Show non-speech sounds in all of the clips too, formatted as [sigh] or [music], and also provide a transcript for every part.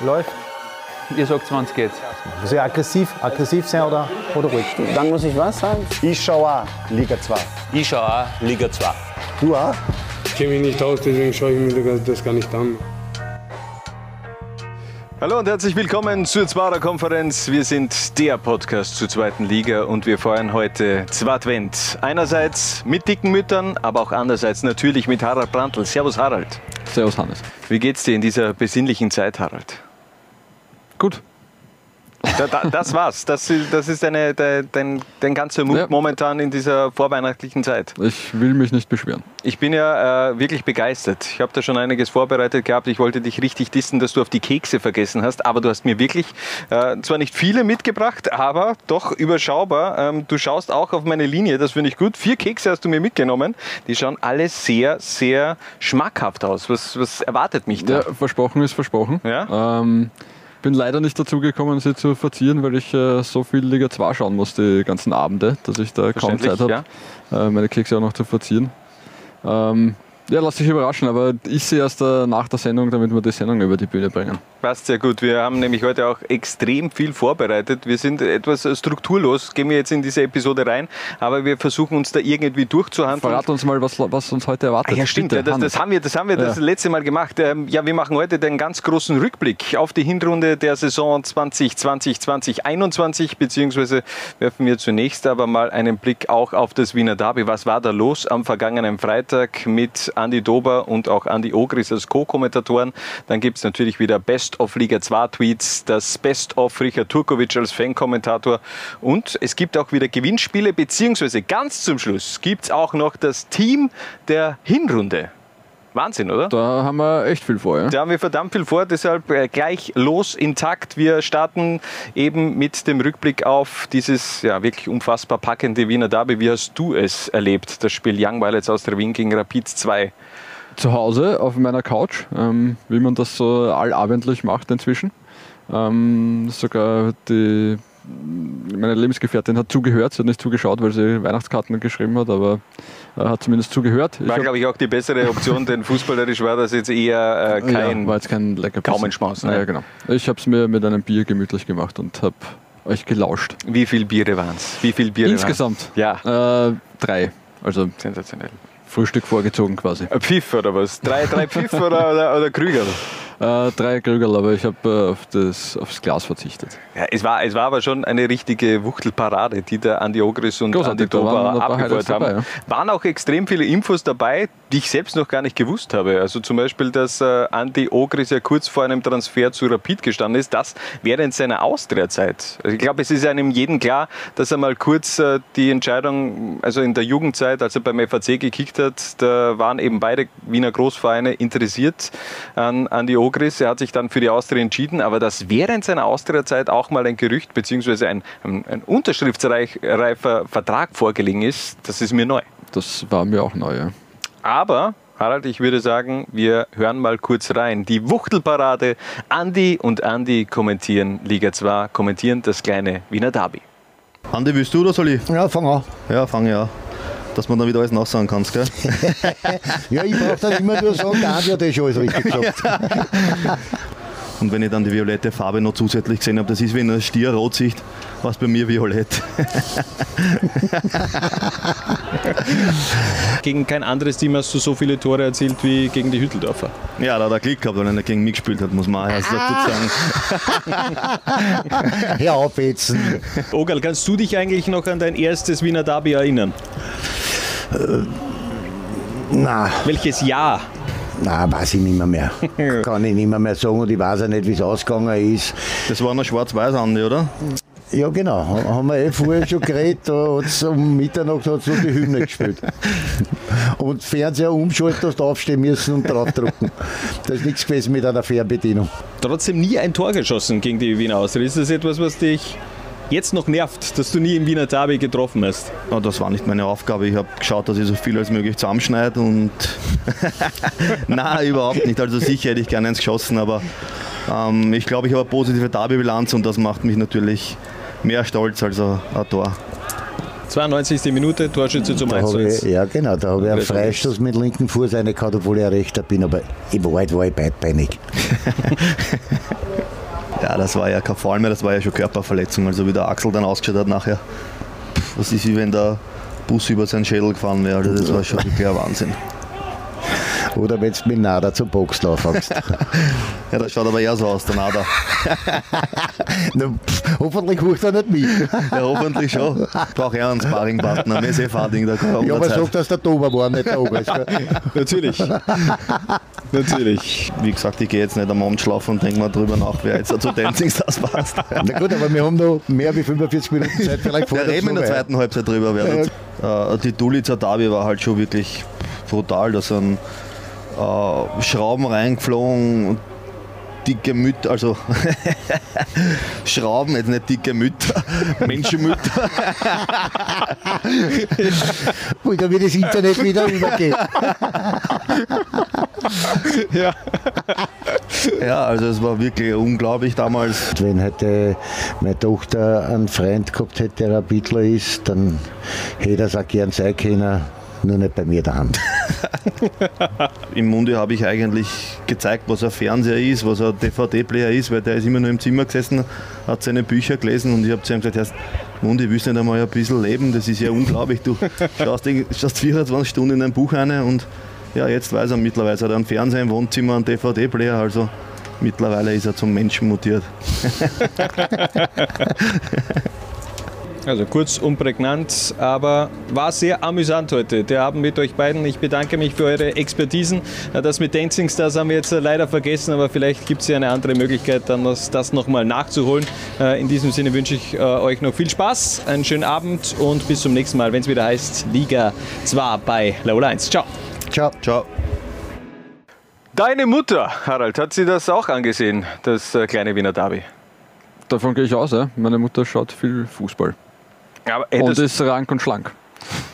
Läuft. Ihr sagt, wann es geht. Muss ich aggressiv, aggressiv sein oder, oder ruhig? Dann muss ich was sagen? Ich schaue auch Liga 2. Ich schaue auch Liga 2. Du auch? Ich kenne mich nicht aus, deswegen schaue ich mir das gar nicht an. Hallo und herzlich willkommen zur Zwarer Konferenz. Wir sind der Podcast zur zweiten Liga und wir feiern heute Zwartwend. Einerseits mit dicken Müttern, aber auch andererseits natürlich mit Harald Brandl. Servus Harald. Servus Hannes. Wie geht's dir in dieser besinnlichen Zeit, Harald? Gut. Da, da, das war's. Das, ist- das ist deine, dein, dein, dein ganzer Mut Ja. momentan in dieser vorweihnachtlichen Zeit. Ich will mich nicht beschweren. Ich bin ja äh, wirklich begeistert. Ich habe da schon einiges vorbereitet gehabt. Ich wollte dich richtig dissen, dass du auf die Kekse vergessen hast. Aber du hast mir wirklich äh, zwar nicht viele mitgebracht, aber doch überschaubar. Ähm, du schaust auch auf meine Linie, das finde ich gut. Vier Kekse hast du mir mitgenommen. Die schauen alle sehr, sehr schmackhaft aus. Was, was erwartet mich da? Ja, versprochen ist versprochen. Ja? Ähm, bin leider nicht dazu gekommen, sie zu verzieren, weil ich äh, so viel Liga 2 schauen muss die ganzen Abende, dass ich da kaum Zeit habe, äh, meine Kekse auch noch zu verzieren. Ähm, ja, lass dich überraschen, aber ich sehe erst äh, nach der Sendung, damit wir die Sendung über die Bühne bringen. Passt sehr gut. Wir haben nämlich heute auch extrem viel vorbereitet. Wir sind etwas äh, strukturlos, gehen wir jetzt in diese Episode rein, aber wir versuchen uns da irgendwie durchzuhandeln. Verrat uns mal, was, was uns heute erwartet. Ah, ja, stimmt. Bitte, ja, das, das haben wir, das, haben wir das Ja. letzte Mal gemacht. Ähm, ja, wir machen heute den ganz großen Rückblick auf die Hinrunde der Saison 2020, 2021, beziehungsweise werfen wir zunächst aber mal einen Blick auch auf das Wiener Derby. Was war da los am vergangenen Freitag mit Andi Dober und auch Andi Ogris als Co-Kommentatoren? Dann gibt es natürlich wieder Best of Liga 2 Tweets, das Best of Richard Turkovic als Fan-Kommentator und es gibt auch wieder Gewinnspiele, beziehungsweise ganz zum Schluss gibt es auch noch das Team der Hinrunde. Wahnsinn, oder? Da haben wir echt viel vor. Ja? Da haben wir verdammt viel vor, deshalb äh, gleich los intakt. Wir starten eben mit dem Rückblick auf dieses ja, wirklich unfassbar packende Wiener Derby. Wie hast du es erlebt, das Spiel Young Violets aus der Wien gegen Rapid 2? zu Hause auf meiner Couch, ähm, wie man das so allabendlich macht inzwischen. Ähm, sogar die, meine Lebensgefährtin hat zugehört, sie hat nicht zugeschaut, weil sie Weihnachtskarten geschrieben hat, aber äh, hat zumindest zugehört. Ich War, glaube ich, auch die bessere Option, denn fußballerisch war das jetzt eher äh, kein. ja, war jetzt kein lecker Gaumenschmaus, ne? Ja, genau. Ich habe es mir mit einem Bier gemütlich gemacht und habe euch gelauscht. Wie viele Biere waren es? Wie viele Biere Insgesamt waren's? Ja, äh, drei. Also sensationell. Frühstück vorgezogen quasi. Ein Pfiff oder was? Drei, drei Pfiff oder, oder, oder Krüger? [laughs] Äh, drei Krügerl, aber ich habe äh, auf das, aufs Glas verzichtet. Ja, es war, es war aber schon eine richtige Wuchtelparade, die der Andi Ogris und Großartig, Andi abgefeuert Highlights haben. dabei, ja. Waren auch extrem viele Infos dabei, die ich selbst noch gar nicht gewusst habe. Also zum Beispiel, dass äh, Andi Ogris ja kurz vor einem Transfer zu Rapid gestanden ist, das während seiner Austria-Zeit. Also ich glaube, es ist einem jeden klar, dass er mal kurz äh, die Entscheidung, also in der Jugendzeit, als er beim FAC gekickt hat, da waren eben beide Wiener Großvereine interessiert an Andi Ogris. Er hat sich dann für die Austria entschieden, aber dass während seiner Austria-Zeit auch mal ein Gerücht bzw. ein, ein, ein unterschriftsreifer Vertrag vorgelegen ist, das ist mir neu. Das war mir auch neu. Ja. Aber, Harald, ich würde sagen, wir hören mal kurz rein. Die Wuchtelparade. Andi und Andi kommentieren Liga 2, kommentieren das kleine Wiener Derby. Andi, willst du oder soll ich? Ja, fang an. Ja, fange ich an. Dass man dann wieder alles nachsagen kannst, gell? [laughs] Ja, ich brauche dann immer nur sagen, der Andi hat eh schon alles richtig gesagt. [laughs] [laughs] Und wenn ich dann die violette Farbe noch zusätzlich gesehen habe, das ist wie ein Stier Rotsicht, was bei mir violett. [laughs] Gegen kein anderes Team hast du so viele Tore erzielt wie gegen die Hütteldorfer. Ja, da hat er Glück gehabt, weil er nicht gegen mich gespielt hat, muss man auch erst dazu sagen. [laughs] Hör auf jetzt. Ogal, kannst du dich eigentlich noch an dein erstes Wiener Derby erinnern? Nein, Welches Jahr? Nein, weiß ich nicht mehr, mehr. [laughs] Kann ich nicht mehr, mehr sagen und ich weiß auch nicht, wie es ausgegangen ist. Das war noch schwarz-weiß, Andi, oder? Ja, genau. Ha- Haben wir eh vorher schon geredet. Da hat's um Mitternacht hat noch die Hymne gespielt. Und Fernseher umschalten, hast aufstehen müssen und draufdrucken. Da ist nichts gewesen mit einer Fernbedienung. Trotzdem nie ein Tor geschossen gegen die Wiener Austria. Ist das etwas, was dich jetzt noch nervt, dass du nie im Wiener Derby getroffen hast? Aber das war nicht meine Aufgabe. Ich habe geschaut, dass ich so viel als möglich zusammenschneide und. [laughs] Nein, überhaupt nicht. Also sicher hätte ich gerne eins geschossen, aber ähm, ich glaube, ich habe eine positive Derby-Bilanz und das macht mich natürlich mehr stolz als ein, ein Tor. 92. Minute, Torschütze zum Da 1 zu habe 1. ich, ja, genau, da habe ich einen Freistoß mit linken Fuß reingehauen, obwohl ich ein Rechter bin, aber in Wahrheit war ich beidbeinig. [laughs] Ja, das war ja kein Fall mehr, das war ja schon Körperverletzung. Also wie der Axel dann ausgeschaut hat nachher. Das ist wie wenn der Bus über seinen Schädel gefahren wäre. Also das war schon wirklich ein Wahnsinn. Oder wenn du mit Nada zum Boxen anfängst. [laughs] Ja, das schaut aber eher so aus, der Nada. [laughs] Na, pff, hoffentlich hucht er nicht mit. Ja, hoffentlich schon. Braucht er einen Sparringpartner. Mir ist eh Fading, da Ja, aber sag, dass der Tober war, nicht der Ober ist. gell? [laughs] Natürlich. Natürlich. Wie gesagt, ich gehe jetzt nicht am Abend schlafen und denke mal drüber nach, wer jetzt zu Dancing Stars passt. Na gut, aber wir haben noch mehr wie 45 Minuten Zeit. Vielleicht Wir vor reden in der zweiten Halbzeit drüber. Wer äh, die Dulitzer Derby war halt schon wirklich brutal. Da sind äh, Schrauben reingeflogen, dicke Mütter, also [laughs] Schrauben, jetzt nicht dicke Mütter, [laughs] Menschenmütter. Ui, da wird das Internet wieder übergehen. [laughs] Ja, also es war wirklich unglaublich damals. Wenn heute meine Tochter einen Freund gehabt hätte, der ein Bitler ist, dann hätte er es auch gern sein können, nur nicht bei mir daheim. [laughs] Im Munde habe ich eigentlich gezeigt, was ein Fernseher ist, was ein DVD-Player ist, weil der ist immer nur im Zimmer gesessen, hat seine Bücher gelesen und ich habe zu ihm gesagt, "Herrst, Mundi, willst du nicht einmal ein bisschen leben? Das ist ja unglaublich. Du [laughs] schaust, schaust 24 Stunden in ein Buch rein und ja, jetzt weiß er mittlerweile, hat er einen Fernseher im Wohnzimmer, einen DVD-Player, also mittlerweile ist er zum Menschen mutiert. [laughs] Also kurz und prägnant, aber war sehr amüsant heute, der Abend mit euch beiden. Ich bedanke mich für eure Expertisen. Das mit Dancing Stars haben wir jetzt leider vergessen, aber vielleicht gibt es ja eine andere Möglichkeit, dann das, das nochmal nachzuholen. Äh, In diesem Sinne wünsche ich äh, euch noch viel Spaß, einen schönen Abend und bis zum nächsten Mal, wenn es wieder heißt Liga 2 bei Laola 1. Ciao. Ciao. Ciao. Deine Mutter, Harald, hat sie das auch angesehen, das äh, kleine Wiener Derby? Davon gehe ich aus. Ja. Meine Mutter schaut viel Fußball. Aber Und ist rank und schlank.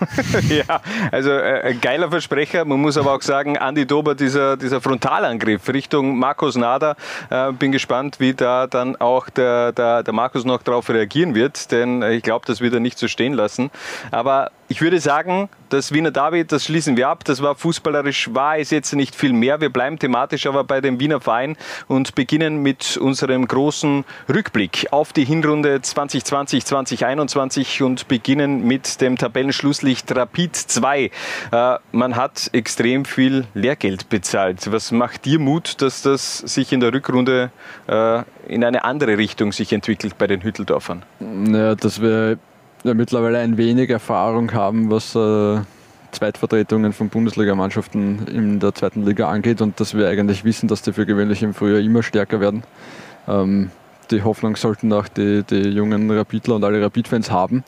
[laughs] Ja, also äh, ein geiler Versprecher. Man muss aber auch sagen, Andi Dober, dieser, dieser Frontalangriff Richtung Markus Nader, äh, bin gespannt, wie da dann auch der, der, der Markus noch darauf reagieren wird, denn äh, ich glaube, das wird er nicht so stehen lassen. Aber ich würde sagen, das Wiener Derby, das schließen wir ab. Das war fußballerisch, war es jetzt nicht viel mehr. Wir bleiben thematisch aber bei dem Wiener Verein und beginnen mit unserem großen Rückblick auf die Hinrunde 2020, 2021 und beginnen mit dem Tabellenschlusslicht Rapid 2. Äh, man hat extrem viel Lehrgeld bezahlt. Was macht dir Mut, dass das sich in der Rückrunde äh, in eine andere Richtung sich entwickelt bei den Hütteldorfern? Ja, dass wir ja mittlerweile ein wenig Erfahrung haben, was äh, Zweitvertretungen von Bundesligamannschaften in der zweiten Liga angeht und dass wir eigentlich wissen, dass die für gewöhnlich im Frühjahr immer stärker werden. Ähm, die Hoffnung sollten auch die, die jungen Rapidler und alle Rapid-Fans haben.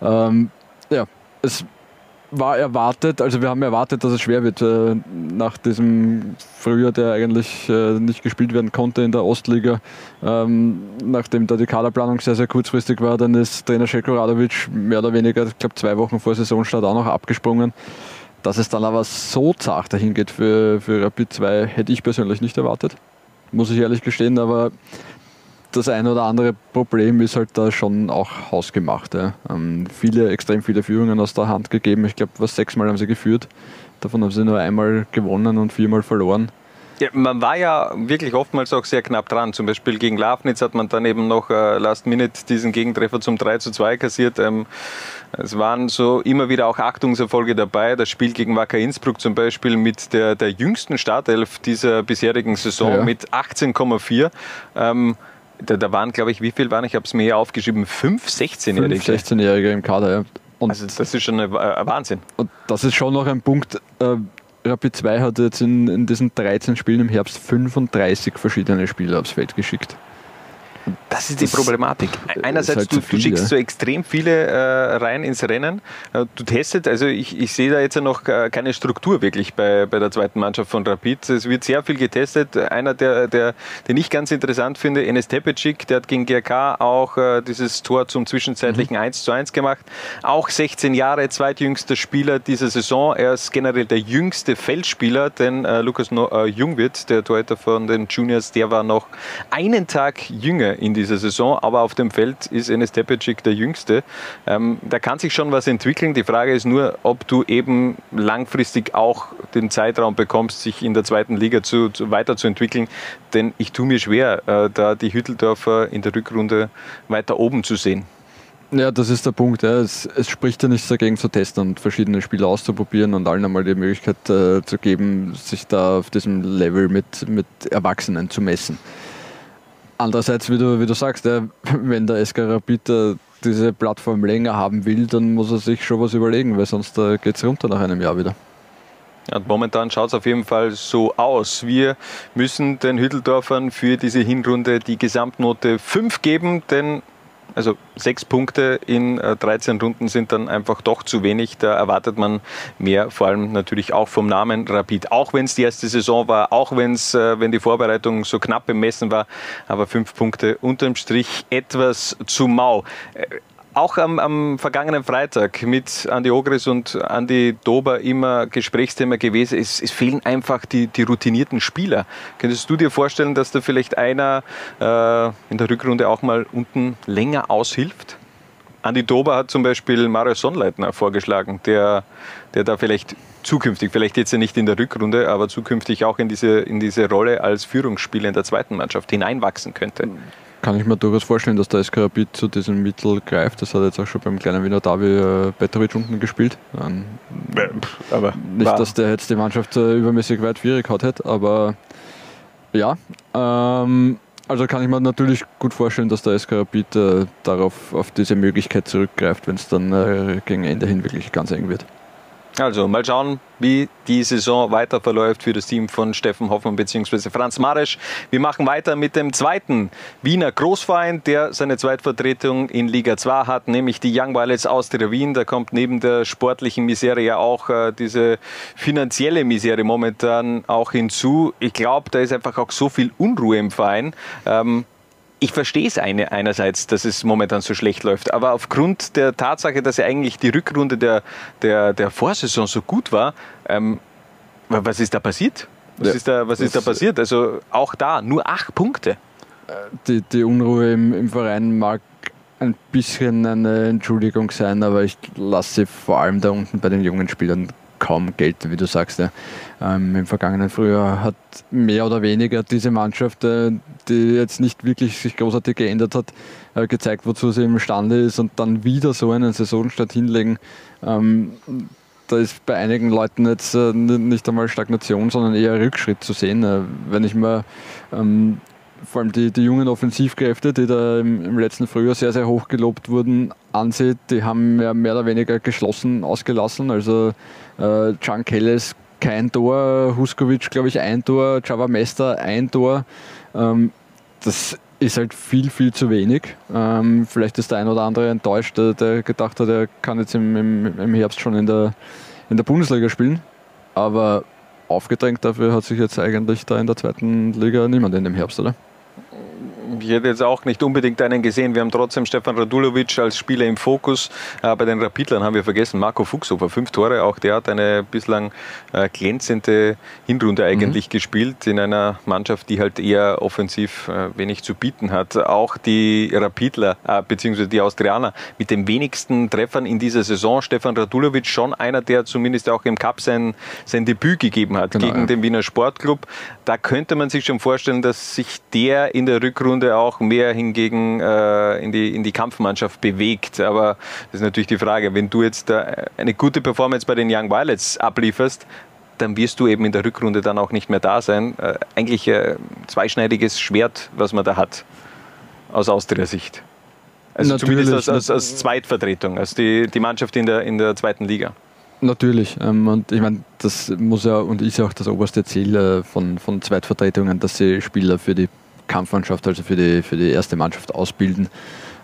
Ähm, ja, es war erwartet, also wir haben erwartet, dass es schwer wird äh, nach diesem Frühjahr, der eigentlich äh, nicht gespielt werden konnte in der Ostliga. Ähm, nachdem da die Kaderplanung sehr, sehr kurzfristig war, dann ist Trainer Željko Radovic mehr oder weniger, ich glaube zwei Wochen vor Saisonstart auch noch abgesprungen. Dass es dann aber so zart dahin geht für, für Rapid 2, hätte ich persönlich nicht erwartet. Muss ich ehrlich gestehen, aber das ein oder andere Problem ist halt da schon auch hausgemacht. Ja. Ähm, viele, extrem viele Führungen aus der Hand gegeben. Ich glaube, was sechsmal haben sie geführt. Davon haben sie nur einmal gewonnen und viermal verloren. Ja, man war ja wirklich oftmals auch sehr knapp dran. Zum Beispiel gegen Lafnitz hat man dann eben noch äh, Last Minute diesen Gegentreffer zum 3 zu 2 kassiert. Ähm, es waren so immer wieder auch Achtungserfolge dabei. Das Spiel gegen Wacker Innsbruck zum Beispiel mit der, der jüngsten Startelf dieser bisherigen Saison Ja. mit 18,4. Ähm, da, da waren, glaube ich, wie viel waren? Ich habe es mir hier aufgeschrieben. Fünf 16-Jährige. Fünf 16-Jährige im Kader. Ja. Und, Also das ist schon ein, ein Wahnsinn. und das ist schon noch ein Punkt. Äh, Rapid 2 hat jetzt in, in diesen 13 Spielen im Herbst 35 verschiedene Spieler aufs Feld geschickt. Das ist die Das Problematik. Einerseits, halt du, zu du viel, schickst ja. so extrem viele äh, rein ins Rennen. Äh, Du testest, also ich, ich sehe da jetzt ja noch äh, keine Struktur wirklich bei, bei der zweiten Mannschaft von Rapid. Es wird sehr viel getestet. Einer, der, der, den ich ganz interessant finde, Enes Tepecic, der hat gegen GRK auch äh, dieses Tor zum zwischenzeitlichen 1 zu 1 gemacht. Auch 16 Jahre, zweitjüngster Spieler dieser Saison. Er ist generell der jüngste Feldspieler, denn äh, Lukas no äh, Jungwirth, der Torhüter von den Juniors, der war noch einen Tag jünger in dieser Saison, aber auf dem Feld ist Enes Tepecic der Jüngste. Ähm, da kann sich schon was entwickeln. Die Frage ist nur, ob du eben langfristig auch den Zeitraum bekommst, sich in der zweiten Liga zu, zu weiterzuentwickeln. Denn ich tue mir schwer, äh, da die Hütteldorfer in der Rückrunde weiter oben zu sehen. Ja, das ist der Punkt. Ja. Es, es, spricht ja nichts dagegen zu testen und verschiedene Spiele auszuprobieren und allen einmal die Möglichkeit äh, zu geben, sich da auf diesem Level mit, mit Erwachsenen zu messen. Andererseits, wie du, wie du sagst, [laughs] wenn der SK Rapid äh, diese Plattform länger haben will, dann muss er sich schon was überlegen, weil sonst äh, geht es runter nach einem Jahr wieder. Ja, momentan schaut es auf jeden Fall so aus. Wir müssen den Hütteldorfern für diese Hinrunde die Gesamtnote 5 geben, denn also sechs Punkte in 13 äh, Runden sind dann einfach doch zu wenig. Da erwartet man mehr, vor allem natürlich auch vom Namen Rapid. Auch wenn es die erste Saison war, auch wenn's, äh, wenn die Vorbereitung so knapp bemessen war, aber fünf Punkte unterm Strich etwas zu mau. Auch am, am, vergangenen Freitag mit Andi Ogris und Andi Dober immer Gesprächsthema gewesen. Es, es fehlen einfach die, die, routinierten Spieler. Könntest du dir vorstellen, dass da vielleicht einer äh, in der Rückrunde auch mal unten länger aushilft? Andi Dober hat zum Beispiel Mario Sonnleitner vorgeschlagen, der, der da vielleicht zukünftig, vielleicht jetzt ja nicht in der Rückrunde, aber zukünftig auch in diese, in diese Rolle als Führungsspieler in der zweiten Mannschaft hineinwachsen könnte kann ich mir durchaus vorstellen, dass der SK Rapid zu diesem Mittel greift. Das hat jetzt auch schon beim kleinen Wiener Derby äh, Petrovic unten gespielt. Ähm, aber nicht, war. dass der jetzt die Mannschaft äh, übermäßig weit schwierig hat, hätte, aber ja. Ähm, also kann ich mir natürlich gut vorstellen, dass der SK Rapid äh, darauf auf diese Möglichkeit zurückgreift, wenn es dann äh, gegen Ende hin wirklich ganz eng wird. Also mal schauen, wie die Saison weiter verläuft für das Team von Steffen Hoffmann bzw. Franz Marisch. Wir machen weiter mit dem zweiten Wiener Großverein, der seine Zweitvertretung in Liga 2 hat, nämlich die Young Violets Austria Wien. Da kommt neben der sportlichen Misere ja auch äh, diese finanzielle Misere momentan auch hinzu. Ich glaube, da ist einfach auch so viel Unruhe im Verein. Ähm, ich verstehe es eine, einerseits, dass es momentan so schlecht läuft, aber aufgrund der Tatsache, dass ja eigentlich die Rückrunde der, der, der Vorsaison so gut war, ähm, was ist da passiert? Was, ja, ist, da, was ist da passiert? Also auch da nur acht Punkte. Die, die Unruhe im, im Verein mag ein bisschen eine Entschuldigung sein, aber ich lasse vor allem da unten bei den jungen Spielern kaum gelten, wie du sagst. Ja. Ähm, Im vergangenen Frühjahr hat mehr oder weniger diese Mannschaft, äh, die jetzt nicht wirklich sich großartig geändert hat, äh, gezeigt, wozu sie imstande ist und dann wieder so einen Saisonstart hinlegen. Ähm, da ist bei einigen Leuten jetzt äh, nicht einmal Stagnation, sondern eher Rückschritt zu sehen. Äh, wenn ich mir ähm, vor allem die, die jungen Offensivkräfte, die da im, im, letzten Frühjahr sehr, sehr hoch gelobt wurden, ansieht, die haben ja mehr oder weniger geschlossen ausgelassen. Also äh, Can Kelles kein Tor, Huskovic, glaube ich, ein Tor, Java Mester ein Tor. Ähm, das ist halt viel, viel zu wenig. Ähm, vielleicht ist der ein oder andere enttäuscht, der, der gedacht hat, er kann jetzt im, im, im Herbst schon in der, in der Bundesliga spielen. Aber aufgedrängt dafür hat sich jetzt eigentlich da in der zweiten Liga niemand in dem Herbst, oder? Ich hätte jetzt auch nicht unbedingt einen gesehen. Wir haben trotzdem Stefan Radulovic als Spieler im Fokus. Bei den Rapidlern haben wir vergessen, Marco Fuchshofer, fünf Tore. Auch der hat eine bislang äh, glänzende Hinrunde eigentlich mhm. gespielt in einer Mannschaft, die halt eher offensiv äh, wenig zu bieten hat. Auch die Rapidler, äh, beziehungsweise die Austrianer mit den wenigsten Treffern in dieser Saison. Stefan Radulovic schon einer, der zumindest auch im Cup sein, sein Debüt gegeben hat genau, gegen ja. den Wiener Sportclub. Da könnte man sich schon vorstellen, dass sich der in der Rückrunde Runde auch mehr hingegen äh, in, die, in die Kampfmannschaft bewegt. Aber das ist natürlich die Frage, wenn du jetzt äh, eine gute Performance bei den Young Violets ablieferst, dann wirst du eben in der Rückrunde dann auch nicht mehr da sein. Äh, eigentlich ein zweischneidiges Schwert, was man da hat, aus Austria-Sicht. Also Natürlich. zumindest als, als, als, Zweitvertretung, als die, die Mannschaft in der, in der zweiten Liga. Natürlich. Ähm, und ich meine, das muss ja und ist ja auch das oberste Ziel äh, von, von Zweitvertretungen, dass sie Spieler für die Kampfmannschaft, also für die, für die erste Mannschaft ausbilden.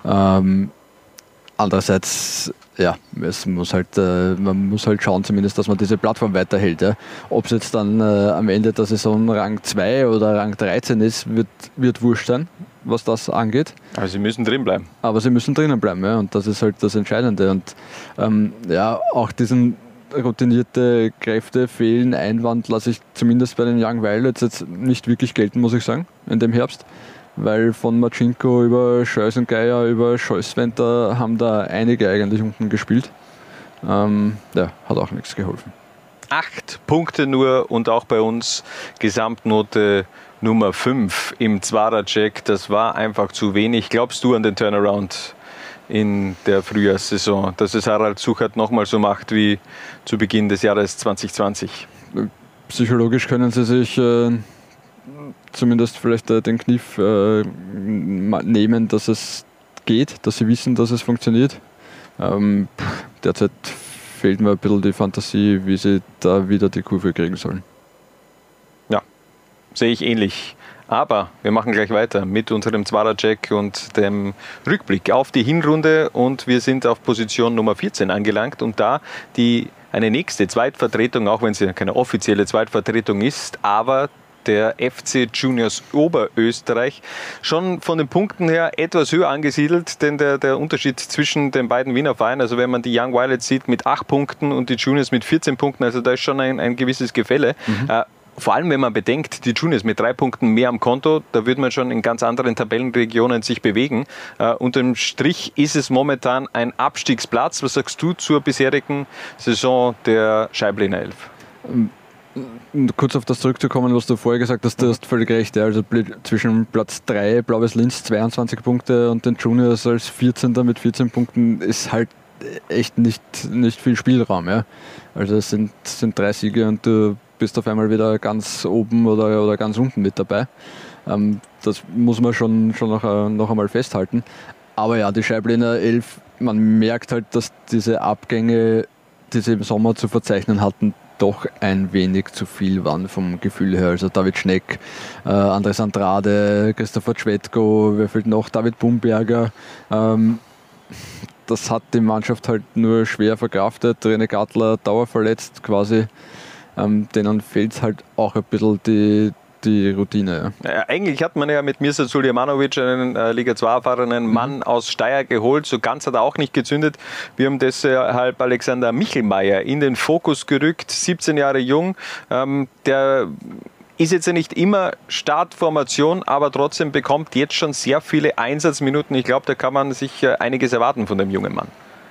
Ähm, andererseits, ja, es muss halt, äh, man muss halt schauen zumindest, dass man diese Plattform weiterhält. Ja. Ob es jetzt dann äh, am Ende der Saison Rang 2 oder Rang 13 ist, wird, wird wurscht sein, was das angeht. Aber sie müssen drin bleiben. Aber sie müssen drinnen bleiben, ja, und das ist halt das Entscheidende. Und ähm, ja, auch diesen routinierte Kräfte fehlen. Einwand lasse ich zumindest bei den Young Violets jetzt nicht wirklich gelten, muss ich sagen, in dem Herbst. weil von Machinko über Schösengeier über Scholzwenter haben da einige eigentlich unten gespielt. Ähm, ja, hat auch nichts geholfen. Acht Punkte nur und auch bei uns Gesamtnote Nummer 5 im Zwarer-Check. Das war einfach zu wenig. Glaubst du an den Turnaround in der Frühjahrssaison, dass es Harald Suchert nochmal so macht wie zu Beginn des Jahres 2020? Psychologisch können sie sich äh, zumindest vielleicht äh, den Kniff äh, nehmen, dass es geht, dass sie wissen, dass es funktioniert. Ähm, derzeit fehlt mir ein bisschen die Fantasie, wie sie da wieder die Kurve kriegen sollen. Ja, sehe ich ähnlich. Aber wir machen gleich weiter mit unserem Zwarer-Check und dem Rückblick auf die Hinrunde und wir sind auf Position Nummer 14 angelangt und da die eine nächste Zweitvertretung, auch wenn sie keine offizielle Zweitvertretung ist, aber der FC Juniors Oberösterreich. Schon von den Punkten her etwas höher angesiedelt, denn der, der Unterschied zwischen den beiden Wiener Vereinen, also wenn man die Young Violets sieht mit 8 Punkten und die Juniors mit 14 Punkten, also da ist schon ein, ein gewisses Gefälle. Mhm. Äh, vor allem, wenn man bedenkt, die Juniors mit drei Punkten mehr am Konto, da würde man schon in ganz anderen Tabellenregionen sich bewegen. Äh, unterm Strich ist es momentan ein Abstiegsplatz. Was sagst du zur bisherigen Saison der Scheibliner Elf? Ähm, kurz auf das zurückzukommen, was du vorher gesagt hast, du hast völlig recht. Ja. Also zwischen Platz 3, Blaues Linz 22 Punkte und den Juniors als 14. mit 14 Punkten ist halt echt nicht, nicht viel Spielraum. Ja. Also es sind, sind drei Siege und du bist auf einmal wieder ganz oben oder, oder ganz unten mit dabei. Ähm, das muss man schon, schon noch, äh, noch einmal festhalten. Aber ja, die Scheibliner 11, man merkt halt, dass diese Abgänge, die sie im Sommer zu verzeichnen hatten, doch ein wenig zu viel waren vom Gefühl her. Also David Schneck, äh, Andres Andrade, Christopher Schwetko, wer fehlt noch? David Bumberger. Ähm, das hat die Mannschaft halt nur schwer verkraftet. René Gattler dauerverletzt quasi. Ähm, denen fehlt halt auch ein bisschen die, die Routine. Ja. Eigentlich hat man ja mit Mirza Suljamanovic einen äh, Liga 2 erfahrenen mhm. Mann aus Steyr geholt. So ganz hat er auch nicht gezündet. Wir haben deshalb Alexander Michelmeier in den Fokus gerückt, 17 Jahre jung. Ähm, der ist jetzt ja nicht immer Startformation, aber trotzdem bekommt jetzt schon sehr viele Einsatzminuten. Ich glaube, da kann man sich äh, einiges erwarten von dem jungen Mann.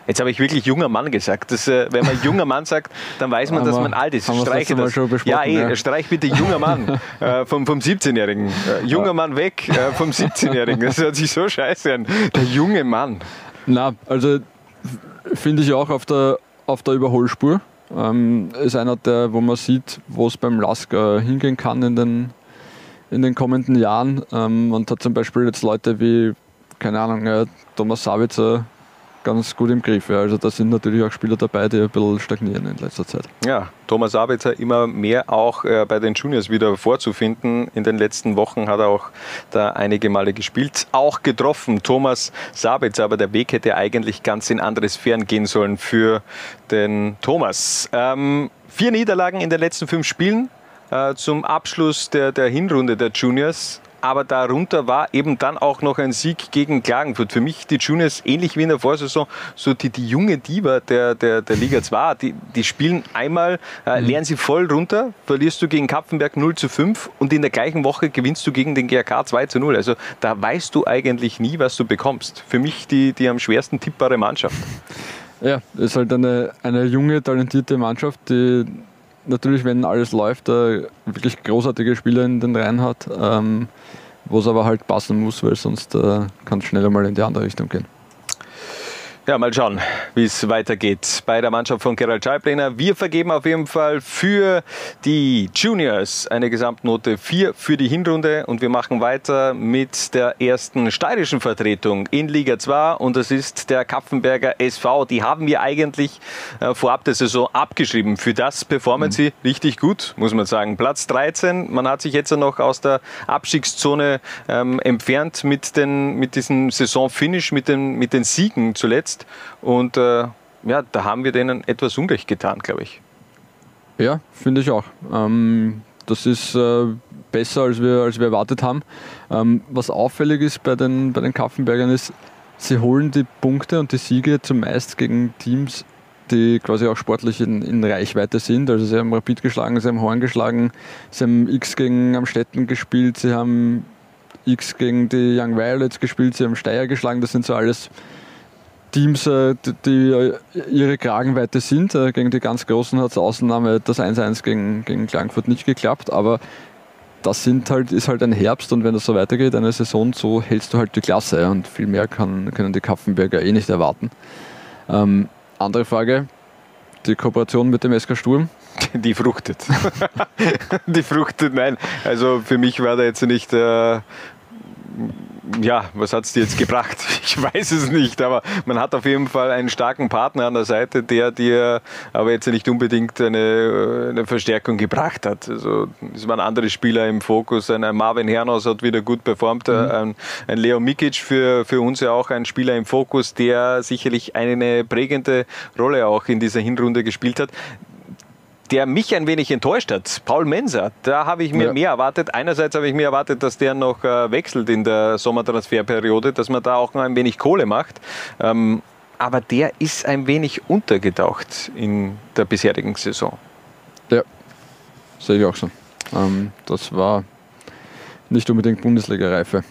Jetzt habe ich wirklich junger Mann gesagt. Das, äh, wenn man junger Mann sagt, dann weiß man, dass man alt ist. Streiche das. ja, eh, ja. streich bitte junger Mann [laughs] äh, vom, vom 17-Jährigen. Äh, junger. Mann weg äh, vom 17-Jährigen. Das hört sich so scheiße an. Der junge Mann. Na, also finde ich auch auf der, auf der Überholspur. Ähm, ist einer, der, wo man sieht, wo es beim Lask hingehen kann in den, in den kommenden Jahren. Ähm, und hat zum Beispiel jetzt Leute wie, keine Ahnung, äh, Thomas Savitzer ganz gut im Griff. Ja. Also da sind natürlich auch Spieler dabei, die ein bisschen stagnieren in letzter Zeit. Ja, Thomas Sabitzer immer mehr auch äh, bei den Juniors wieder vorzufinden. In den letzten Wochen hat er auch da einige Male gespielt, auch getroffen. Thomas Sabitzer, aber der Weg hätte eigentlich ganz in andere Sphären gehen sollen für den Thomas. Ähm, vier Niederlagen in den letzten fünf Spielen. Äh, zum Abschluss der, der Hinrunde der Juniors aber darunter war eben dann auch noch ein Sieg gegen Klagenfurt. Für mich die Juniors ähnlich wie in der Vorsaison, so die, die junge Diva der, der, der Liga 2, die, die spielen einmal, äh, mhm. lernen sie voll runter, verlierst du gegen Kapfenberg 0 zu 5 und in der gleichen Woche gewinnst du gegen den GRK 2 zu 0. Also da weißt du eigentlich nie, was du bekommst. Für mich die, die am schwersten tippbare Mannschaft. Ja, ist halt eine, eine junge, talentierte Mannschaft, die natürlich, wenn alles läuft, äh, wirklich großartige Spieler in den Reihen hat, ähm, wo es aber halt passen muss, weil sonst äh, kann es schneller mal in die andere Richtung gehen. Ja, mal schauen, wie es weitergeht bei der Mannschaft von Gerald Scheiblener. Wir vergeben auf jeden Fall für die Juniors eine Gesamtnote 4 für die Hinrunde und wir machen weiter mit der ersten steirischen Vertretung in Liga 2 und das ist der Kapfenberger SV. Die haben wir eigentlich äh, vorab der Saison abgeschrieben. Für das performen mhm. sie richtig gut, muss man sagen. Platz 13, man hat sich jetzt noch aus der Abstiegszone ähm, entfernt mit, den, mit diesem Saisonfinish, mit den, mit den Siegen zuletzt jetzt. Und äh, ja, da haben wir denen etwas Unrecht getan, glaube ich. Ja, finde ich auch. Ähm, das ist äh, besser, als wir, als wir erwartet haben. Ähm, was auffällig ist bei den, bei den Kaffenbergern ist, sie holen die Punkte und die Siege zumeist gegen Teams, die quasi auch sportlich in, in Reichweite sind. Also sie haben Rapid geschlagen, sie haben Horn geschlagen, sie haben X gegen Amstetten gespielt, sie haben X gegen die Young Violets gespielt, sie haben Steyr geschlagen. Das sind so alles Teams, äh, die, äh, ihre Kragenweite sind. Äh, gegen die ganz Großen hat es Ausnahme das 1-1 gegen, gegen Klagenfurt nicht geklappt, aber das sind halt, ist halt ein Herbst und wenn das so weitergeht, eine Saison, so hältst du halt die Klasse und viel mehr kann, können die Kaffenberger eh nicht erwarten. Ähm, andere Frage, die Kooperation mit dem SK Sturm, [laughs] Die fruchtet. [laughs] die fruchtet, nein. Also für mich war da jetzt nicht. Äh, ja, was hat es dir jetzt gebracht? [laughs] Ich weiß es nicht, aber man hat auf jeden Fall einen starken Partner an der Seite, der dir aber jetzt nicht unbedingt eine, eine Verstärkung gebracht hat. Also es waren andere Spieler im Fokus. Ein Marvin Hernos hat wieder gut performt. Mhm. Ein, ein Leo Mikic für, für uns ja auch ein Spieler im Fokus, der sicherlich eine prägende Rolle auch in dieser Hinrunde gespielt hat der mich ein wenig enttäuscht hat. Paul Menser, da habe ich mir ja. mehr erwartet. Einerseits habe ich mir erwartet, dass der noch äh, wechselt in der Sommertransferperiode, dass man da auch noch ein wenig Kohle macht. Ähm, aber der ist ein wenig untergetaucht in der bisherigen Saison. Ja, sehe ich auch so. Ähm, das war nicht unbedingt Bundesliga-Reife.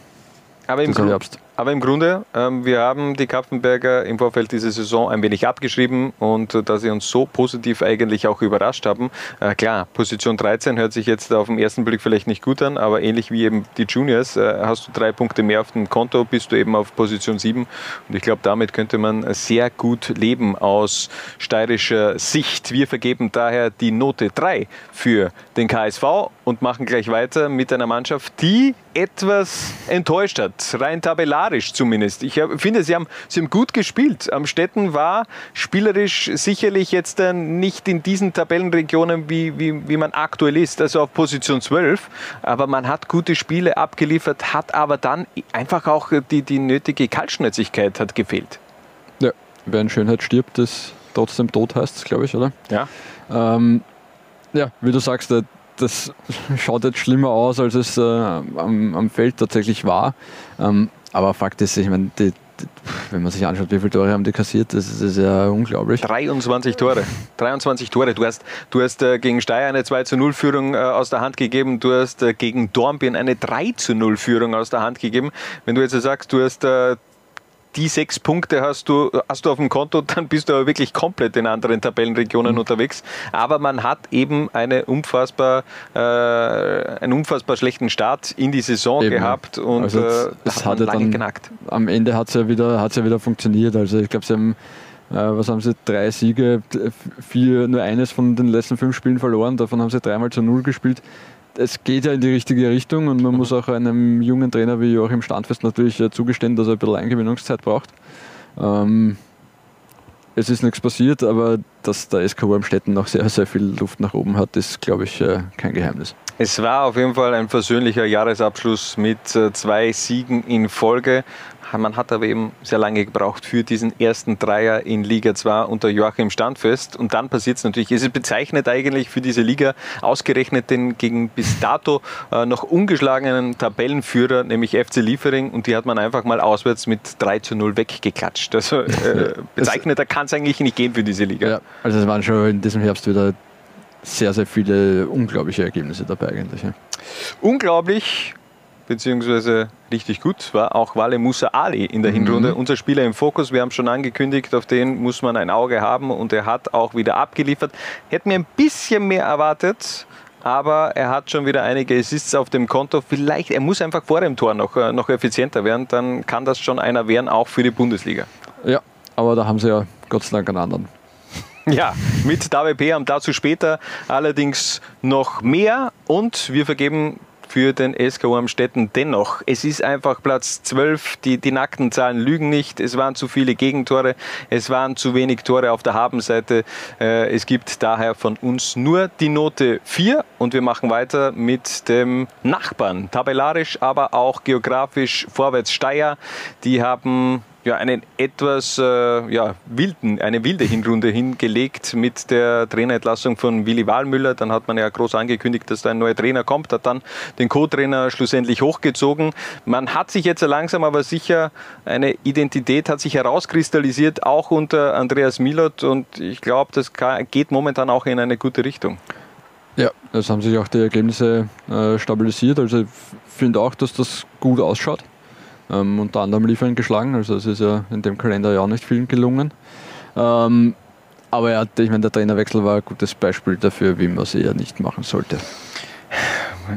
Aber im, Herbst. Aber im Grunde, ähm, wir haben die Kapfenberger im Vorfeld dieser Saison ein wenig abgeschrieben und äh, da sie uns so positiv eigentlich auch überrascht haben. Äh, klar, Position 13 hört sich jetzt auf den ersten Blick vielleicht nicht gut an, aber ähnlich wie eben die Juniors, äh, hast du drei Punkte mehr auf dem Konto, bist du eben auf Position 7 und ich glaube, damit könnte man sehr gut leben aus steirischer Sicht. Wir vergeben daher die Note 3 für den KSV und machen gleich weiter mit einer Mannschaft, die etwas enttäuscht hat, rein tabellarisch zumindest. Ich finde, sie haben, sie haben gut gespielt. Amstetten war spielerisch sicherlich jetzt nicht in diesen Tabellenregionen, wie, wie, wie man aktuell ist, also auf Position 12, aber man hat gute Spiele abgeliefert, hat aber dann einfach auch die, die nötige Kaltschnäuzigkeit hat gefehlt. Ja, wer in Schönheit stirbt, das trotzdem tot heißt, glaube ich, oder? Ja. Ähm, ja, wie du sagst, das schaut jetzt schlimmer aus, als es äh, am, am, Feld tatsächlich war. Ähm, aber Fakt ist, ich meine, wenn man sich anschaut, wie viele Tore haben die kassiert, das ist, das ist ja unglaublich. 23 Tore. 23 Tore. Du hast, du hast äh, gegen Steyr eine 2 zu 0 Führung äh, aus der Hand gegeben. Du hast äh, gegen Dornbirn eine 3 zu 0 Führung aus der Hand gegeben. Wenn du jetzt sagst, du hast äh, die sechs Punkte hast du, hast du auf dem Konto, dann bist du aber wirklich komplett in anderen Tabellenregionen mhm. unterwegs. Aber man hat eben eine unfassbar, äh, einen unfassbar schlechten Start in die Saison eben. gehabt und also äh, das hat lange dann, genackt. Am Ende hat es ja, wieder, ja wieder funktioniert. Also ich glaube, sie haben äh, was haben sie, drei Siege, vier, nur eines von den letzten fünf Spielen verloren, davon haben sie dreimal zu null gespielt es geht ja in die richtige Richtung und man muss auch einem jungen Trainer wie Joachim Standfest natürlich äh, zugestehen, dass er ein bisschen Eingewöhnungszeit braucht. Ähm, es ist nichts passiert, aber dass der SK Wormstetten noch sehr, sehr viel Luft nach oben hat, ist, glaube ich, äh, kein Geheimnis. Es war auf jeden Fall ein versöhnlicher Jahresabschluss mit äh, zwei Siegen in Folge. Man hat aber eben sehr lange gebraucht für diesen ersten Dreier in Liga 2 unter Joachim Standfest. Und dann passiert es natürlich. Es ist bezeichnet eigentlich für diese Liga, ausgerechnet den gegen bis dato äh, noch ungeschlagenen Tabellenführer, nämlich FC Liefering. Und die hat man einfach mal auswärts mit 3 zu 0 weggeklatscht. Also äh, bezeichneter [laughs] kann es eigentlich nicht gehen für diese Liga. Ja, also es waren schon in diesem Herbst wieder sehr, sehr viele unglaubliche Ergebnisse dabei eigentlich. Ja. Unglaublich beziehungsweise richtig gut war auch Wale Musa Ali in der mhm. Hinrunde. Unser Spieler im Fokus, wir haben schon angekündigt, auf den muss man ein Auge haben und er hat auch wieder abgeliefert. Hätte mir ein bisschen mehr erwartet, aber er hat schon wieder einige Assists auf dem Konto. Vielleicht, er muss einfach vor dem Tor noch, äh, noch effizienter werden, dann kann das schon einer werden, auch für die Bundesliga. Ja, aber da haben sie ja Gott sei Dank einen anderen. [laughs] Ja, mit David P. am dazu später allerdings noch mehr und wir vergeben für den SK Amstetten dennoch. Es ist einfach Platz 12, die, die nackten Zahlen lügen nicht, es waren zu viele Gegentore, es waren zu wenig Tore auf der Habenseite. Äh, es gibt daher von uns nur die Note 4 und wir machen weiter mit dem Nachbarn, tabellarisch, aber auch geografisch vorwärts Steyr. Die haben ja, einen etwas äh, ja, wilden, eine wilde Hinrunde [laughs] hingelegt mit der Trainerentlassung von Willi Wahlmüller. Dann hat man ja groß angekündigt, dass da ein neuer Trainer kommt, hat dann den Co-Trainer schlussendlich hochgezogen. Man hat sich jetzt langsam aber sicher, eine Identität hat sich herauskristallisiert, auch unter Andreas Milot und ich glaube, das geht momentan auch in eine gute Richtung. Ja, es haben sich auch die Ergebnisse äh, stabilisiert. Also ich finde auch, dass das gut ausschaut. Ähm, unter anderem liefern geschlagen. Also es ist ja in dem Kalender ja auch nicht vielen gelungen. Ähm, aber ja, ich meine, der Trainerwechsel war ein gutes Beispiel dafür, wie man es eher nicht machen sollte.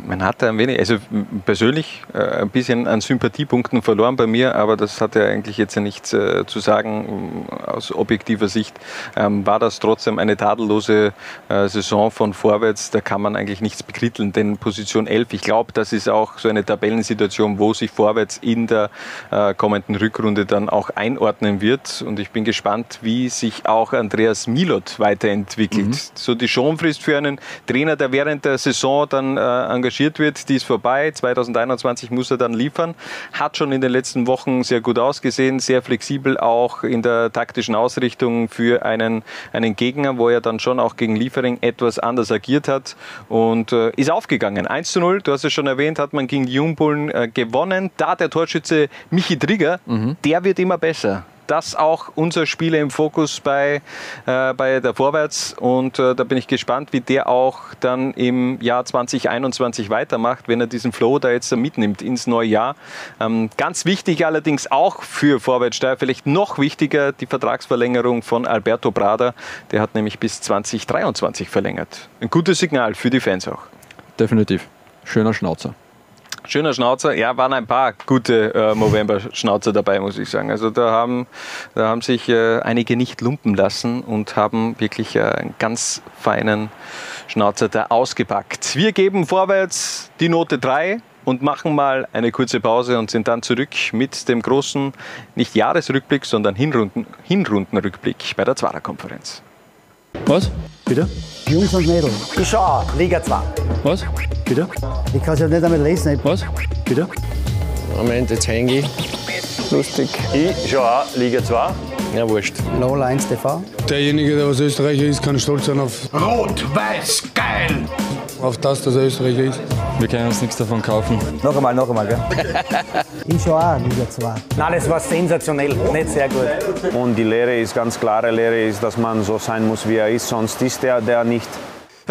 Man hat da ein wenig, also persönlich äh, ein bisschen an Sympathiepunkten verloren bei mir, aber das hat ja eigentlich jetzt ja nichts äh, zu sagen aus objektiver Sicht. Ähm, war das trotzdem eine tadellose äh, Saison von vorwärts, da kann man eigentlich nichts bekritteln, denn Position 11, ich glaube, das ist auch so eine Tabellensituation, wo sich vorwärts in der äh, kommenden Rückrunde dann auch einordnen wird und ich bin gespannt, wie sich auch Andreas Milot weiterentwickelt. Mhm. So die Schonfrist für einen Trainer, der während der Saison dann äh, engagiert wird, die ist vorbei. 2021 muss er dann liefern. Hat schon in den letzten Wochen sehr gut ausgesehen, sehr flexibel auch in der taktischen Ausrichtung für einen, einen Gegner, wo er dann schon auch gegen Liefering etwas anders agiert hat und äh, ist aufgegangen. 1 zu 0, du hast es schon erwähnt, hat man gegen Jungbullen äh, gewonnen. Da der Torschütze Michi Trigger, mhm. der wird immer besser das auch unser Spieler im Fokus bei, äh, bei der Vorwärts. Und äh, da bin ich gespannt, wie der auch dann im Jahr 2021 weitermacht, wenn er diesen Flow da jetzt mitnimmt ins neue Jahr. Ähm, ganz wichtig allerdings auch für Vorwärtssteuer, vielleicht noch wichtiger, die Vertragsverlängerung von Alberto Brada. Der hat nämlich bis 2023 verlängert. Ein gutes Signal für die Fans auch. Definitiv. Schöner Schnauzer. Schöner Schnauzer, ja, waren ein paar gute äh, Movember-Schnauzer dabei, muss ich sagen. Also da haben, da haben sich äh, einige nicht lumpen lassen und haben wirklich äh, einen ganz feinen Schnauzer da ausgepackt. Wir geben vorwärts die Note 3 und machen mal eine kurze Pause und sind dann zurück mit dem großen, nicht Jahresrückblick, sondern Hinrunden, Hinrundenrückblick bei der Zwarer-Konferenz. Was? Bitte? Jungs und Mädels. Ich schau, Liga 2. Was? Bitte? Ich kann es ja nicht damit lesen. Was? Bitte? Moment, jetzt hänge ich. Lustig. Ich schau auch Liga 2. Ja, wurscht. Lola 1 TV. Derjenige, der was Österreicher ist, kann stolz sein auf. Rot-Weiß, geil! Auf das, dass er Österreicher ist. Wir können uns nichts davon kaufen. Noch einmal, noch einmal, gell? [laughs] ich schau auch Liga 2. Nein, das war sensationell, nicht sehr gut. Und die Lehre ist ganz klare Lehre, ist, dass man so sein muss, wie er ist, sonst ist er der nicht.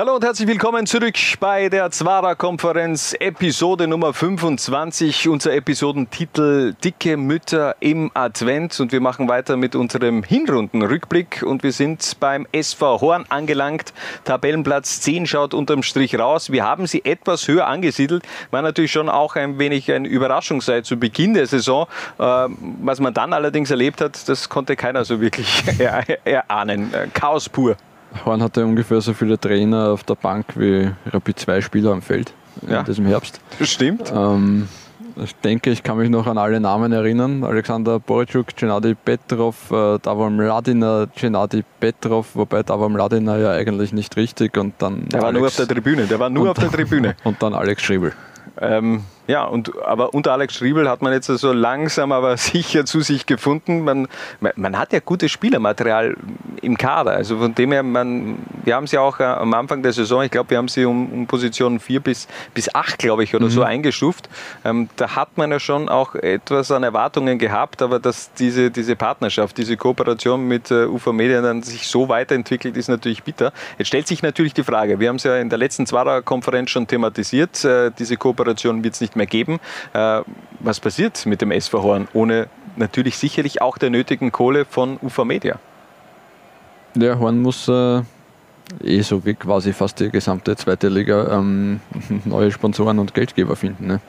Hallo und herzlich willkommen zurück bei der Zwara-Konferenz, Episode Nummer 25. Unser Episodentitel Dicke Mütter im Advent. Und wir machen weiter mit unserem Hinrundenrückblick. Und wir sind beim SV Horn angelangt. Tabellenplatz 10 schaut unterm Strich raus. Wir haben sie etwas höher angesiedelt. War natürlich schon auch ein wenig eine Überraschung seit zu Beginn der Saison. Ähm, was man dann allerdings erlebt hat, das konnte keiner so wirklich [laughs] erahnen. Chaos pur. Horn hatte ungefähr so viele Trainer auf der Bank wie Rapid 2 Spieler am Feld ja. in diesem Herbst. Das stimmt. Ähm, ich denke, ich kann mich noch an alle Namen erinnern. Alexander Boritschuk, Gennady Petrov, äh, Davor Mladina, Gennady Petrov, wobei Davor Mladina ja eigentlich nicht richtig und dann. Der Alex, war nur auf der Tribüne, der war nur auf der Tribüne. [laughs] Und dann Alex Schriebel. Ähm, ja, und, aber unter Alex Schriebel hat man jetzt so also langsam aber [laughs] sicher zu sich gefunden. Man, man hat ja gutes Spielermaterial im Kader. Also von dem her, man, wir haben sie auch äh, am Anfang der Saison, ich glaube, wir haben sie um, um Position 4 bis, bis 8, glaube ich, oder mhm. so eingestuft. Ähm, da hat man ja schon auch etwas an Erwartungen gehabt, aber dass diese, diese Partnerschaft, diese Kooperation mit äh, UFA Media dann sich so weiterentwickelt, ist natürlich bitter. Jetzt stellt sich natürlich die Frage, wir haben es ja in der letzten Zwarer-Konferenz schon thematisiert, äh, diese Kooperation wird es nicht mehr geben. Äh, was passiert mit dem SV Horn ohne natürlich sicherlich auch der nötigen Kohle von UFA Media? Ja, Horn muss äh, eh so wie quasi fast die gesamte zweite Liga ähm, [laughs] neue Sponsoren und Geldgeber finden. Ne?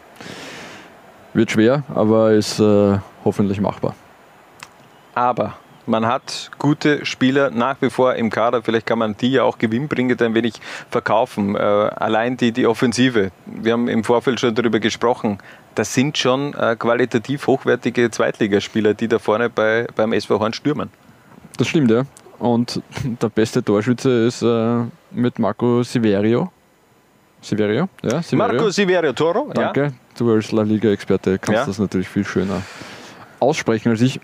Wird schwer, aber ist äh, hoffentlich machbar. Aber man hat gute Spieler nach wie vor im Kader. Vielleicht kann man die ja auch gewinnbringend ein wenig verkaufen. Äh, allein die, die Offensive. Wir haben im Vorfeld schon darüber gesprochen. Das sind schon äh, qualitativ hochwertige Zweitligaspieler, die da vorne bei, beim SV Horn stürmen. Das stimmt, ja. Und [laughs] der beste Torschütze ist äh, mit Marco Siverio. Siverio? Ja, Siverio. Marco Siverio Toro, Danke. Ja. Du als La Liga-Experte kannst ja. das natürlich viel schöner aussprechen als ich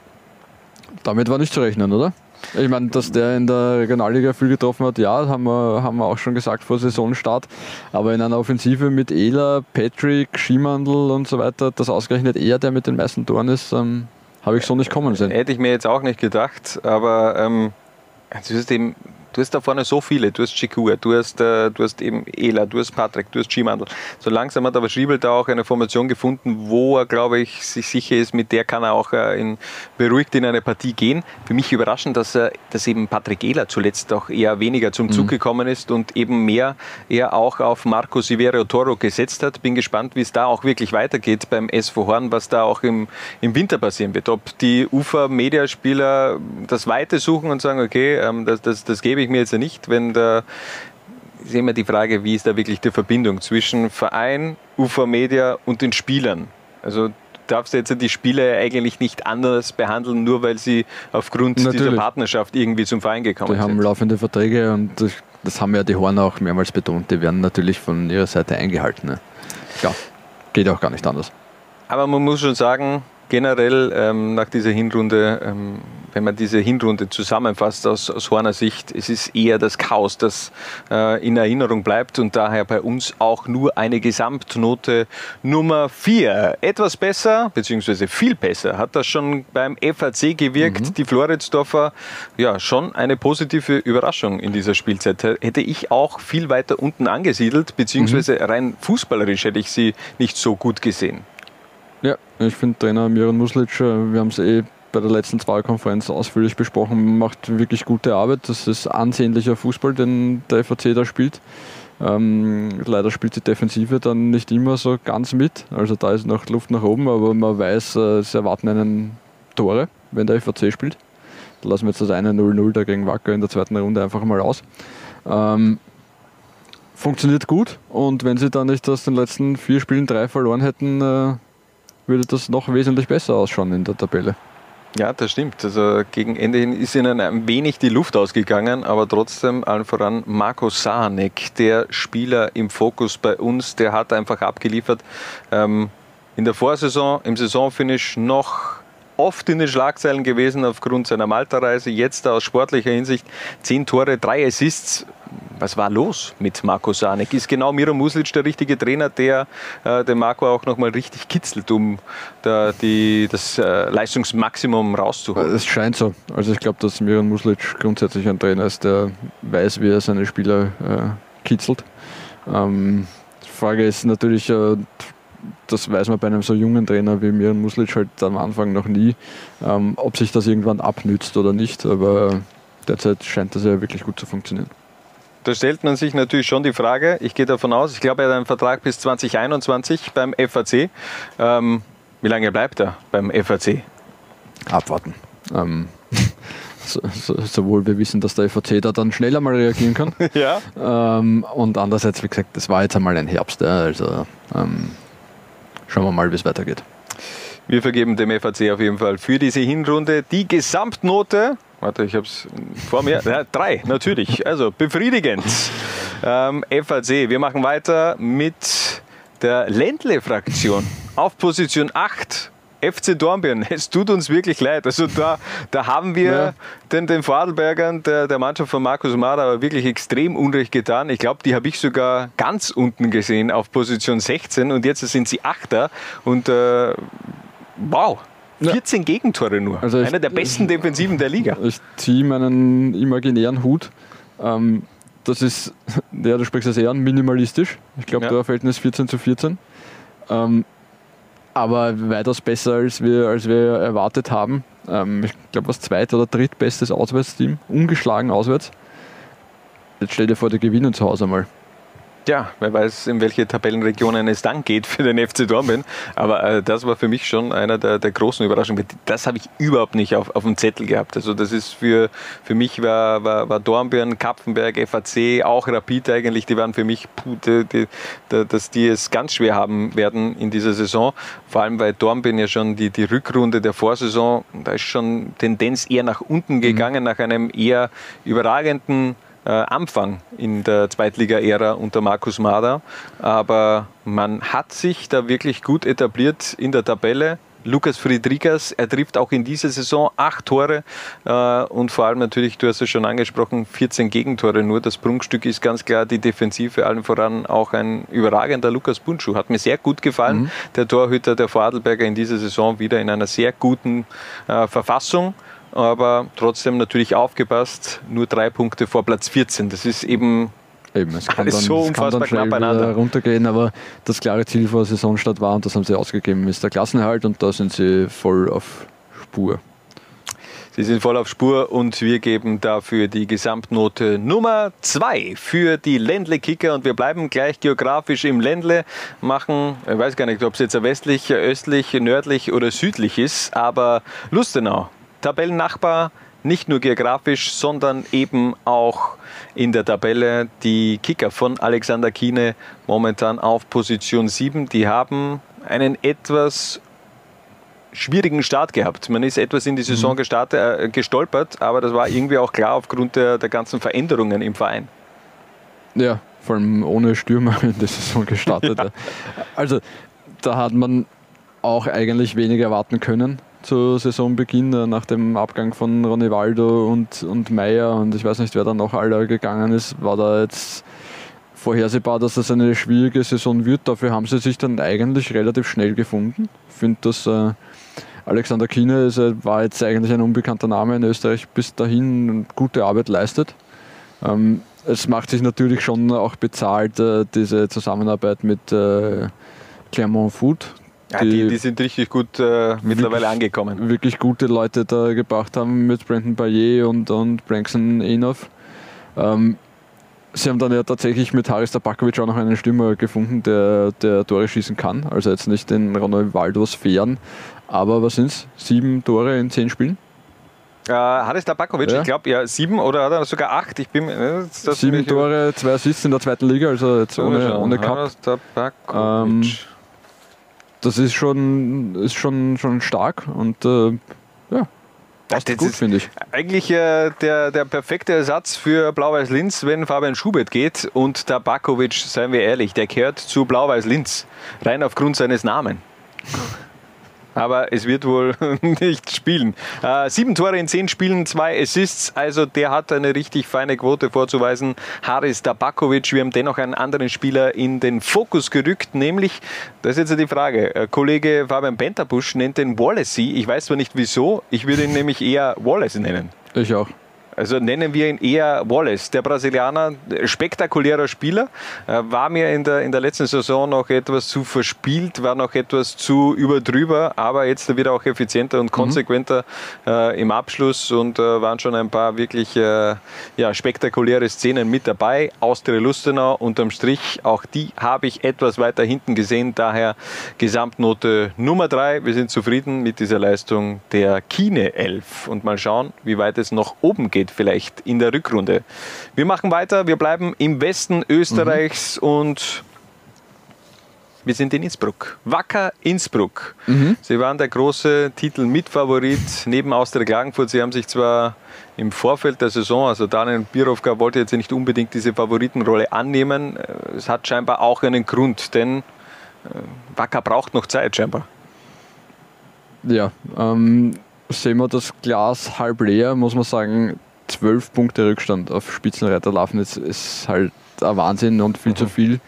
damit war nicht zu rechnen, oder? Ich meine, dass der in der Regionalliga viel getroffen hat, ja, haben wir, haben wir auch schon gesagt vor Saisonstart. Aber in einer Offensive mit Ela, Patrick, Schimandl und so weiter, dass ausgerechnet er der mit den meisten Toren ist, ähm, habe ich so nicht kommen sehen. Hätte ich mir jetzt auch nicht gedacht, aber ähm, ist eben Du hast da vorne so viele. Du hast Chikua, du hast, äh, du hast eben Ela, du hast Patrick, du hast Schimandl. So langsam hat aber Schriebel da auch eine Formation gefunden, wo er, glaube ich, sich sicher ist, mit der kann er auch äh, in, beruhigt in eine Partie gehen. Für mich überraschend, dass, er, dass eben Patrick Ela zuletzt auch eher weniger zum Zug mhm. gekommen ist und eben mehr er auch auf Marco Siverio Toro gesetzt hat. Bin gespannt, wie es da auch wirklich weitergeht beim SV Horn, was da auch im, im Winter passieren wird. Ob die Ufer-Mediaspieler das Weite suchen und sagen, okay, ähm, das, das, das gebe ich mir jetzt ja nicht, wenn da ist immer die Frage, wie ist da wirklich die Verbindung zwischen Verein, UFA Media und den Spielern. Also darfst du jetzt die Spieler eigentlich nicht anders behandeln, nur weil sie aufgrund Natürlich. dieser Partnerschaft irgendwie zum Verein gekommen die sind. Die haben laufende Verträge und das haben ja die Horn auch mehrmals betont. Die werden natürlich von ihrer Seite eingehalten. Ne? Ja, geht auch gar nicht anders. Aber man muss schon sagen, generell ähm, nach dieser Hinrunde, ähm, wenn man diese Hinrunde zusammenfasst aus, aus Horner Sicht, es ist eher das Chaos, das äh, in Erinnerung bleibt und daher bei uns auch nur eine Gesamtnote Nummer 4. Etwas besser, beziehungsweise viel besser, hat das schon beim FAC gewirkt. Mhm. Die Floridsdorfer, ja, schon eine positive Überraschung in dieser Spielzeit. Hätte ich auch viel weiter unten angesiedelt, beziehungsweise mhm. rein fußballerisch hätte ich sie nicht so gut gesehen. Ja, ich finde Trainer Miran Muslic, äh, wir haben es eh bei der letzten Wahlkonferenz ausführlich besprochen, macht wirklich gute Arbeit. Das ist ansehnlicher Fußball, den der FAC da spielt. Ähm, leider spielt die Defensive dann nicht immer so ganz mit. Also da ist noch Luft nach oben, aber man weiß, äh, sie erwarten einen Tore, wenn der FAC spielt. Da lassen wir jetzt das eine 0-0 dagegen Wacker in der zweiten Runde einfach mal aus. Ähm, funktioniert gut und wenn sie dann nicht aus den letzten vier Spielen drei verloren hätten, äh, würde das noch wesentlich besser ausschauen in der Tabelle. Ja, das stimmt. Also gegen Ende hin ist ihnen ein wenig die Luft ausgegangen, aber trotzdem allen voran Marco Sahanek, der Spieler im Fokus bei uns, der hat einfach abgeliefert. Ähm, in der Vorsaison, im Saisonfinish noch oft in den Schlagzeilen gewesen aufgrund seiner Malta-Reise. Jetzt aus sportlicher Hinsicht zehn Tore, drei Assists was war los mit Marco Sanek? Ist genau Miro Muslic der richtige Trainer, der äh, den Marco auch nochmal richtig kitzelt, um da die, das äh, Leistungsmaximum rauszuholen? Es scheint so. Also ich glaube, dass Miro Muslic grundsätzlich ein Trainer ist, der weiß, wie er seine Spieler äh, kitzelt. Ähm, die Frage ist natürlich, äh, das weiß man bei einem so jungen Trainer wie Miran Muslic halt am Anfang noch nie, ähm, ob sich das irgendwann abnützt oder nicht. Aber derzeit scheint das ja wirklich gut zu funktionieren. Da stellt man sich natürlich schon die Frage, ich gehe davon aus, ich glaube, er hat einen Vertrag bis 2021 beim FAC. Ähm, wie lange bleibt er beim FAC? Abwarten. Ähm, [laughs] so, so, sowohl wir wissen, dass der FAC da dann schneller mal reagieren kann. [laughs] ja. Ähm, und andererseits, wie gesagt, das war jetzt einmal ein Herbst. Also ähm, schauen wir mal, wie es weitergeht. Wir vergeben dem FAC auf jeden Fall für diese Hinrunde die Gesamtnote Warte, ich habe es vor mir. Ja, drei, natürlich. Also befriedigend. Ähm, FAC, wir machen weiter mit der Ländle-Fraktion. Auf Position 8 FC Dornbirn, es tut uns wirklich leid. Also da, da haben wir ja. den, den Vorarlbergern, der, der Mannschaft von Markus Mara, aber wirklich extrem Unrecht getan. Ich glaube, die habe ich sogar ganz unten gesehen auf Position 16 und jetzt sind sie Achter und äh, wow, 14 ja. Gegentore nur. Also ich, Einer der besten Defensiven der Liga. Ich ziehe meinen imaginären Hut. Ähm, das ist, [laughs] ja, du sprichst das eher an, minimalistisch. Ich glaube, ja. Torverhältnis 14 zu 14. Ähm, aber weitaus besser, als wir, als wir erwartet haben. Ähm, ich glaube, das zweit- oder drittbestes Auswärtsteam. Ungeschlagen auswärts. Jetzt stell dir vor, die gewinnen zu Hause mal. Ja, wer weiß, in welche Tabellenregionen es dann geht für den FC Dornbirn. Aber äh, das war für mich schon einer der, der großen Überraschungen. Das habe ich überhaupt nicht auf, auf dem Zettel gehabt. Also das ist für, für mich war, war, war Dornbirn, Kapfenberg, FAC, auch Rapid eigentlich, die waren für mich, puh, die, die, dass die es ganz schwer haben werden in dieser Saison. Vor allem, weil Dornbirn ja schon die, die Rückrunde der Vorsaison, da ist schon Tendenz eher nach unten gegangen, mhm. nach einem eher überragenden Anfang in der Zweitliga-Ära unter Markus Mader. Aber man hat sich da wirklich gut etabliert in der Tabelle. Lukas Friedrigas, er trifft auch in dieser Saison acht Tore äh, und vor allem natürlich, du hast es schon angesprochen, 14 Gegentore nur. Das Prunkstück ist ganz klar die Defensive, allen voran auch ein überragender Lukas Buntschuh. Hat mir sehr gut gefallen. Mhm. Der Torhüter der Vorarlberger in dieser Saison wieder in einer sehr guten äh, Verfassung. Aber trotzdem natürlich aufgepasst, nur drei Punkte vor Platz 14. Das ist eben Eben, es kann [laughs] Alles dann, so es kann dann unfassbar knapp beieinander. runtergehen, aber das klare Ziel vor Saisonstart war, und das haben sie ausgegeben, ist der Klassenerhalt und da sind sie voll auf Spur. Sie sind voll auf Spur und wir geben dafür die Gesamtnote Nummer 2 für die Ländle Kicker und wir bleiben gleich geografisch im Ländle, machen, ich weiß gar nicht, ob es jetzt westlich, östlich, nördlich oder südlich ist, aber Lustenau, Tabellennachbar, nicht nur geografisch, sondern eben auch in der Tabelle. Die Kicker von Alexander Kiene momentan auf Position 7, die haben einen etwas schwierigen Start gehabt. Man ist etwas in die Saison gestartet, äh, gestolpert, aber das war irgendwie auch klar aufgrund der, der ganzen Veränderungen im Verein. Ja, vor allem ohne Stürmer [laughs] in der Saison gestartet. [laughs] ja. Also da hat man auch eigentlich wenig erwarten können zu Saisonbeginn nach dem Abgang von Ronivaldo und, und Meyer und ich weiß nicht, wer da noch alle gegangen ist, war da jetzt vorhersehbar, dass das eine schwierige Saison wird. Dafür haben sie sich dann eigentlich relativ schnell gefunden. Ich finde, dass äh, Alexander Kiene ist, äh, war jetzt eigentlich ein unbekannter Name in Österreich bis dahin gute Arbeit leistet. Ähm, es macht sich natürlich schon auch bezahlt, äh, diese Zusammenarbeit mit äh, Clermont Food. Ja, die, die sind richtig gut äh, mittlerweile angekommen. Wirklich gute Leute da gebracht haben mit Brandon Bayer und, und Branson Enoff. Ähm, sie haben dann ja tatsächlich mit Haris Tabakovic auch noch einen Stürmer gefunden, der, der Tore schießen kann. Also jetzt nicht den Ronaldo Sphären. Aber was sind es? Sieben Tore in zehn Spielen? Äh, Haris Tabakovic, Ja. ich glaube, ja, sieben oder hat er sogar acht. Ich bin, äh, das- Sieben Tore, zwei Assists in der zweiten Liga, also jetzt ohne, ohne Cup. Haris Tabakovic. Ähm, das ist schon, ist schon, schon stark und äh, ja, passt das gut, finde ich. Eigentlich äh, der, der perfekte Ersatz für Blau-Weiß-Linz, wenn Fabian Schubert geht. Und Tabakovic, seien wir ehrlich, der gehört zu Blau-Weiß-Linz. Rein aufgrund seines Namen. Aber es wird wohl [laughs] nicht spielen. Äh, sieben Tore in zehn Spielen, zwei Assists. Also der hat eine richtig feine Quote vorzuweisen. Haris Tabakovic. Wir haben dennoch einen anderen Spieler in den Fokus gerückt. Nämlich, das ist jetzt die Frage. Äh, Kollege Fabian Benterbusch nennt den Wallacey. Ich weiß zwar nicht wieso. Ich würde ihn [laughs] nämlich eher Wallace nennen. Ich auch. Also nennen wir ihn eher Wallace. Der Brasilianer, spektakulärer Spieler, war mir in der, in der letzten Saison noch etwas zu verspielt, war noch etwas zu überdrüber, aber jetzt wird er auch effizienter und konsequenter äh, im Abschluss und äh, waren schon ein paar wirklich äh, ja, spektakuläre Szenen mit dabei. Austria Lustenau unterm Strich, auch die habe ich etwas weiter hinten gesehen, daher Gesamtnote Nummer drei. Wir sind zufrieden mit dieser Leistung der Kine 11 und mal schauen, wie weit es noch oben geht, vielleicht in der Rückrunde. Wir machen weiter, wir bleiben im Westen Österreichs und wir sind in Innsbruck. Wacker Innsbruck. Sie waren der große Titel-Mitfavorit neben Austria Klagenfurt. Sie haben sich zwar im Vorfeld der Saison, also Daniel Birovka wollte jetzt nicht unbedingt diese Favoritenrolle annehmen. Es hat scheinbar auch einen Grund, denn äh, Wacker braucht noch Zeit scheinbar. Ja, ähm, sehen wir das Glas halb leer, muss man sagen, zwölf Punkte Rückstand auf Spitzenreiter Lafnitz ist halt ein Wahnsinn und viel zu viel.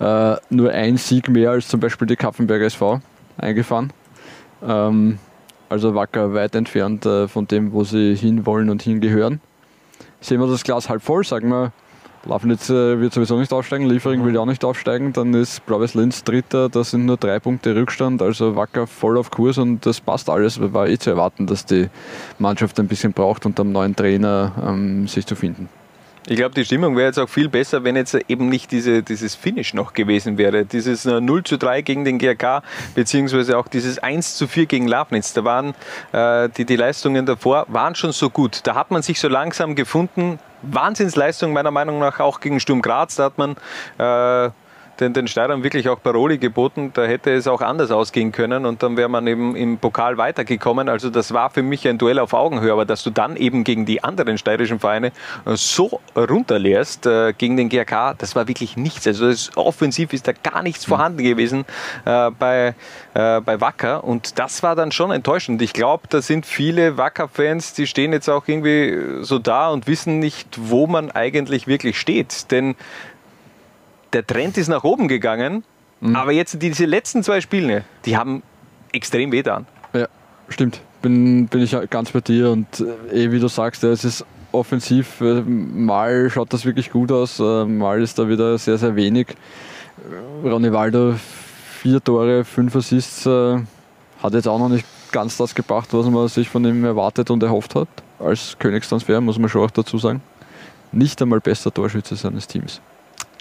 Äh, nur ein Sieg mehr als zum Beispiel die Kapfenberger SV eingefahren. Ähm, also Wacker weit entfernt äh, von dem, wo sie hinwollen und hingehören. Sehen wir das Glas halb voll, sagen wir, Lafnitz äh, wird sowieso nicht aufsteigen, Liefering will auch nicht aufsteigen, dann ist Blau-Weiß Linz Dritter, da sind nur drei Punkte Rückstand, also Wacker voll auf Kurs und das passt alles. War eh zu erwarten, dass die Mannschaft ein bisschen braucht, unter dem neuen Trainer ähm, sich zu finden. Ich glaube, die Stimmung wäre jetzt auch viel besser, wenn jetzt eben nicht diese, dieses Finish noch gewesen wäre. Dieses äh, 0 zu 3 gegen den GRK, beziehungsweise auch dieses 1 zu 4 gegen Lafnitz. Da waren äh, die, die Leistungen davor waren schon so gut. Da hat man sich so langsam gefunden. Wahnsinnsleistung meiner Meinung nach auch gegen Sturm Graz. Da hat man äh, den, den Steirern wirklich auch Paroli geboten. Da hätte es auch anders ausgehen können und dann wäre man eben im Pokal weitergekommen. Also das war für mich ein Duell auf Augenhöhe. Aber dass du dann eben gegen die anderen steirischen Vereine äh, so runterlehrst, äh, gegen den GRK, das war wirklich nichts. Also das, offensiv ist da gar nichts vorhanden gewesen äh, bei, äh, bei Wacker und das war dann schon enttäuschend. Ich glaube, da sind viele Wacker-Fans, die stehen jetzt auch irgendwie so da und wissen nicht, wo man eigentlich wirklich steht. Denn der Trend ist nach oben gegangen, aber jetzt diese letzten zwei Spiele, die haben extrem wehgetan. Ja, stimmt. bin, bin ich ganz bei dir und eh wie du sagst, es ist offensiv, mal schaut das wirklich gut aus, mal ist da wieder sehr, sehr wenig. Ronny Waldo, vier Tore, fünf Assists, hat jetzt auch noch nicht ganz das gebracht, was man sich von ihm erwartet und erhofft hat. Als Königstransfer, muss man schon auch dazu sagen. Nicht einmal bester Torschütze seines Teams.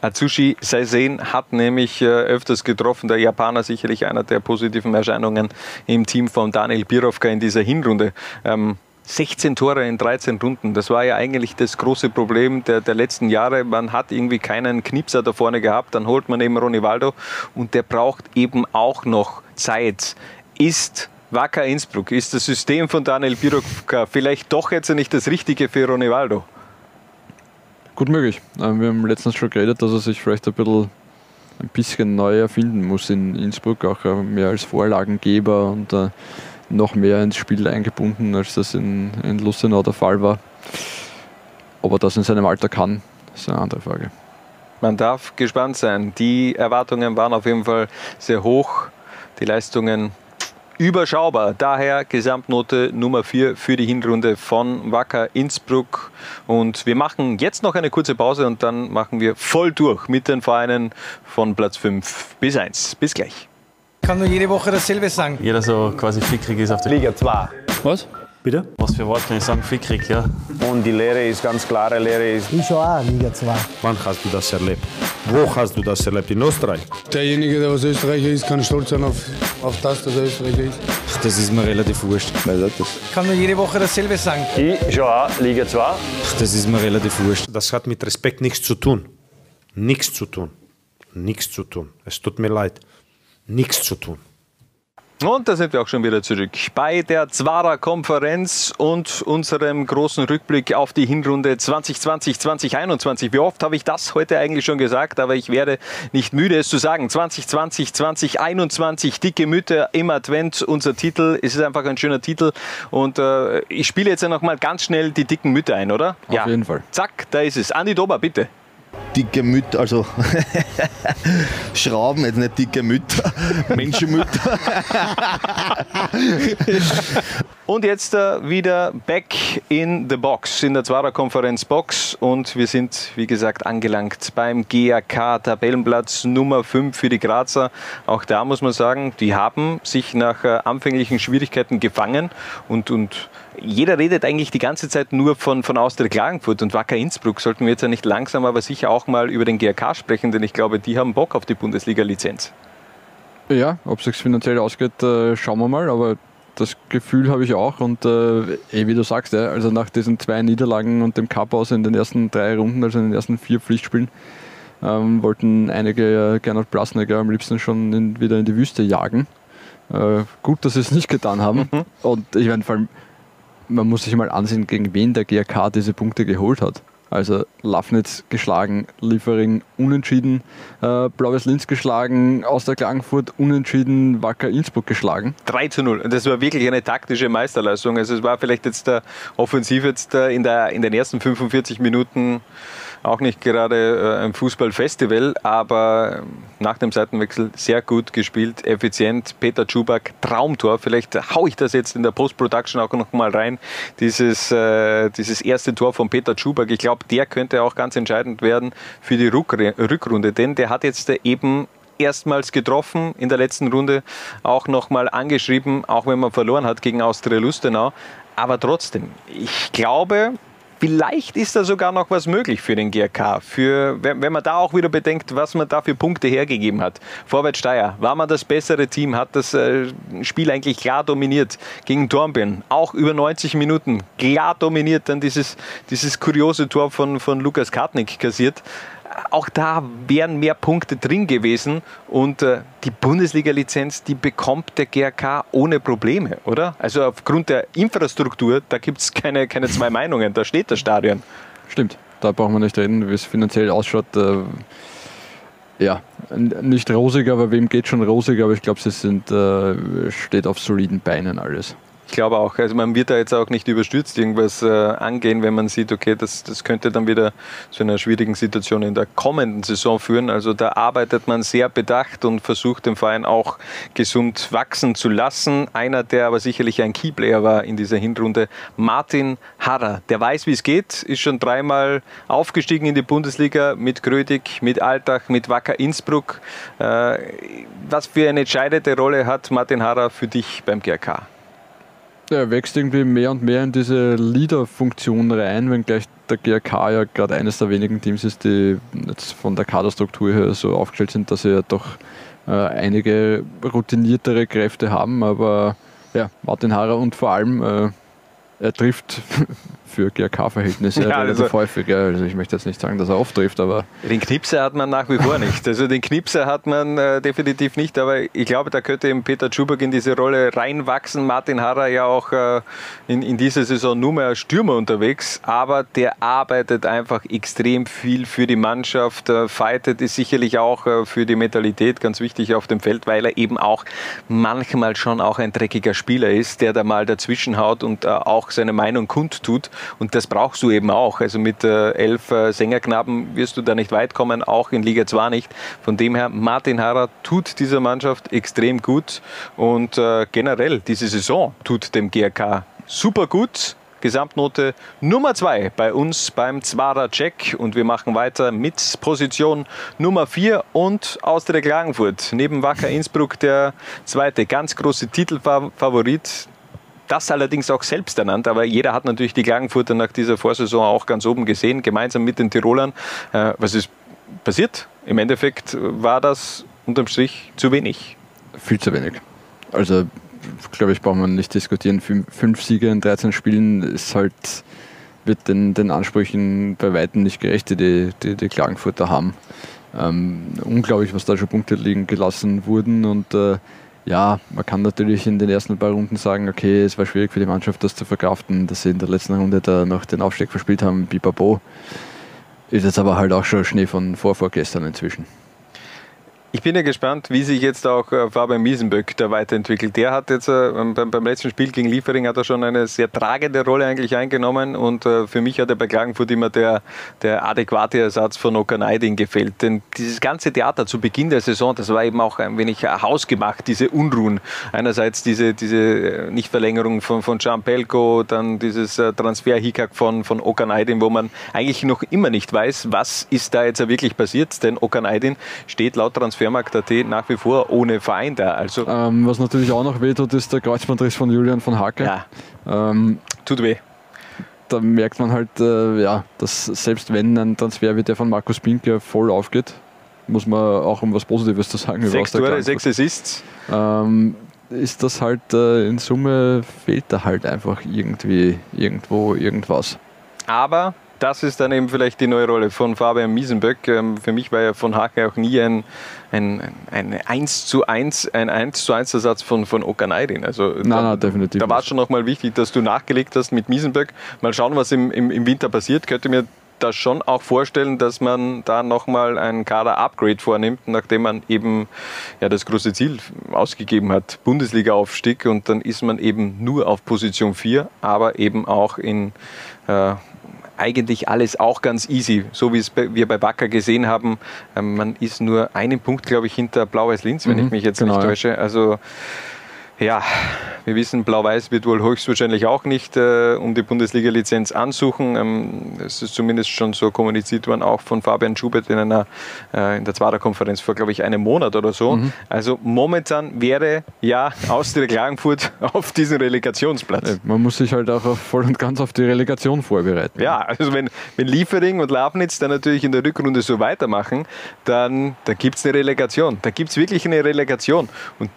Atsushi Saisen hat nämlich äh, öfters getroffen, der Japaner sicherlich einer der positiven Erscheinungen im Team von Daniel Birovka in dieser Hinrunde. Ähm, 16 Tore in 13 Runden. Das war ja eigentlich das große Problem der, der letzten Jahre. Man hat irgendwie keinen Knipser da vorne gehabt. Dann holt man eben Ronivaldo und der braucht eben auch noch Zeit. Ist Wacker Innsbruck, ist das System von Daniel Birovka vielleicht doch jetzt nicht das Richtige für Ronivaldo? Gut möglich. Ähm, wir haben letztens schon geredet, dass er sich vielleicht ein bisschen, ein bisschen neu erfinden muss in Innsbruck, auch äh, mehr als Vorlagengeber und äh, noch mehr ins Spiel eingebunden, als das in, in Lustenau der Fall war. Ob er das in seinem Alter kann, ist eine andere Frage. Man darf gespannt sein. Die Erwartungen waren auf jeden Fall sehr hoch. Die Leistungen überschaubar. Daher Gesamtnote Nummer 4 für die Hinrunde von Wacker Innsbruck. Und wir machen jetzt noch eine kurze Pause und dann machen wir voll durch mit den Vereinen von Platz 5 bis 1. Bis gleich. Ich kann nur jede Woche dasselbe sagen. Jeder so quasi fickrig ist auf der Liga 2. Was? Bitte? Was für Wort kann ich sagen? Fickrig, ja. Und die Lehre ist ganz klare Lehre ist. Ich schon auch Liga 2. Wann hast du das erlebt? Wo hast du das erlebt? In Österreich? Derjenige, der aus Österreicher ist, kann stolz sein auf, auf das, dass er Österreicher ist. Ach, das ist mir relativ wurscht. Ich kann nur jede Woche dasselbe sagen. Ich schon auch Liga 2. Ach, das ist mir relativ wurscht. Das hat mit Respekt nichts zu tun. Nichts zu tun. Nichts zu tun. Es tut mir leid. Nichts zu tun. Und da sind wir auch schon wieder zurück bei der Zwarer Konferenz und unserem großen Rückblick auf die Hinrunde 2020-2021. Wie oft habe ich das heute eigentlich schon gesagt, aber ich werde nicht müde, es zu sagen. 2020, 2021, dicke Mütter im Advent, unser Titel. Es ist einfach ein schöner Titel und äh, ich spiele jetzt noch mal ganz schnell die dicken Mütter ein, oder? Auf ja. jeden Fall. Zack, da ist es. Andi Dober, bitte dicke Mütter, also [laughs] Schrauben, jetzt nicht dicke Mütter, [laughs] Menschenmütter. und jetzt äh, wieder back in the box, in der Zwarer Konferenz Box und wir sind, wie gesagt, angelangt beim GAK Tabellenplatz Nummer 5 für die Grazer. Auch da muss man sagen, die haben sich nach äh, anfänglichen Schwierigkeiten gefangen und, und jeder redet eigentlich die ganze Zeit nur von, von Austria Klagenfurt und Wacker Innsbruck. Sollten wir jetzt ja nicht langsam, aber sicher auch mal über den GRK sprechen, denn ich glaube, die haben Bock auf die Bundesliga-Lizenz. Ja, ob es sich finanziell ausgeht, äh, schauen wir mal, aber das Gefühl habe ich auch und äh, eh, wie du sagst, ja, also nach diesen zwei Niederlagen und dem Cup aus in den ersten drei Runden, also in den ersten vier Pflichtspielen, ähm, wollten einige äh, Gernot Blasnecker am liebsten schon in, wieder in die Wüste jagen. Äh, gut, dass sie es nicht getan haben. Mhm. Und ich meine, vor allem, man muss sich mal ansehen, gegen wen der GRK diese Punkte geholt hat. Also Lafnitz geschlagen, Liefering unentschieden, äh, Blaues Linz geschlagen, aus der Klagenfurt unentschieden, Wacker Innsbruck geschlagen. 3 zu 0. Und das war wirklich eine taktische Meisterleistung. Also es war vielleicht jetzt der Offensiv jetzt in, der, in den ersten 45 Minuten auch nicht gerade äh, ein Fußballfestival, aber nach dem Seitenwechsel sehr gut gespielt, effizient. Peter Czubak, Traumtor. Vielleicht haue ich das jetzt in der Post-Production auch noch mal rein. Dieses, äh, dieses erste Tor von Peter Czubak, ich glaube, der könnte auch ganz entscheidend werden für die Rückrunde, denn der hat jetzt eben erstmals getroffen in der letzten Runde, auch nochmal angeschrieben, auch wenn man verloren hat gegen Austria Lustenau. Aber trotzdem, ich glaube, Vielleicht ist da sogar noch was möglich für den GRK. Für, wenn, wenn man da auch wieder bedenkt, was man da für Punkte hergegeben hat. Vorwärts Steyr war man das bessere Team, hat das äh, Spiel eigentlich klar dominiert gegen Dornbirn. Auch über 90 Minuten klar dominiert, dann dieses, dieses kuriose Tor von, von Lukas Kartnick kassiert auch da wären mehr Punkte drin gewesen und äh, die Bundesliga-Lizenz, die bekommt der GRK ohne Probleme, oder? Also aufgrund der Infrastruktur, da gibt es keine, keine zwei Meinungen, da steht das Stadion. Stimmt, da brauchen wir nicht reden, wie es finanziell ausschaut. Äh, ja, nicht rosig, aber wem geht schon rosig, aber ich glaube, sie sind, äh, steht auf soliden Beinen alles. Ich glaube auch. Also man wird da jetzt auch nicht überstürzt irgendwas äh, angehen, wenn man sieht, okay, das, das könnte dann wieder zu einer schwierigen Situation in der kommenden Saison führen. Also da arbeitet man sehr bedacht und versucht den Verein auch gesund wachsen zu lassen. Einer, der aber sicherlich ein Keyplayer war in dieser Hinrunde, Martin Harrer. Der weiß, wie es geht, ist schon dreimal aufgestiegen in die Bundesliga mit Grödig, mit Altach, mit Wacker Innsbruck. Äh, was für eine entscheidende Rolle hat Martin Harrer für dich beim GRK? Er wächst irgendwie mehr und mehr in diese Leader-Funktion rein, wenngleich der GRK ja gerade eines der wenigen Teams ist, die jetzt von der Kaderstruktur her so aufgestellt sind, dass sie ja doch äh, einige routiniertere Kräfte haben. Aber ja, Martin Harrer und vor allem äh, er trifft [laughs] für GRK-Verhältnisse ja, relativ also, häufig. Ja. Also ich möchte jetzt nicht sagen, dass er oft trifft, aber. Den Knipser hat man nach wie vor [laughs] nicht. Also den Knipser hat man äh, definitiv nicht, aber ich glaube, da könnte eben Peter Schubak in diese Rolle reinwachsen. Martin Harrer ja auch äh, in, in dieser Saison nur mehr als Stürmer unterwegs, aber der arbeitet einfach extrem viel für die Mannschaft. Äh, fightet ist sicherlich auch äh, für die Mentalität ganz wichtig auf dem Feld, weil er eben auch manchmal schon auch ein dreckiger Spieler ist, der da mal dazwischen haut und äh, auch seine Meinung kundtut. Und das brauchst du eben auch. Also mit äh, elf äh, Sängerknaben wirst du da nicht weit kommen, auch in Liga 2 nicht. Von dem her, Martin Harrer tut dieser Mannschaft extrem gut und äh, generell diese Saison tut dem GRK super gut. Gesamtnote Nummer 2 bei uns beim Zwarer Check und wir machen weiter mit Position Nummer 4 und Austria Klagenfurt. Neben Wacker Innsbruck der zweite ganz große Titelfavorit das allerdings auch selbst ernannt, aber jeder hat natürlich die Klagenfurter nach dieser Vorsaison auch ganz oben gesehen, gemeinsam mit den Tirolern. Äh, was ist passiert? Im Endeffekt war das unterm Strich zu wenig. Viel zu wenig. Also, glaube ich, braucht man nicht diskutieren. Fünf Siege in 13 Spielen ist halt, wird den, den Ansprüchen bei Weitem nicht gerecht, die die, die Klagenfurter haben. Ähm, unglaublich, was da schon Punkte liegen gelassen wurden und äh, ja, man kann natürlich in den ersten paar Runden sagen, okay, es war schwierig für die Mannschaft, das zu verkraften, dass sie in der letzten Runde da noch den Aufstieg verspielt haben, Bibabo. Ist jetzt aber halt auch schon Schnee von vor vorgestern inzwischen. Ich bin ja gespannt, wie sich jetzt auch äh, Fabian Miesenböck da weiterentwickelt. Der hat jetzt äh, beim, letzten Spiel gegen Liefering hat er schon eine sehr tragende Rolle eigentlich eingenommen und äh, für mich hat er bei Klagenfurt immer der, der adäquate Ersatz von Okanaidin gefällt. Denn dieses ganze Theater zu Beginn der Saison, das war eben auch ein wenig hausgemacht, diese Unruhen. Einerseits diese, diese Nichtverlängerung von, von Pelko, dann dieses Transfer-Hickhack von, von Okanaidin, wo man eigentlich noch immer nicht weiß, was ist da jetzt wirklich passiert. Denn Okanaidin steht laut Transfer Transfermarkt.at nach wie vor ohne Verein da. Also ähm, was natürlich auch noch wehtut, ist der Kreuzbandriss von Julian von Hacke. Ja. Ähm, Tut weh. Da merkt man halt, äh, ja, dass selbst wenn ein Transfer wie der von Markus Pinker voll aufgeht, muss man auch um was Positives zu sagen. Sechs Tore, sechs Assists. Ähm, ist das halt äh, in Summe fehlt da halt einfach irgendwie irgendwo irgendwas. Aber das ist dann eben vielleicht die neue Rolle von Fabian Miesenböck. Ähm, für mich war ja von Hake auch nie ein, ein, ein 1 zu 1, ein 1 zu 1 Ersatz von, von Okanaidin. Also nein, da, nein, definitiv. Da war es schon nochmal wichtig, dass du nachgelegt hast mit Miesenböck. Mal schauen, was im, im, im Winter passiert. Könnte mir das schon auch vorstellen, dass man da nochmal ein Kader-Upgrade vornimmt, nachdem man eben ja, das große Ziel ausgegeben hat, Bundesliga-Aufstieg und dann ist man eben nur auf Position 4, aber eben auch in äh, eigentlich alles auch ganz easy, so wie es wir bei Wacker gesehen haben. Ähm, man ist nur einen Punkt, glaube ich, hinter Blau-Weiß-Linz, wenn mhm, ich mich jetzt genau, nicht täusche. Also ja, wir wissen, Blau-Weiß wird wohl höchstwahrscheinlich auch nicht äh, um die Bundesliga-Lizenz ansuchen. Ähm, es ist zumindest schon so kommuniziert worden, auch von Fabian Schubert in einer äh, in der Zwarer-Konferenz vor, glaube ich, einem Monat oder so. Mhm. Also momentan wäre ja Austria Klagenfurt [laughs] auf diesem Relegationsplatz. Man muss sich halt auch voll und ganz auf die Relegation vorbereiten. Ja, also wenn, wenn Liefering und Lafnitz dann natürlich in der Rückrunde so weitermachen, dann, dann gibt es eine Relegation. Da gibt es wirklich eine Relegation. Und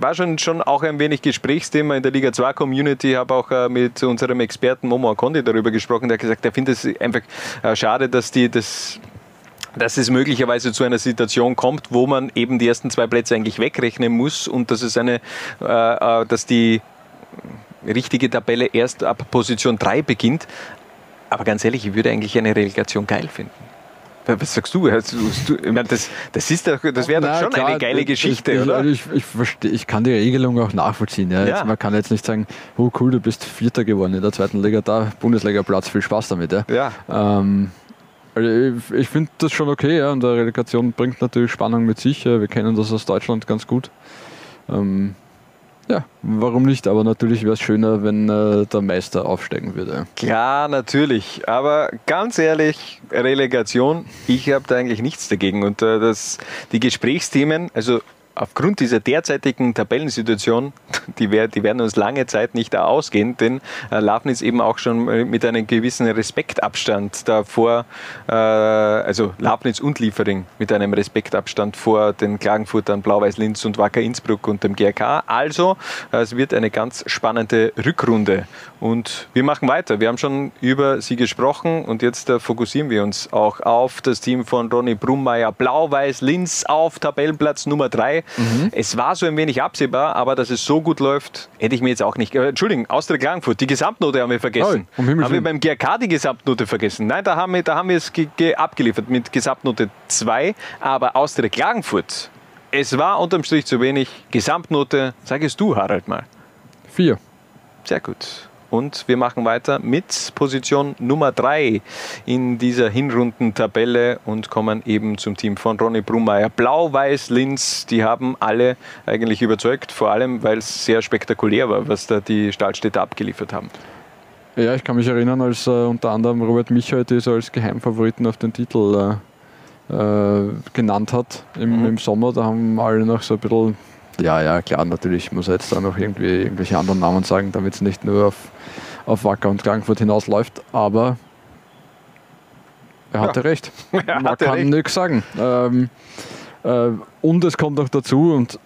war schon, schon auch ein wenig Gesprächsthema in der Liga 2 Community. Ich habe auch äh, mit unserem Experten Momo Akondi darüber gesprochen. Der hat gesagt, er findet es einfach äh, schade, dass die das dass es möglicherweise zu einer Situation kommt, wo man eben die ersten zwei Plätze eigentlich wegrechnen muss und dass es eine, äh, dass die richtige Tabelle erst ab Position 3 beginnt. Aber ganz ehrlich, ich würde eigentlich eine Relegation geil finden. Was sagst du? Das, das, ist doch- das wäre doch schon klar, eine geile ich- Geschichte, ich, oder? Ich, ich, versteh, ich kann die Regelung auch nachvollziehen. Ja. Ja. Jetzt, man kann jetzt nicht sagen, oh cool, du bist Vierter geworden in der zweiten Liga, da Bundesliga-Platz, viel Spaß damit. Ja. Ja. Ähm, also ich ich finde das schon okay ja. und eine Relegation bringt natürlich Spannung mit sich. Wir kennen das aus Deutschland ganz gut. Ähm, ja, warum nicht? Aber natürlich wäre es schöner, wenn äh, der Meister aufsteigen würde. Klar, natürlich. Aber ganz ehrlich, Relegation, ich habe da eigentlich nichts dagegen. Und äh, das, die Gesprächsthemen, also aufgrund dieser derzeitigen Tabellensituation, [laughs] die, wär, die werden uns lange Zeit nicht da ausgehen, denn äh, Lafnitz eben auch schon mit einem gewissen Respektabstand davor, äh, also Lafnitz und Liefering mit einem Respektabstand vor den Klagenfurtern Blau-Weiß Linz und Wacker Innsbruck und dem GRK. Also äh, es wird eine ganz spannende Rückrunde. Und wir machen weiter. Wir haben schon über sie gesprochen und jetzt äh, fokussieren wir uns auch auf das Team von Ronny Brummeier. Blau-Weiß Linz auf Tabellenplatz Nummer 3. Es war so ein wenig absehbar, aber dass es so gut läuft, hätte ich mir jetzt auch nicht. Äh, Entschuldigung, Austria Klagenfurt, die Gesamtnote haben wir vergessen. Oh, um haben wir beim GRK die Gesamtnote vergessen? Nein, da haben wir, da haben wir es ge ge abgeliefert mit Gesamtnote 2, aber Austria Klagenfurt. Es war unterm Strich zu wenig. Gesamtnote, sag es du, Harald, mal. Vier. Sehr gut. Und wir machen weiter mit Position Nummer 3 in dieser Hinrundentabelle und kommen eben zum Team von Ronny Brummeier. Blau-Weiß Linz, die haben alle eigentlich überzeugt, vor allem weil es sehr spektakulär war, was da die Stahlstädter abgeliefert haben. Ja, ich kann mich erinnern, als äh, unter anderem Robert Michael das als Geheimfavoriten auf den Titel äh, äh, genannt hat im, Mhm. im Sommer. Da haben alle noch so ein bisschen, ja, ja, klar, natürlich muss er jetzt da noch irgendwie irgendwelche anderen Namen sagen, damit es nicht nur auf, auf Wacker und Klagenfurt hinausläuft, aber er hatte Ja. recht. [laughs] Er Man kann nichts sagen. Ähm, äh, und es kommt noch dazu, und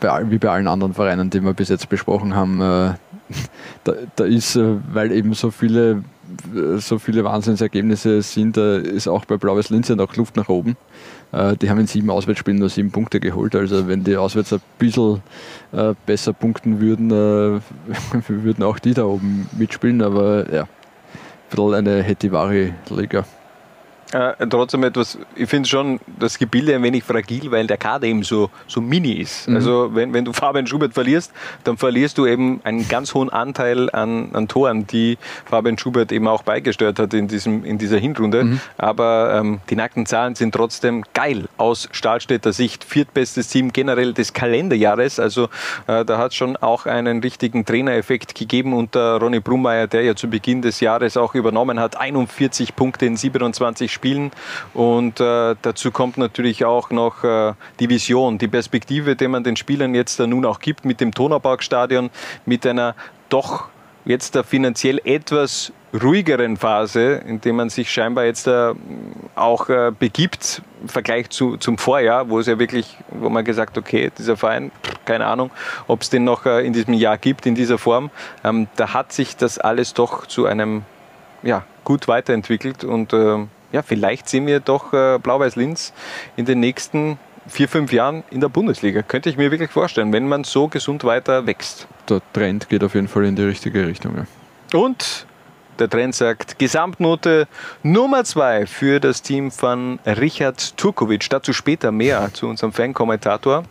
bei, all- wie bei allen anderen Vereinen, die wir bis jetzt besprochen haben, äh, [laughs] da, da ist, äh, weil eben so viele, äh, so viele Wahnsinnsergebnisse sind, da ist auch bei Blaues Linz ja noch Luft nach oben. Äh, die haben in sieben Auswärtsspielen nur sieben Punkte geholt. Also wenn die auswärts ein bisschen äh, besser punkten würden, äh, [laughs] würden auch die da oben mitspielen. Aber ja, ein bisschen eine Hetivari-Liga. Äh, trotzdem etwas, ich finde schon das Gebilde ein wenig fragil, weil der Kader eben so, so mini ist. Mhm. Also wenn, wenn du [laughs] Fabian Schubert verlierst, dann verlierst du eben einen ganz hohen Anteil an, an Toren, die Fabian Schubert eben auch beigesteuert hat in, diesem, in dieser Hinrunde. Mhm. Aber ähm, die nackten Zahlen sind trotzdem geil aus Stahlstädter Sicht. Viertbestes Team generell des Kalenderjahres. Also äh, da hat es schon auch einen richtigen Trainereffekt gegeben unter Ronny Brummeier, der ja zu Beginn des Jahres auch übernommen hat. 41 Punkte in 27 Spielen. Und äh, dazu kommt natürlich auch noch äh, die Vision, die Perspektive, die man den Spielern jetzt äh, nun auch gibt mit dem Donauparkstadion, mit einer doch jetzt da finanziell etwas ruhigeren Phase, in der man sich scheinbar jetzt äh, auch äh, begibt im Vergleich zu, zum Vorjahr, wo es ja wirklich, wo man gesagt okay, dieser Verein, keine Ahnung, ob es den noch äh, in diesem Jahr gibt, in dieser Form, ähm, da hat sich das alles doch zu einem ja, gut weiterentwickelt und äh, ja, vielleicht sehen wir doch äh, Blau-Weiß Linz in den nächsten vier, fünf Jahren in der Bundesliga. Könnte ich mir wirklich vorstellen, wenn man so gesund weiter wächst. Der Trend geht auf jeden Fall in die richtige Richtung. Ja. Und der Trend sagt Gesamtnote Nummer zwei für das Team von Richard Turkovic. Dazu später mehr zu unserem Fan-Kommentator.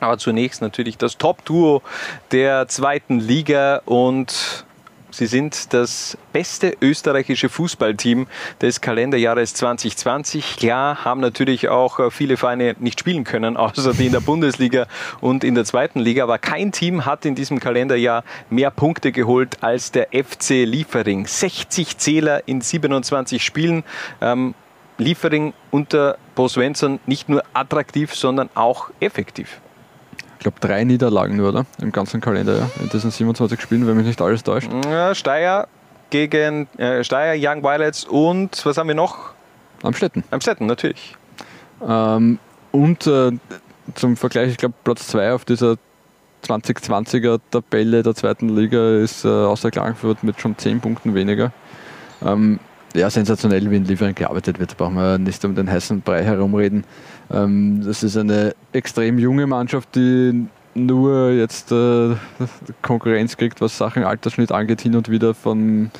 Aber zunächst natürlich das Top-Duo der zweiten Liga und Sie sind das beste österreichische Fußballteam des Kalenderjahres 2020. Klar, haben natürlich auch äh, viele Vereine nicht spielen können, [laughs] außer die in der Bundesliga und in der zweiten Liga. Aber kein Team hat in diesem Kalenderjahr mehr Punkte geholt als der FC Liefering. 60 Zähler in 27 Spielen. Ähm, Liefering unter Bo Svensson nicht nur attraktiv, sondern auch effektiv. Ich glaube, drei Niederlagen nur, oder? Im ganzen Kalender, ja. In diesen 27 Spielen, wenn mich nicht alles täuscht. Ja, Steyr gegen äh, Steyr, Young Violets und was haben wir noch? Amstetten. Amstetten, natürlich. Ähm, und äh, zum Vergleich, ich glaube, Platz 2 auf dieser 2020er Tabelle der zweiten Liga ist äh, außer Klagenfurt mit schon 10 Punkten weniger. Ähm, ja, sensationell, wie in Liefering gearbeitet wird, brauchen wir nicht um den heißen Brei herumreden. Ähm, das ist eine extrem junge Mannschaft, die nur jetzt äh, Konkurrenz kriegt, was Sachen Altersschnitt angeht, hin und wieder von,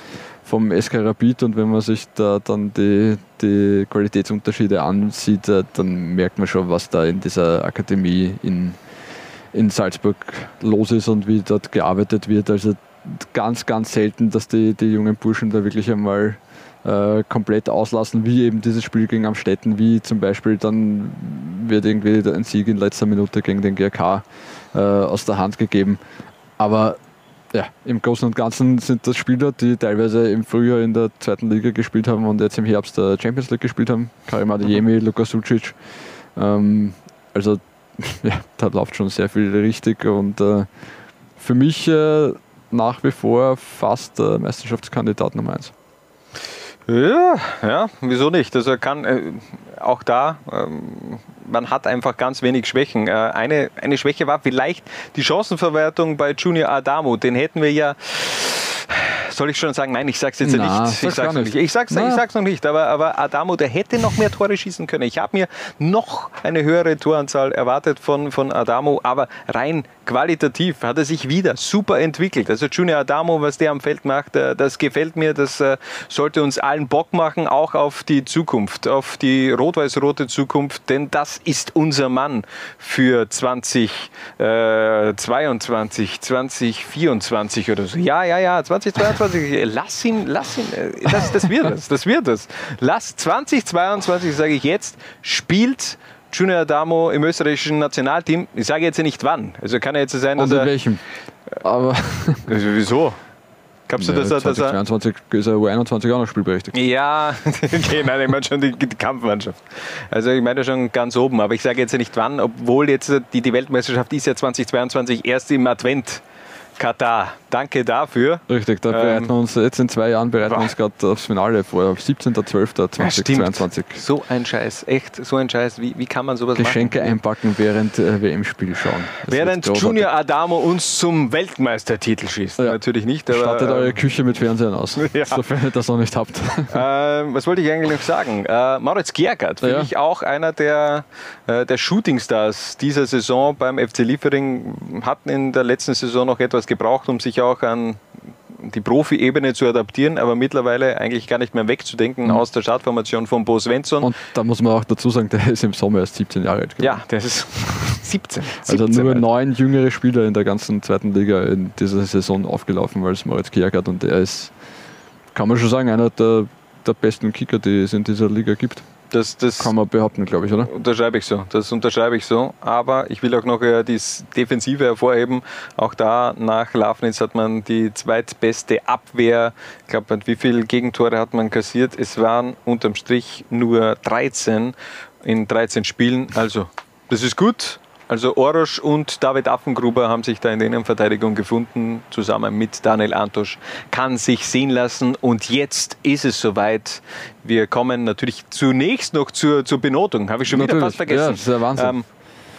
vom SK Rapid und wenn man sich da dann die, die Qualitätsunterschiede ansieht, äh, dann merkt man schon, was da in dieser Akademie in, in Salzburg los ist und wie dort gearbeitet wird. Also ganz, ganz selten, dass die, die jungen Burschen da wirklich einmal äh, komplett auslassen, wie eben dieses Spiel gegen Amstetten, wie zum Beispiel dann wird irgendwie ein Sieg in letzter Minute gegen den GRK äh, aus der Hand gegeben. Aber ja, im Großen und Ganzen sind das Spieler, die teilweise im Frühjahr in der zweiten Liga gespielt haben und jetzt im Herbst der Champions League gespielt haben. Karim Adeyemi, mhm. Luka Sucic. Ähm, also [laughs] ja, da läuft schon sehr viel richtig und äh, für mich äh, nach wie vor fast äh, Meisterschaftskandidat Nummer 1. Ja, ja, wieso nicht? Also kann äh, auch da, ähm, man hat einfach ganz wenig Schwächen. Äh, eine, eine Schwäche war vielleicht die Chancenverwertung bei Junior Adamo. Den hätten wir ja soll ich schon sagen? Nein, ich sag's jetzt Na, nicht. Ich sag's, nicht. Ich, sag's, ich sag's noch nicht. Aber, aber Adamo, der hätte noch mehr Tore schießen können. Ich habe mir noch eine höhere Toranzahl erwartet von, von Adamo, aber rein qualitativ hat er sich wieder super entwickelt. Also Junior Adamo, was der am Feld macht, äh, das gefällt mir. Das äh, sollte uns allen Bock machen, auch auf die Zukunft, auf die rot-weiß-rote Zukunft, denn das ist unser Mann für 2022, 2024 äh, oder so. Ja, ja, ja, 2022. Lass ihn, lass ihn. Das, das wird es, das wird es. Lass 2022, sage ich jetzt, spielt Junior Adamo im österreichischen Nationalteam. Ich sage jetzt nicht wann. Also kann ja jetzt sein, dass Und in welchem? Aber also wieso? Glaubst du, ja, dass er. 2022 ist er U21 auch noch spielberechtigt? Ja, [laughs] okay, nein, ich meine schon die, die, Kampfmannschaft. Also ich meine schon ganz oben, aber ich sage jetzt nicht wann, obwohl jetzt die, die Weltmeisterschaft ist ja 2022 erst im Advent. Katar. Danke dafür. Richtig, da bereiten wir ähm, uns jetzt in zwei Jahren bereiten wir uns gerade aufs Finale vor, 17.12.2022. Ja, so ein Scheiß, echt so ein Scheiß. Wie, wie kann man sowas Geschenke machen? einpacken während äh, WM-Spiel schauen. Das während Junior Adamo uns zum Weltmeistertitel schießt. Ja. Natürlich nicht. Aber, Stattet äh, eure Küche mit Fernsehen aus, [laughs] ja. sofern ihr das noch nicht habt. [laughs] Äh, was wollte ich eigentlich noch sagen? Äh, Moritz Gergert, für mich auch einer der, äh, der Shootingstars dieser Saison beim FC Liefering, hatten in der letzten Saison noch etwas gebraucht, um sich auch an die Profi-Ebene zu adaptieren, aber mittlerweile eigentlich gar nicht mehr wegzudenken mhm. aus der Startformation von Bo Svensson. Und da muss man auch dazu sagen, der ist im Sommer erst 17 Jahre alt. Ja, der ist [laughs] 17. 17 also nur alt. neun jüngere Spieler in der ganzen zweiten Liga in dieser Saison aufgelaufen, weil es Moritz Kiergaard und der ist, kann man schon sagen, einer der, der besten Kicker, die es in dieser Liga gibt. Das, das kann man behaupten, glaube ich, oder? Unterschreibe ich so. Das unterschreibe ich so. Aber ich will auch noch äh, die Defensive hervorheben. Auch da nach Lafnitz hat man die zweitbeste Abwehr. Ich glaube, wie viele Gegentore hat man kassiert? Es waren unterm Strich nur 13 in 13 Spielen. Also, das ist gut. Also Orosch und David Affengruber haben sich da in der Innenverteidigung gefunden, zusammen mit Daniel Antosch. Kann sich sehen lassen und jetzt ist es soweit. Wir kommen natürlich zunächst noch zur, zur Benotung. Habe ich schon natürlich. wieder fast vergessen. Ja, das ist der Wahnsinn. Ähm,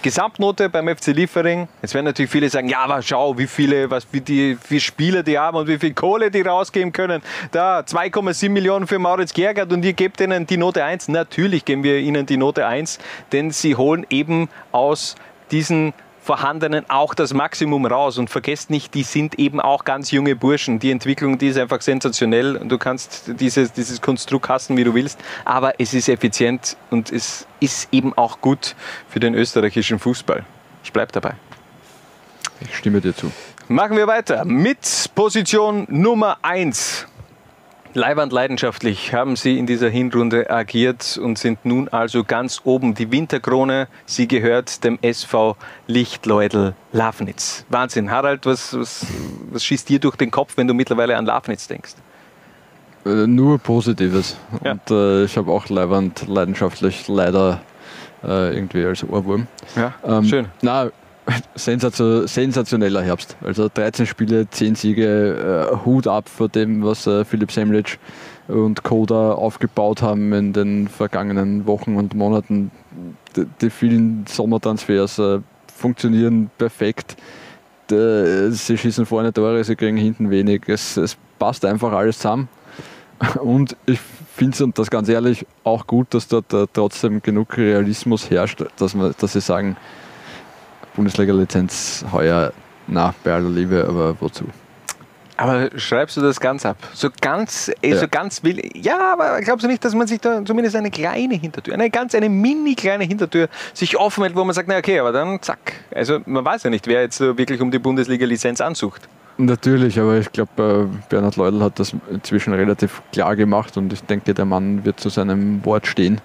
Gesamtnote beim FC Liefering. Jetzt werden natürlich viele sagen, ja, aber schau, wie viele, was, wie die, wie Spieler die haben und wie viel Kohle die rausgeben können. Da 2,7 Millionen für Maurits Gergert und ihr gebt ihnen die Note 1. Natürlich geben wir ihnen die Note 1, denn sie holen eben aus diesen vorhandenen auch das Maximum raus. Und vergesst nicht, die sind eben auch ganz junge Burschen. Die Entwicklung, die ist einfach sensationell. Du kannst dieses, dieses Konstrukt hassen, wie du willst, aber es ist effizient und es ist eben auch gut für den österreichischen Fußball. Ich bleibe dabei. Ich stimme dir zu. Machen wir weiter mit Position Nummer 1. Leiwand leidenschaftlich haben sie in dieser Hinrunde agiert und sind nun also ganz oben. Die Winterkrone, sie gehört dem SV Lichtleudel Lafnitz. Wahnsinn. Harald, was, was, was schießt dir durch den Kopf, wenn du mittlerweile an Lafnitz denkst? Äh, nur Positives. Ja. Und äh, ich habe auch Leiwand leidenschaftlich leider äh, irgendwie als Ohrwurm. Ja, ähm, schön. Na, sensationeller Herbst. Also 13 Spiele, 10 Siege, äh, Hut ab vor dem, was äh, Philipp Semlic und Koda aufgebaut haben in den vergangenen Wochen und Monaten. Die, die vielen Sommertransfers äh, funktionieren perfekt. De, sie schießen vorne Tore, sie kriegen hinten wenig. Es, es passt einfach alles zusammen. [laughs] Und ich finde es, und das ganz ehrlich, auch gut, dass dort äh, trotzdem genug Realismus herrscht, dass, man, dass sie sagen, Bundesliga-Lizenz heuer nach bei aller Liebe, aber wozu? Aber schreibst du das ganz ab? So ganz, äh, so ganz will. Ja, aber glaubst du nicht, dass man sich da zumindest eine kleine Hintertür, eine ganz, eine mini kleine Hintertür sich offen hält, wo man sagt, na okay, aber dann zack. Also man weiß ja nicht, wer jetzt so wirklich um die Bundesliga-Lizenz ansucht. Natürlich, aber ich glaube, äh, Bernhard Leudl hat das inzwischen relativ klar gemacht und ich denke, der Mann wird zu seinem Wort stehen.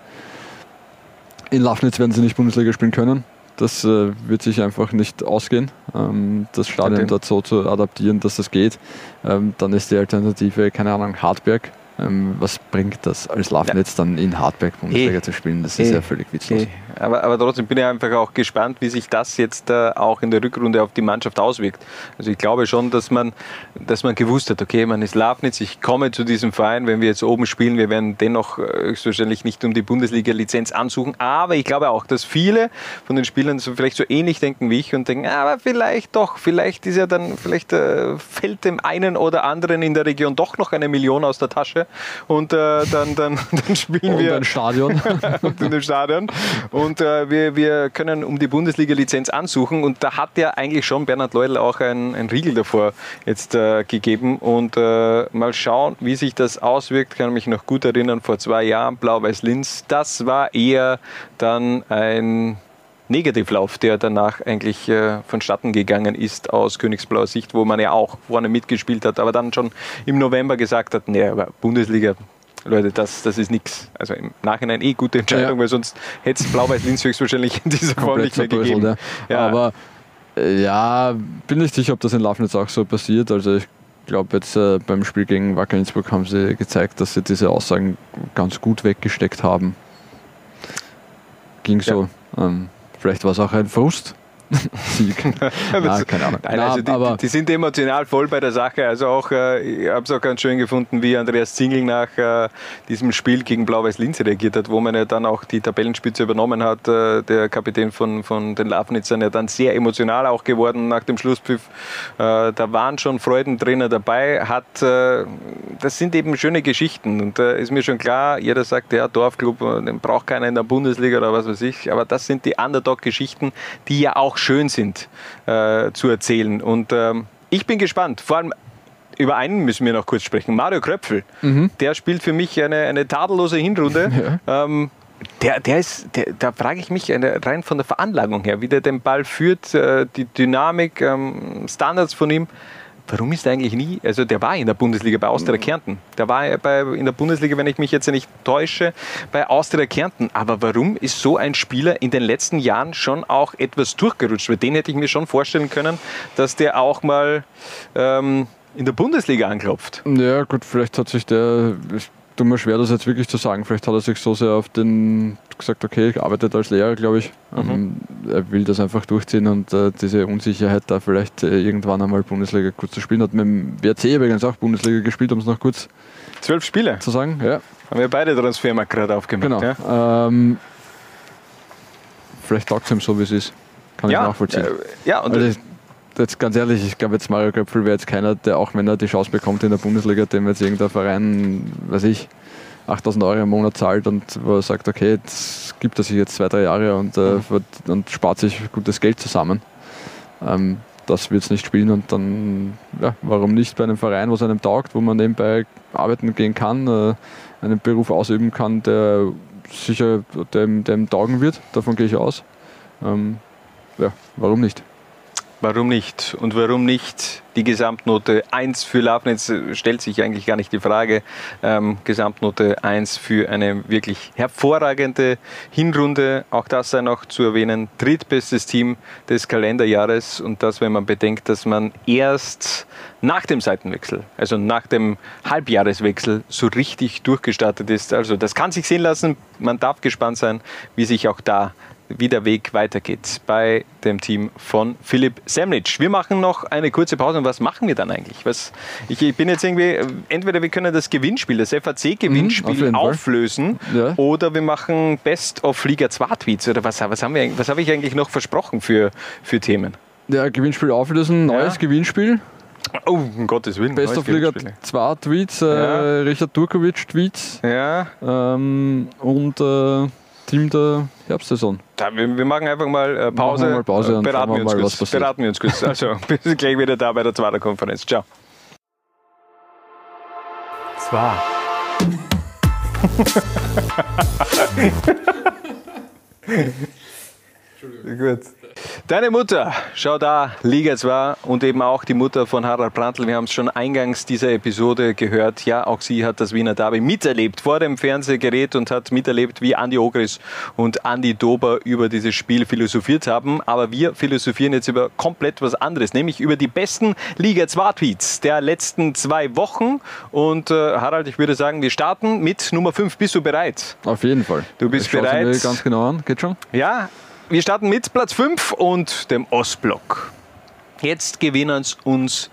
In Lafnitz werden sie nicht Bundesliga spielen können. Das äh, wird sich einfach nicht ausgehen, ähm, das Stadion Okay. dort so zu adaptieren, dass das geht. Ähm, dann ist die Alternative, keine Ahnung, Hartberg. Ähm, was bringt das als Lafnitz dann in Hartberg Bundesliga Eh. zu spielen? Das ist Eh. ja völlig witzlos. Okay. Aber, aber trotzdem bin ich einfach auch gespannt, wie sich das jetzt äh, auch in der Rückrunde auf die Mannschaft auswirkt. Also ich glaube schon, dass man, dass man gewusst hat, okay, man ist Lafnitz, ich komme zu diesem Verein, wenn wir jetzt oben spielen, wir werden dennoch äh, höchstwahrscheinlich nicht um die Bundesliga-Lizenz ansuchen. Aber ich glaube auch, dass viele von den Spielern so vielleicht so ähnlich denken wie ich und denken, "Ah, aber vielleicht doch, vielleicht ist ja dann, vielleicht äh, fällt dem einen oder anderen in der Region doch noch eine Million aus der Tasche und äh, dann, dann, [laughs] dann spielen Und wir ein Stadion. [laughs] und in dem Stadion. Und äh, wir, wir können um die Bundesliga-Lizenz ansuchen. Und da hat ja eigentlich schon Bernhard Leudl auch ein, ein Riegel davor jetzt äh, gegeben. Und äh, mal schauen, wie sich das auswirkt. Ich kann mich noch gut erinnern, vor zwei Jahren, Blau-Weiß-Linz. Das war eher dann ein Negativlauf, der danach eigentlich äh, vonstatten gegangen ist aus Königsblauer Sicht, wo man ja auch vorne mitgespielt hat, aber dann schon im November gesagt hat, aber Bundesliga, Leute, das, das ist nichts. Also im Nachhinein eh gute Entscheidung, Ja. weil sonst hätte es Blau-Weiß-Linz höchstwahrscheinlich in dieser Form komplett nicht mehr gegeben. Ja. Aber äh, ja, bin nicht sicher, ob das in Lafnitz auch so passiert. Also ich glaube jetzt äh, beim Spiel gegen Wacker Innsbruck haben sie gezeigt, dass sie diese Aussagen ganz gut weggesteckt haben. Ging so. Ähm, vielleicht war es auch ein Frust. Sieg. Nein, keine Ahnung. Nein, Na, also die, aber die, die sind emotional voll bei der Sache. Also auch, äh, ich habe es auch ganz schön gefunden, wie Andreas Zingel nach äh, diesem Spiel gegen Blau-Weiß-Linz reagiert hat, wo man ja dann auch die Tabellenspitze übernommen hat. Äh, der Kapitän von, von den Lafnitzern ja dann sehr emotional auch geworden nach dem Schlusspfiff. Äh, da waren schon Freudenträner dabei. Hat, äh, das sind eben schöne Geschichten. Und da ist mir schon klar, jeder sagt, ja, Dorfclub, äh, den braucht keiner in der Bundesliga oder was weiß ich. Aber das sind die Underdog-Geschichten, die ja auch schön sind äh, zu erzählen. Und ähm, ich bin gespannt. Vor allem über einen müssen wir noch kurz sprechen. Mario Kröpfel, Mhm. der spielt für mich eine, eine tadellose Hinrunde. [laughs] Ähm, der, der ist, der, da frage ich mich rein von der Veranlagung her, wie der den Ball führt, äh, die Dynamik, ähm, Standards von ihm. Warum ist er eigentlich nie, also der war in der Bundesliga bei Austria Kärnten. Der war bei, in der Bundesliga, wenn ich mich jetzt nicht täusche, bei Austria Kärnten. Aber warum ist so ein Spieler in den letzten Jahren schon auch etwas durchgerutscht? Weil den hätte ich mir schon vorstellen können, dass der auch mal ähm, in der Bundesliga anklopft. Ja, gut, vielleicht hat sich der, ich tue mir schwer, das jetzt wirklich zu sagen, vielleicht hat er sich so sehr auf den, gesagt, okay, ich arbeite als Lehrer, glaube ich. Ähm, er will das einfach durchziehen und äh, diese Unsicherheit da vielleicht äh, irgendwann einmal Bundesliga kurz zu spielen. Hat mit dem WRC übrigens auch Bundesliga gespielt, um es noch kurz Zwölf Spiele. zu sagen. Ja, Haben wir beide Transfermarkt gerade aufgemacht. genau. Ja? Ähm, vielleicht taugt es ihm so, wie es ist. Kann Ja, ich nachvollziehen. äh, ja, und also jetzt ganz ehrlich, ich glaube jetzt Mario Köpfel wäre jetzt keiner, der auch wenn er die Chance bekommt in der Bundesliga, dem jetzt irgendein Verein, weiß ich, 8000 Euro im Monat zahlt und wo er sagt, okay, das gibt er sich jetzt zwei, drei Jahre und, äh, wird- und spart sich gutes Geld zusammen. Ähm, das wird es nicht spielen und dann, ja, warum nicht bei einem Verein, was einem taugt, wo man nebenbei arbeiten gehen kann, äh, einen Beruf ausüben kann, der sicher dem, dem taugen wird, davon gehe ich aus. Ähm, ja, warum nicht? Warum nicht? Und warum nicht die Gesamtnote 1 für Lafnitz? äh, Stellt sich eigentlich gar nicht die Frage. Ähm, Gesamtnote 1 für eine wirklich hervorragende Hinrunde. Auch das sei noch zu erwähnen. Drittbestes Team des Kalenderjahres. Und das, wenn man bedenkt, dass man erst nach dem Seitenwechsel, also nach dem Halbjahreswechsel, so richtig durchgestartet ist. Also das kann sich sehen lassen. Man darf gespannt sein, wie sich auch da wie der Weg weitergeht bei dem Team von Philipp Semlitsch. Wir machen noch eine kurze Pause und was machen wir dann eigentlich? Was, ich, ich bin jetzt irgendwie, entweder wir können das Gewinnspiel, das Mhm, FAC-Gewinnspiel Fall. auflösen Ja. oder wir machen Best of Liga 2 Tweets oder was, was, haben wir, was habe ich eigentlich noch versprochen für, für Themen? Ja, Gewinnspiel auflösen, neues Ja. Gewinnspiel. Oh, um Gottes Willen. Best of Liga Gewinnspiel. 2 Tweets, äh, Ja. Richard Turkovic Tweets Ja, ähm, und äh, Team der Herbstsaison. Da, wir, wir, machen einfach mal äh, Pause. Wir mal Pause beraten, wir mal, kurz, beraten wir uns kurz. Also, [laughs] bis gleich wieder da bei der zweiten Konferenz. Ciao. Zwar. Entschuldigung. [laughs] Gut. Deine Mutter, schau da, Liga 2 und eben auch die Mutter von Harald Brandl. Wir haben es schon eingangs dieser Episode gehört. Ja, auch sie hat das Wiener Derby miterlebt vor dem Fernsehgerät und hat miterlebt, wie Andi Ogris und Andi Dober über dieses Spiel philosophiert haben. Aber wir philosophieren jetzt über komplett was anderes, nämlich über die besten Liga 2 Tweets der letzten zwei Wochen. Und äh, Harald, ich würde sagen, wir starten mit Nummer 5. Bist du bereit? Auf jeden Fall. Du bist ich bereit? Mir ganz genau an. Geht schon? Ja, wir starten mit Platz 5 und dem Ostblock. Jetzt gewinnen es uns.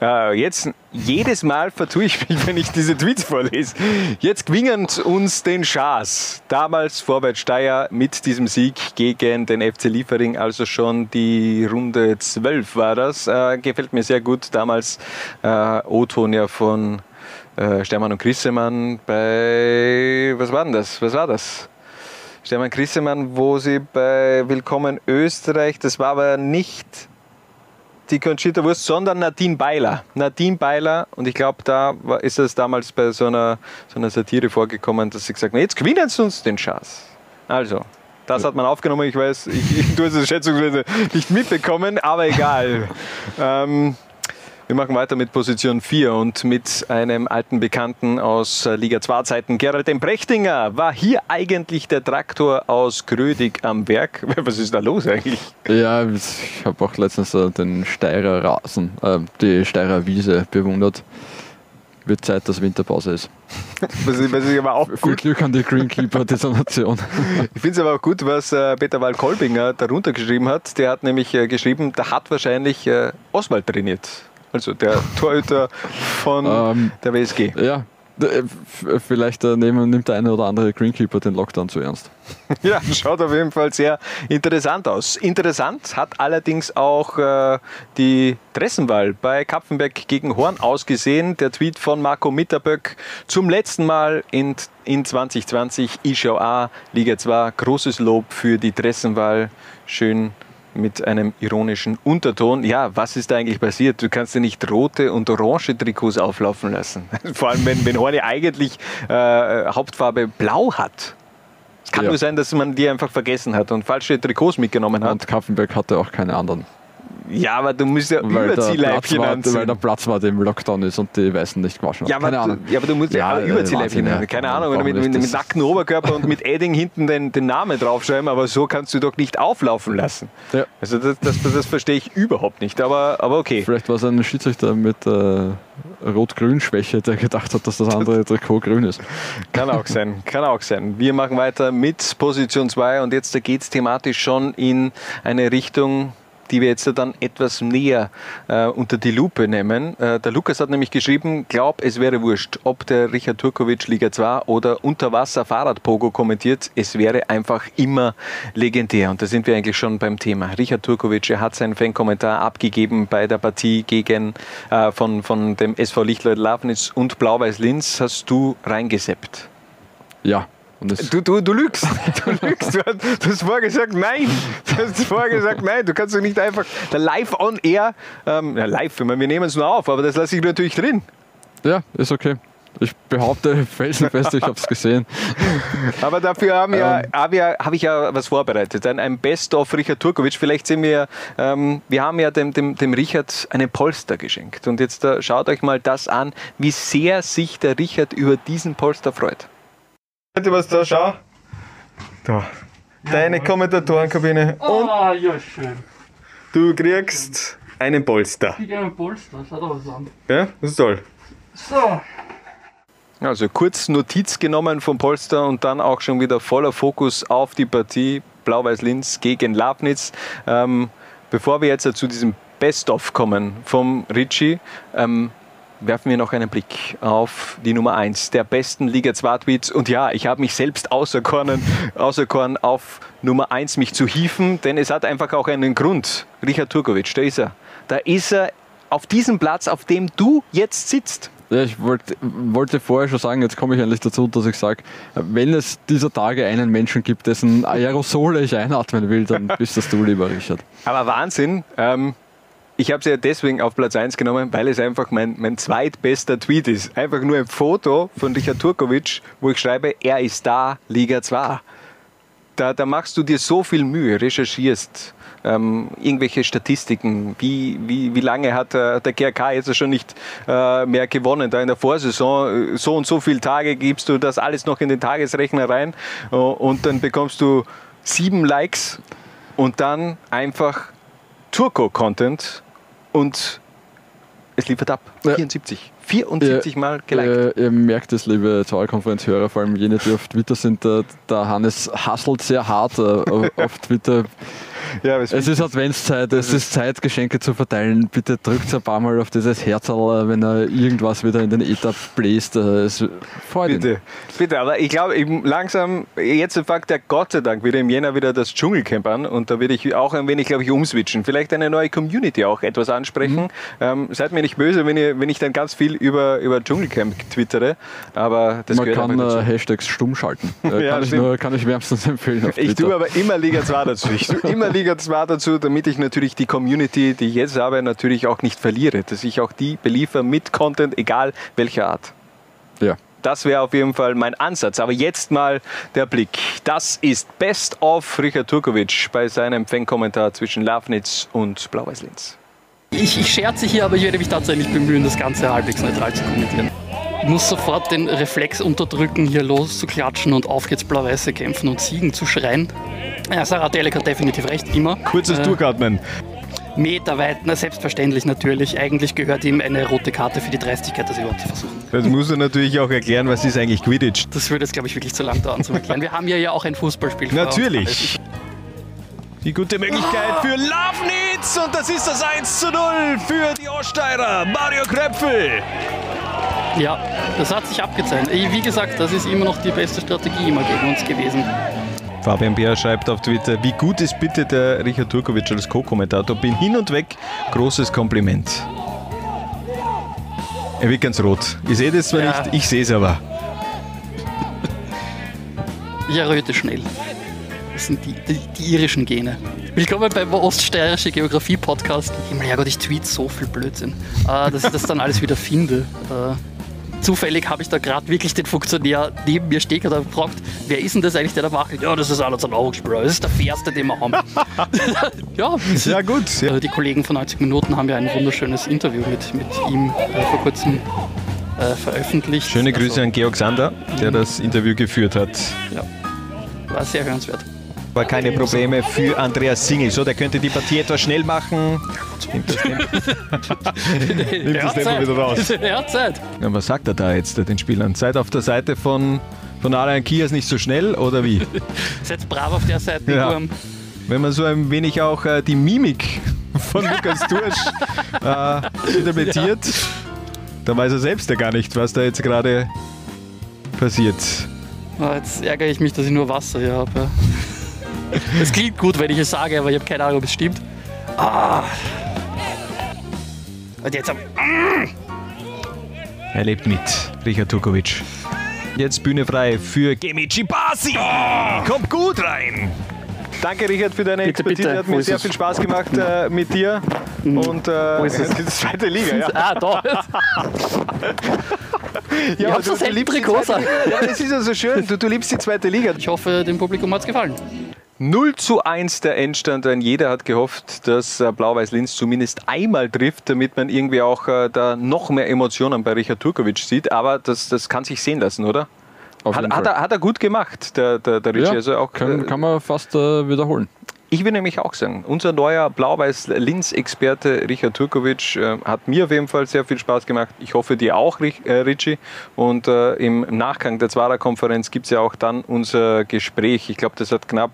Äh, jetzt jedes Mal vertue ich mich, [laughs] wenn ich diese Tweets vorlese. Jetzt gewinnen uns den Schaas. Damals Vorwärts Steyr mit diesem Sieg gegen den FC Liefering, also schon die Runde 12 war das. Äh, gefällt mir sehr gut. Damals äh, O-Ton ja von äh, Stermann und Grissemann bei. Was war denn das? Was war das? Stefan Grissemann, wo sie bei Willkommen Österreich, das war aber nicht die Conchita Wurst, sondern Nadine Beiler. Nadine Beiler, und ich glaube, da war, ist es damals bei so einer, so einer Satire vorgekommen, dass sie gesagt haben, jetzt gewinnen sie uns den Schatz. Also, das hat man aufgenommen. Ich weiß, ich, [laughs] ich tue es schätzungsweise nicht mitbekommen, aber egal. [laughs] ähm, wir machen weiter mit Position 4 und mit einem alten Bekannten aus äh, Liga 2 Zeiten. Gerald M. Brechtinger war hier eigentlich der Traktor aus Grödig am Werk. [laughs] Was ist da los eigentlich? Ja, ich habe auch letztens äh, den Steirer Rasen, äh, die Steirer Wiese bewundert. Wird Zeit, dass Winterpause ist. [laughs] Was, was ich aber auch Viel gut, Glück an die Greenkeeper [laughs] dieser Nation. ich finde es aber auch gut, was äh, Peter Wall-Kolbinger darunter geschrieben hat. Der hat nämlich äh, geschrieben, da hat wahrscheinlich äh, Oswald trainiert. Also der Torhüter von Ähm, der WSG. Ja, äh, f- vielleicht äh, nehmen, nimmt der eine oder andere Greenkeeper den Lockdown zu ernst. [laughs] Ja, schaut auf jeden Fall sehr interessant aus. Interessant hat allerdings auch äh, die Dressenwahl bei Kapfenberg gegen Horn ausgesehen. Der Tweet von Marco Mitterböck zum letzten Mal in, in 2020 Ischau A, Liga 2. Großes Lob für die Dressenwahl. Schön mit einem ironischen Unterton. Ja, was ist da eigentlich passiert? Du kannst ja nicht rote und orange Trikots auflaufen lassen. [laughs] Vor allem, wenn, wenn Horn ja eigentlich äh, Hauptfarbe blau hat. Es kann Ja. nur sein, dass man die einfach vergessen hat und falsche Trikots mitgenommen hat. Und Kaffenberg hatte auch keine anderen. Ja, aber du musst ja Weil Überziehleibchen war, weil anziehen. der Platz war, der im Lockdown ist und die Weißen nicht gewaschen. Ja, aber, keine Ahnung. du, ja, aber du musst ja, Ja, äh, Überziehleibchen Wahnsinn, ja. Keine Ahnung, mit, mit, mit Das- nacktem Oberkörper und mit Edding hinten den, den Namen draufschreiben, aber so kannst du doch nicht auflaufen lassen. Ja. Also das, das, das verstehe ich überhaupt nicht, aber, aber okay. Vielleicht war es ein Schiedsrichter mit äh, Rot-Grün-Schwäche, der gedacht hat, dass das andere [laughs] Trikot grün ist. Kann auch sein, kann auch sein. Wir machen weiter mit Position 2 und jetzt geht es thematisch schon in eine Richtung, die wir jetzt dann etwas näher äh, unter die Lupe nehmen. Äh, der Lukas hat nämlich geschrieben, glaub, es wäre wurscht, ob der Richard Turkovic Liga 2 oder Unterwasser Fahrradpogo kommentiert, es wäre einfach immer legendär. Und da sind wir eigentlich schon beim Thema. Richard Turkovic, er hat seinen Fankommentar abgegeben bei der Partie gegen, äh, von, von dem SV Lichtleut Lafnitz und Blau-Weiß Linz. Hast du reingeseppt? Ja. Du, du, du lügst. [laughs] Du lügst. Du hast, du hast vorher gesagt, nein. Du hast vorher gesagt, nein. Du kannst doch nicht einfach da live on air, ähm, ja, live, ich meine, wir nehmen es nur auf, aber das lasse ich natürlich drin. ja, ist okay. Ich behaupte [laughs] felsenfest, ich habe es gesehen. [laughs] Aber dafür haben ja, Ähm. habe ja, habe ich ja was vorbereitet. Ein, ein Best-of Richard Turkovic. Vielleicht sehen wir, ähm, wir haben ja dem, dem, dem Richard eine Polster geschenkt. Und jetzt äh, schaut euch mal das an, wie sehr sich der Richard über diesen Polster freut. Seht was da, schau. Da. Deine Kommentatorenkabine. Und Ah, ja, schön. du kriegst einen Polster. Ich gehe einen Polster, schaut aber was an. Ja, das ist toll. So, Also kurz Notiz genommen vom Polster und dann auch schon wieder voller Fokus auf die Partie Blau-Weiß-Linz gegen Labnitz. Ähm, bevor wir jetzt zu diesem Best-of kommen vom Ritchie, ähm, werfen wir noch einen Blick auf die Nummer 1 der besten Liga 2 Tweets. Und ja, ich habe mich selbst auserkoren, [laughs] auserkoren, auf Nummer 1 mich zu hieven, denn es hat einfach auch einen Grund. Richard Turkovic, da ist er. Da ist er auf diesem Platz, auf dem du jetzt sitzt. Ja, ich wollte, wollte vorher schon sagen, jetzt komme ich endlich dazu, dass ich sage, wenn es dieser Tage einen Menschen gibt, dessen Aerosole ich einatmen will, dann [laughs] bist das du, lieber Richard. Aber Wahnsinn. Ähm, Ich habe es ja deswegen auf Platz 1 genommen, weil es einfach mein, mein zweitbester Tweet ist. Einfach nur ein Foto von Richard Turkovic, wo ich schreibe, er ist da, Liga 2. Da, da machst du dir so viel Mühe, recherchierst ähm, irgendwelche Statistiken, wie, wie, wie lange hat äh, der GRK jetzt schon nicht äh, mehr gewonnen, da in der Vorsaison, äh, so und so viele Tage gibst du das alles noch in den Tagesrechner rein äh, und dann bekommst du sieben Likes und dann einfach Turco-Content und es liefert ab. 74. 74 Mal geliked. Ihr, ihr merkt es, liebe Zauberkonferenzhörer, vor allem jene, die auf Twitter sind, der, der Hannes hasselt sehr hart äh, auf Twitter. [laughs] Ja, es ist Adventszeit, es ist Zeit, Geschenke zu verteilen. Bitte drückt ein paar Mal auf dieses Herzl, wenn er irgendwas wieder in den Ether bläst. äh, Es freut ihn. Bitte, bitte, aber ich glaube, langsam, jetzt fängt ja Gott sei Dank wieder im Jänner wieder das Dschungelcamp an und da werde ich auch ein wenig, glaube ich, umswitchen. Vielleicht eine neue Community auch etwas ansprechen. Mhm. Ähm, seid mir nicht böse, wenn, ihr, wenn ich dann ganz viel über, über Dschungelcamp twittere, aber das Man gehört kann dazu. äh, Hashtags stumm schalten. Äh, [laughs] Ja, kann, ich nur, kann ich wärmstens empfehlen. Auf Ich tue aber immer Liga 2 dazu. Ich tue immer [laughs] Liga 2 dazu, damit ich natürlich die Community, die ich jetzt habe, natürlich auch nicht verliere. Dass ich auch die beliefer mit Content, egal welcher Art. Ja. Das wäre auf jeden Fall mein Ansatz. Aber jetzt mal der Blick. Das ist Best of Richard Turkovic bei seinem Fangkommentar zwischen Lafnitz und Blau-Weiß-Linz. Ich, ich scherze hier, aber ich werde mich tatsächlich bemühen, das Ganze halbwegs neutral zu kommentieren. Ich muss sofort den Reflex unterdrücken, hier loszuklatschen und auf geht's Blau-Weiße kämpfen und Siegen zu schreien. Ja, Sarah Telek hat definitiv recht, immer. Kurzes Äh, Durchatmen. Meterweit, na selbstverständlich natürlich. Eigentlich gehört ihm eine rote Karte für die Dreistigkeit, das überhaupt zu versuchen. Das muss er natürlich auch erklären, was ist eigentlich Quidditch. Das würde jetzt, glaube ich, wirklich zu lang dauern zu erklären. Wir haben hier ja auch ein Fußballspiel. Natürlich. Die gute Möglichkeit für Lafnitz und das ist das 1 zu 0 für die Oststeirer. Mario Kröpfel. Ja, das hat sich abgezeichnet. Wie gesagt, das ist immer noch die beste Strategie immer gegen uns gewesen. Fabian Beer schreibt auf Twitter, wie gut ist bitte der Richard Turkovic als Co-Kommentator. Bin hin und weg. Großes Kompliment. Er wird ganz rot. Ich sehe das zwar Ja. nicht, ich sehe es aber. Ich erröte schnell. Das sind die, die, die irischen Gene. Willkommen beim Oststeirische Geografie Podcast. Himmel, Herrgott, ich tweet so viel Blödsinn, äh, dass ich das dann alles wieder finde. Äh, zufällig habe ich da gerade wirklich den Funktionär neben mir stehen und habe gefragt, wer ist denn das eigentlich, der da macht? Ja, das ist zum Augsburg. Das ist der fairste, den wir haben. [laughs] ja, ja, gut. Äh, Die Kollegen von 90 Minuten haben ja ein wunderschönes Interview mit, mit ihm äh, vor kurzem äh, veröffentlicht. Schöne Grüße Also, an Georg Sander, der das Interview geführt hat. Ja, war sehr hörenswert. War keine Probleme für Andreas Singel. So, der könnte die Partie etwas schnell machen. Nimmt das Tempo, [laughs] Nimmt das Tempo wieder raus. [laughs] Ja, was sagt er da jetzt den Spielern? Seid auf der Seite von, von Alain Kias nicht so schnell oder wie? [laughs] Seid brav auf der Seite, Ja. Wurm. Wenn man so ein wenig auch äh, die Mimik von Lukas Tursch äh, interpretiert, dann weiß er selbst ja gar nicht, was da jetzt gerade passiert. Ah, Jetzt ärgere ich mich, dass ich nur Wasser hier habe. [laughs] Es klingt gut, wenn ich es sage, aber ich habe keine Ahnung, ob es stimmt. Ah. Und jetzt am. Er lebt mit, Richard Turkovic. Jetzt Bühne frei für Gemici Basi. Kommt gut rein. Danke, Richard, für deine Bitte, Expertise. bitte. Hat mir sehr es? viel Spaß gemacht äh, mit dir. Und äh, Wo ist es? [laughs] die zweite Liga, ja. Ah, da. Ich aber hab so du- du liebst an. Ja, das ist ja so schön. Du, du liebst die zweite Liga. Ich hoffe, dem Publikum hat es gefallen. 0 zu 1 der Endstand. Ein jeder hat gehofft, dass äh, Blau-Weiß-Linz zumindest einmal trifft, damit man irgendwie auch äh, da noch mehr Emotionen bei Richard Turkovic sieht. Aber das, das kann sich sehen lassen, oder? Auf Hat, jeden hat, Fall. er, hat er gut gemacht, der, der, der Richie. Ja, also auch, kann, äh, kann man fast äh, wiederholen. ich will nämlich auch sagen, unser neuer Blau-Weiß-Linz-Experte Richard Turkovic äh, hat mir auf jeden Fall sehr viel Spaß gemacht. Ich hoffe dir auch, Rich- äh, Richie. Und äh, im Nachgang der Zwarer-Konferenz gibt es ja auch dann unser Gespräch. Ich glaube, das hat knapp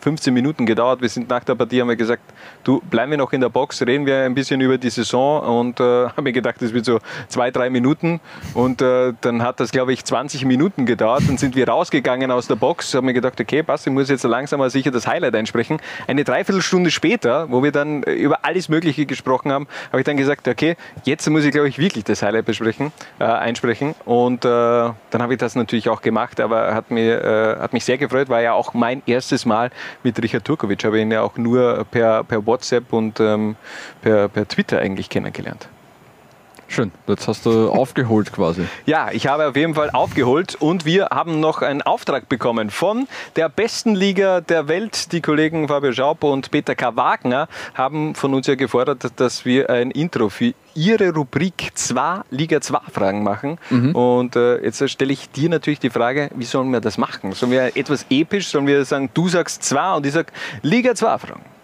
15 Minuten gedauert. Wir sind nach der Partie, haben wir gesagt, du, bleiben wir noch in der Box, reden wir ein bisschen über die Saison und äh, [laughs] haben mir gedacht, das wird so zwei, drei Minuten und äh, dann hat das, glaube ich, 20 Minuten gedauert. Dann sind wir rausgegangen aus der Box, haben mir gedacht, okay, passt, ich muss jetzt langsam aber sicher das Highlight einsprechen. Eine Dreiviertelstunde später, wo wir dann äh, über alles Mögliche gesprochen haben, habe ich dann gesagt, okay, jetzt muss ich, glaube ich, wirklich das Highlight besprechen, äh, einsprechen und äh, dann habe ich das natürlich auch gemacht, aber hat, mir, äh, hat mich sehr gefreut, war ja auch mein erstes Mal mit Richard Turkovic habe ihn ja auch nur per, per WhatsApp und ähm, per, per Twitter eigentlich kennengelernt. Schön, jetzt hast du [laughs] aufgeholt quasi. Ja, ich habe auf jeden Fall aufgeholt und wir haben noch einen Auftrag bekommen von der besten Liga der Welt. Die Kollegen Fabio Schaub und Peter K. Wagner haben von uns ja gefordert, dass wir ein Intro für ihre Rubrik 2 Liga 2 Fragen machen. Mhm. Und äh, jetzt stelle ich dir natürlich die Frage, wie sollen wir das machen? Sollen wir etwas episch, sollen wir sagen, du sagst 2 und ich sage Liga 2 Fragen?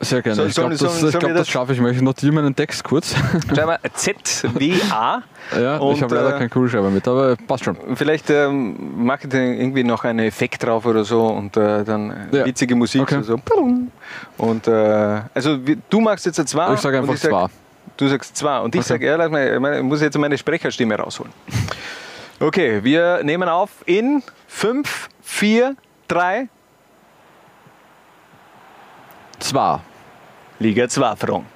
Sehr gerne. Soll- ich glaube, sollen- das, sollen ich glaub, das schaffe ich mal. Ich notiere meinen Text kurz. [laughs] Schreib mal ZWA. ja, Und, ich habe leider äh, keinen Kugelschreiber mit, aber passt schon. Vielleicht ähm, mache ich irgendwie noch einen Effekt drauf oder so und äh, dann äh, Ja. witzige Musik. Okay. So, und äh, also wie- du magst jetzt ein zwei. Ich sage einfach sag- zwei. Du sagst zwei und ich Okay. sage, ja, lass mal, ich ich muss jetzt meine Sprecherstimme rausholen. Okay, wir nehmen auf in 5, 4, 3, Zwei. Liga 2 Fragen.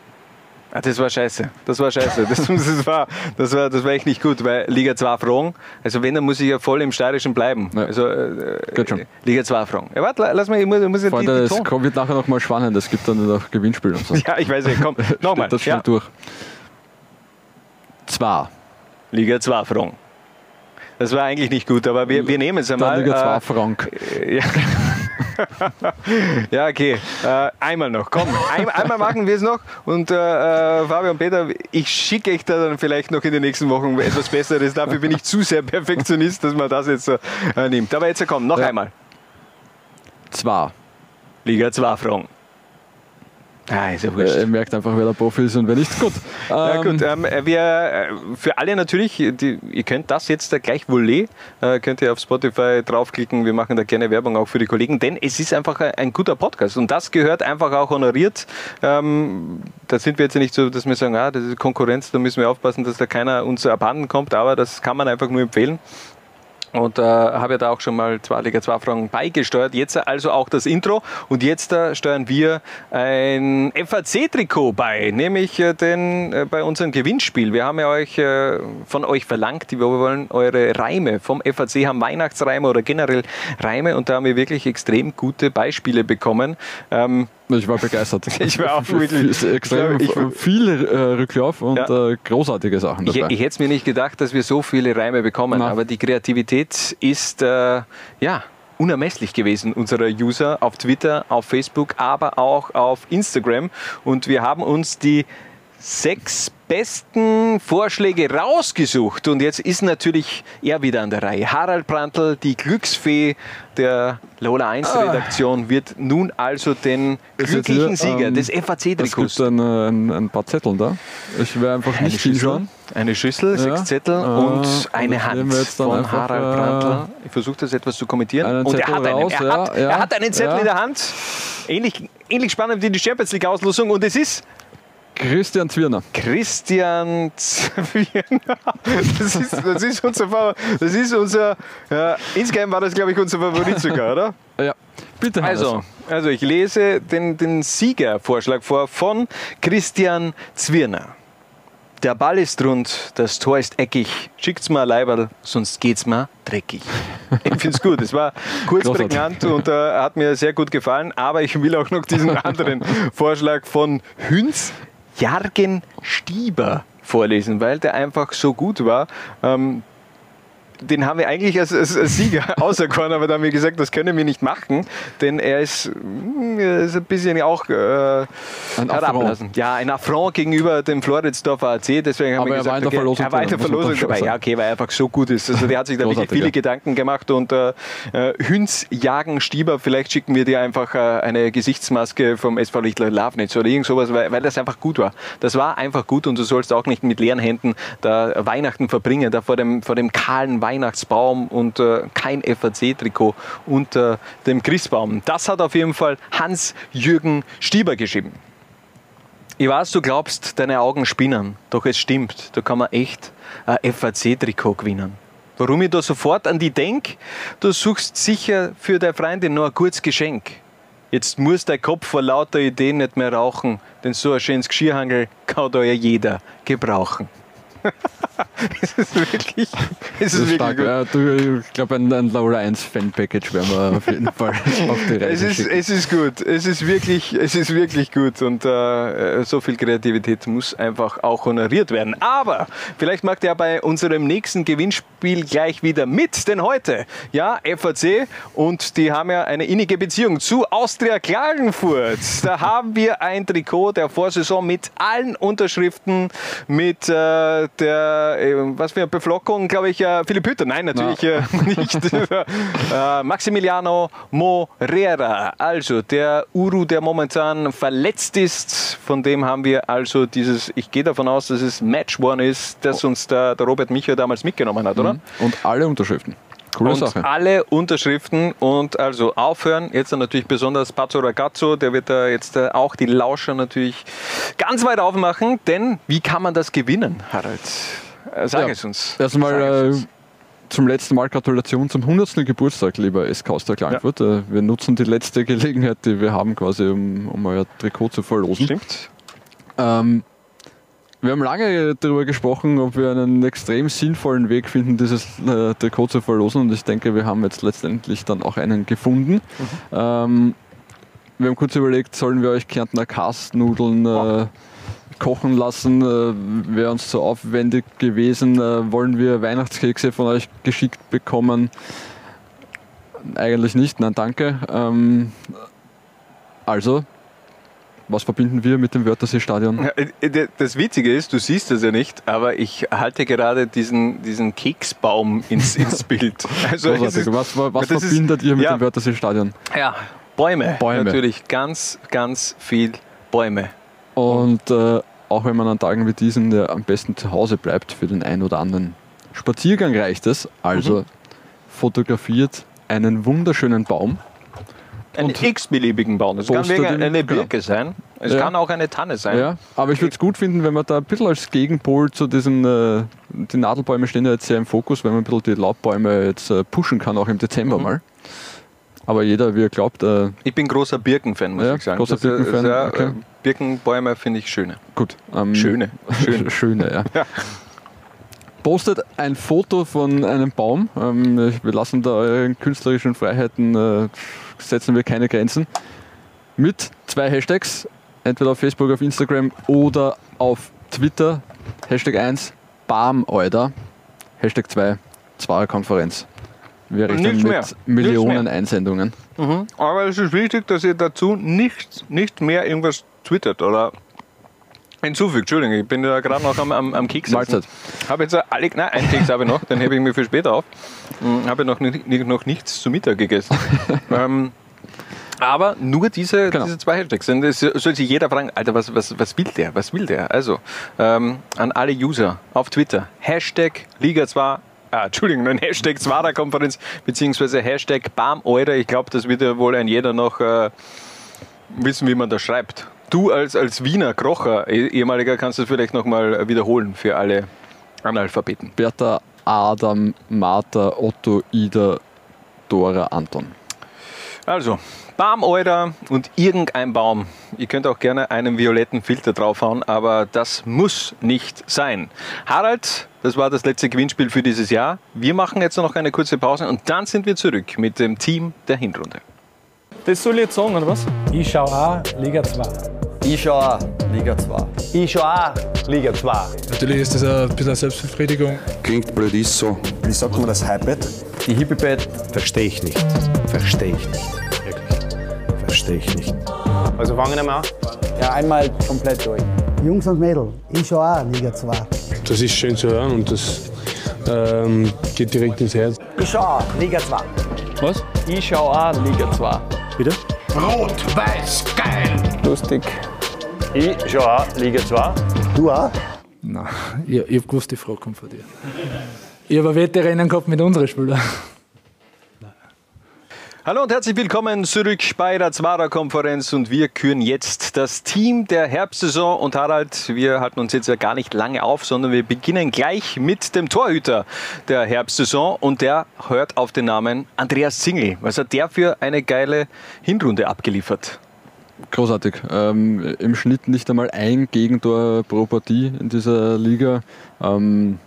Ah, das war scheiße. Das war scheiße. Das, [laughs] das, war, das, war, das war echt nicht gut, weil Liga 2 Fragen, also wenn, dann muss ich ja voll im Steirischen bleiben. Also äh, Geht schon. Liga 2 Fragen. Ja, warte, lass mal, ich muss, ich muss ja die, Freunde, die es wird nachher noch mal spannend. Es gibt dann noch Gewinnspiel und so. [laughs] Ja, ich weiß nicht, komm, [laughs] nochmal. Das schnell Ja. durch. Zwei. Liga 2 Fragen. Das war eigentlich nicht gut, aber wir, wir nehmen es einmal. Dann Liga 2 äh, Frank. Ja. [laughs] ja, okay. Äh, einmal noch. Komm, ein, einmal machen wir es noch. Und äh, äh, Fabian und Peter, ich schicke euch da dann vielleicht noch in den nächsten Wochen etwas Besseres. Dafür bin ich zu sehr Perfektionist, dass man das jetzt so äh, nimmt. Aber jetzt komm, noch Ja. einmal. Zwei. Liga 2 Fragen. Ah, ist ja wurscht. Äh, Ihr merkt einfach, wer der Profi ist und wer nicht. Gut. [laughs] Ja Ähm, gut, ähm, wir, äh, für alle natürlich, die, ihr könnt das jetzt da gleich Volley, äh, könnt ihr auf Spotify draufklicken, wir machen da gerne Werbung auch für die Kollegen, denn es ist einfach ein, ein guter Podcast und das gehört einfach auch honoriert. Ähm, da sind wir jetzt nicht so, dass wir sagen, ah, das ist Konkurrenz, da müssen wir aufpassen, dass da keiner uns abhanden kommt, aber das kann man einfach nur empfehlen. Und äh, habe ja da auch schon mal zwei Liga 2 Fragen beigesteuert. Jetzt also auch das Intro. Und jetzt äh, steuern wir ein FAC-Trikot bei, nämlich äh, den, äh, bei unserem Gewinnspiel. Wir haben ja euch äh, von euch verlangt, wir wollen eure Reime vom FAC haben Weihnachtsreime oder generell Reime. Und da haben wir wirklich extrem gute Beispiele bekommen. Ähm, ich war begeistert. [laughs] Ich war auch wirklich- Extrem Ich glaub, viel äh, Rücklauf und äh, großartige Sachen Ich, dabei. ich hätte es mir nicht gedacht, dass wir so viele Reime bekommen, Na. aber die Kreativität ist äh, ja unermesslich gewesen unserer User auf Twitter, auf Facebook, aber auch auf Instagram. Und wir haben uns die sechs besten Vorschläge rausgesucht. Und jetzt ist natürlich er wieder an der Reihe. Harald Brandl, die Glücksfee der Lola 1 Redaktion, wird nun also den glücklichen Sieger ähm, des Es FAC-Trikots gibt ein, äh, ein, ein paar Zettel da. Ich werde einfach eine nicht viel Schüssel, schauen. eine Schüssel, Ja. sechs Zettel Äh, und und eine Hand von Harald äh, Brandl. Ich versuche das etwas zu kommentieren. und er hat, einen, raus, er, hat, ja, er hat einen Zettel ja. in der Hand. Ähnlich, ähnlich spannend wie die Champions League Auslosung und es ist Christian Zwirner. Christian Zwirner. Das ist, das ist unser, Fa- das ist unser ja, insgeheim war das glaube ich unser Favorit sogar, oder? [laughs] Ja, bitte. Also, also ich lese den, den Siegervorschlag vor von Christian Zwirner. Der Ball ist rund, das Tor ist eckig. Schickt's ein Leiberl, sonst geht's mir dreckig. Ich finde es gut. Es war kurz Großartig. prägnant und äh, hat mir sehr gut gefallen. Aber ich will auch noch diesen anderen [laughs] Vorschlag von Hünz Jargen Stieber vorlesen, weil der einfach so gut war. Ähm, den haben wir eigentlich als, als, als Sieger [laughs] auserkoren, aber da haben wir gesagt, das können wir nicht machen, denn er ist, mm, er ist ein bisschen auch äh, Ein herablassend. Ja, ein Affront gegenüber dem Floridsdorfer AC, deswegen haben Aber wir er gesagt, war in der okay, Verlosung er war in der Verlosung dabei. Ja, okay, weil er einfach so gut ist. Also der hat sich da wirklich viele ja. Gedanken gemacht und äh, äh, Hünz jagen Stieber, vielleicht schicken wir dir einfach äh, eine Gesichtsmaske vom SV Lichtler Lafnitz oder irgend sowas, weil, weil das einfach gut war. Das war einfach gut und du sollst auch nicht mit leeren Händen da Weihnachten verbringen, da vor dem, vor dem kahlen Weihnachtsbaum und äh, kein FAC-Trikot unter dem Christbaum. Das hat auf jeden Fall Hans-Jürgen Stieber geschrieben. Ich weiß, du glaubst, deine Augen spinnen, doch es stimmt, da kann man echt ein FAC-Trikot gewinnen. Warum ich da sofort an die denk? Du suchst sicher für deine Freundin noch ein gutes Geschenk. Jetzt muss dein Kopf vor lauter Ideen nicht mehr rauchen, denn so ein schönes Geschirrhangel kann da ja jeder gebrauchen. Das ist wirklich Es ist Das wirklich stark. gut. Ich glaube, ein, ein Laura 1 Fan-Package werden wir auf jeden Fall [laughs] auf die Es Reise ist, schicken. es ist gut, es ist wirklich, es ist wirklich gut und äh, so viel Kreativität muss einfach auch honoriert werden. Aber vielleicht macht er bei unserem nächsten Gewinnspiel gleich wieder mit, denn heute, ja, FAC und die haben ja eine innige Beziehung zu Austria Klagenfurt. Da haben wir ein Trikot der Vorsaison mit allen Unterschriften, mit äh, der, äh, was für eine Beflockung, glaube ich, äh, Philipp Hütter. Nein, natürlich äh, [laughs] nicht. [laughs] äh, Maximiliano Morera, also der Uru, der momentan verletzt ist. Von dem haben wir also dieses, ich gehe davon aus, dass es Match One ist, das uns der, der Robert Micha damals mitgenommen hat, oder? Mhm. Und alle Unterschriften. Coole und Sache. alle Unterschriften und also aufhören. Jetzt natürlich besonders Pazzo Ragazzo, der wird da jetzt äh, auch die Lauscher natürlich ganz weit aufmachen. Denn wie kann man das gewinnen, Harald? Äh, Sag Ja. es uns. Erstmal äh, zum letzten Mal Gratulation zum 100. Geburtstag, lieber SK aus der Klagenfurt. Äh, Wir nutzen die letzte Gelegenheit, die wir haben, quasi, um, um euer Trikot zu verlosen. Stimmt. Ähm, wir haben lange darüber gesprochen, ob wir einen extrem sinnvollen Weg finden, dieses äh, Trikot zu verlosen. Und ich denke, wir haben jetzt letztendlich dann auch einen gefunden. Ähm, wir haben kurz überlegt, sollen wir euch Kärntner Kastnudeln äh, kochen lassen? Äh, Wäre uns zu aufwendig gewesen. Äh, wollen wir Weihnachtskekse von euch geschickt bekommen? Eigentlich nicht, nein, danke. Ähm, also, was verbinden wir mit dem Wörthersee-Stadion? Ja, äh, Das Witzige ist, du siehst das ja nicht, aber ich halte gerade diesen, diesen Keksbaum ins, [laughs] ins Bild. Also ist- was was das ist- verbindet ihr mit ja, dem Wörthersee-Stadion? Ja, Bäume. Bäume. Natürlich, ganz, ganz viel Bäume. Und äh, auch wenn man an Tagen wie diesen ja am besten zu Hause bleibt, für den einen oder anderen Spaziergang reicht es. Also Mhm. fotografiert einen wunderschönen Baum. Einen x-beliebigen Baum. Es kann wegen eine genau. Birke sein. Es Ja. kann auch eine Tanne sein. Ja, aber ich würde es gut finden, wenn man da ein bisschen als Gegenpol zu diesen, äh, die Nadelbäume stehen ja jetzt sehr im Fokus, wenn man ein bisschen die Laubbäume jetzt äh, pushen kann, auch im Dezember Mhm. mal. Aber jeder, wie er glaubt, äh, Ich bin großer Birkenfan, muss Ja, ich sagen. großer Das, äh, Birkenfan, ja, okay. äh, Birkenbäume finde ich schöne. gut. Ähm, Schöne. Schön. Schöne, [laughs] ja. Postet ein Foto von einem Baum. Ähm, wir lassen da euren künstlerischen Freiheiten, äh, setzen wir keine Grenzen. Mit zwei Hashtags, entweder auf Facebook, auf Instagram oder auf Twitter. Hashtag 1, BAMEuder. Hashtag 2, Zwarer-Konferenz. Wir rechnen Nichts mit mehr. Millionen mehr. Einsendungen. Mhm. Aber es ist wichtig, dass ihr dazu nicht, nicht mehr irgendwas twittert oder hinzufügt. Entschuldigung, ich bin ja gerade noch am, am, am Keks. Mahlzeit. Habe jetzt alle, nein, einen Keks habe ich noch, den hebe ich mir für später auf. Hm, Habe noch, noch nichts zu Mittag gegessen. [laughs] ähm, aber nur diese, Genau. diese zwei Hashtags. Denn es soll sich jeder fragen, Alter, was, was, was will der? Was will der? Also, ähm, an alle User auf Twitter, Hashtag Liga 2, ah, Entschuldigung, ein Hashtag Zwarer-Konferenz, beziehungsweise Hashtag BAMEuder. Ich glaube, das wird ja wohl ein jeder noch äh, wissen, wie man das schreibt. Du als, als Wiener Krocher, eh- ehemaliger, kannst du das vielleicht nochmal wiederholen für alle Analphabeten. Bertha, Adam, Martha, Otto, Ida, Dora, Anton. Also, Baumeuder und irgendein Baum. Ihr könnt auch gerne einen violetten Filter draufhauen, aber das muss nicht sein. Harald, das war das letzte Gewinnspiel für dieses Jahr. Wir machen jetzt noch eine kurze Pause und dann sind wir zurück mit dem Team der Hinrunde. Das soll ich jetzt sagen, oder was? Ich schau auch Liga 2. Ich schau auch Liga 2. Ich schau auch Liga 2. Natürlich ist das ein bisschen eine Selbstbefriedigung. Klingt blöd, ist so. Wie sagt man das Hypebett? Die Hippie-Bett. Verstehe ich nicht. Verstehe ich nicht. Wirklich. Verstehe ich nicht. Also fangen wir mal an. Ja, einmal komplett durch. Jungs und Mädels, ich schau auch Liga 2. Das ist schön zu hören und das ähm, geht direkt ins Herz. Ich schau auch Liga 2. Was? Ich schau auch Liga 2. Bitte? Rot-Weiß, geil! Lustig. Ich schau auch Liga 2. Du auch? Nein, ich, ich hab gewusst, die Frage kommt von dir. Ich habe Wettrennen gehabt mit unseren Spielern. Hallo und herzlich willkommen zurück bei der Zwarer-Konferenz und wir küren jetzt das Team der Herbstsaison. Und Harald, wir halten uns jetzt ja gar nicht lange auf, sondern wir beginnen gleich mit dem Torhüter der Herbstsaison und der hört auf den Namen Andreas Zingel. Was hat der für eine geile Hinrunde abgeliefert? Großartig. Ähm, Im Schnitt nicht einmal ein Gegentor pro Partie in dieser Liga. Ähm,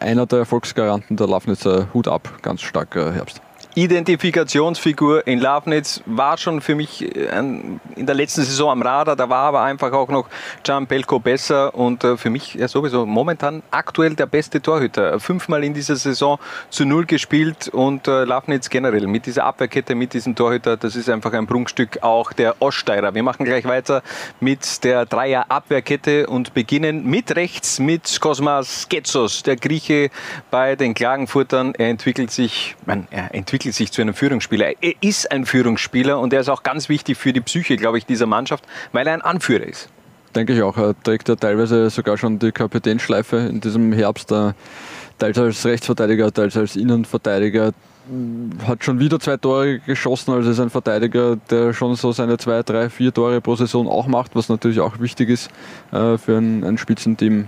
einer der Erfolgsgaranten der Lafnitzer Hut ab, ganz starker Herbst. Identifikationsfigur in Lafnitz war schon für mich äh, in der letzten Saison am Radar. Da war aber einfach auch noch Can Pelko besser und äh, für mich ja sowieso momentan aktuell der beste Torhüter. Fünfmal in dieser Saison zu Null gespielt und äh, Lafnitz generell mit dieser Abwehrkette, mit diesem Torhüter, das ist einfach ein Prunkstück auch der Oststeirer. Wir machen gleich weiter mit der Dreier Abwehrkette und beginnen mit rechts mit Kosmas Getsos, der Grieche bei den Klagenfurtern. Er entwickelt sich, man, er entwickelt entwickelt sich zu einem Führungsspieler. Er ist ein Führungsspieler und er ist auch ganz wichtig für die Psyche, glaube ich, dieser Mannschaft, weil er ein Anführer ist. Denke ich auch. Er trägt ja teilweise sogar schon die Kapitänschleife in diesem Herbst. Teils als Rechtsverteidiger, teils als Innenverteidiger. Hat schon wieder zwei Tore geschossen, also ist ein Verteidiger, der schon so seine zwei, drei, vier Tore pro Saison auch macht, was natürlich auch wichtig ist äh, für ein, ein Spitzenteam.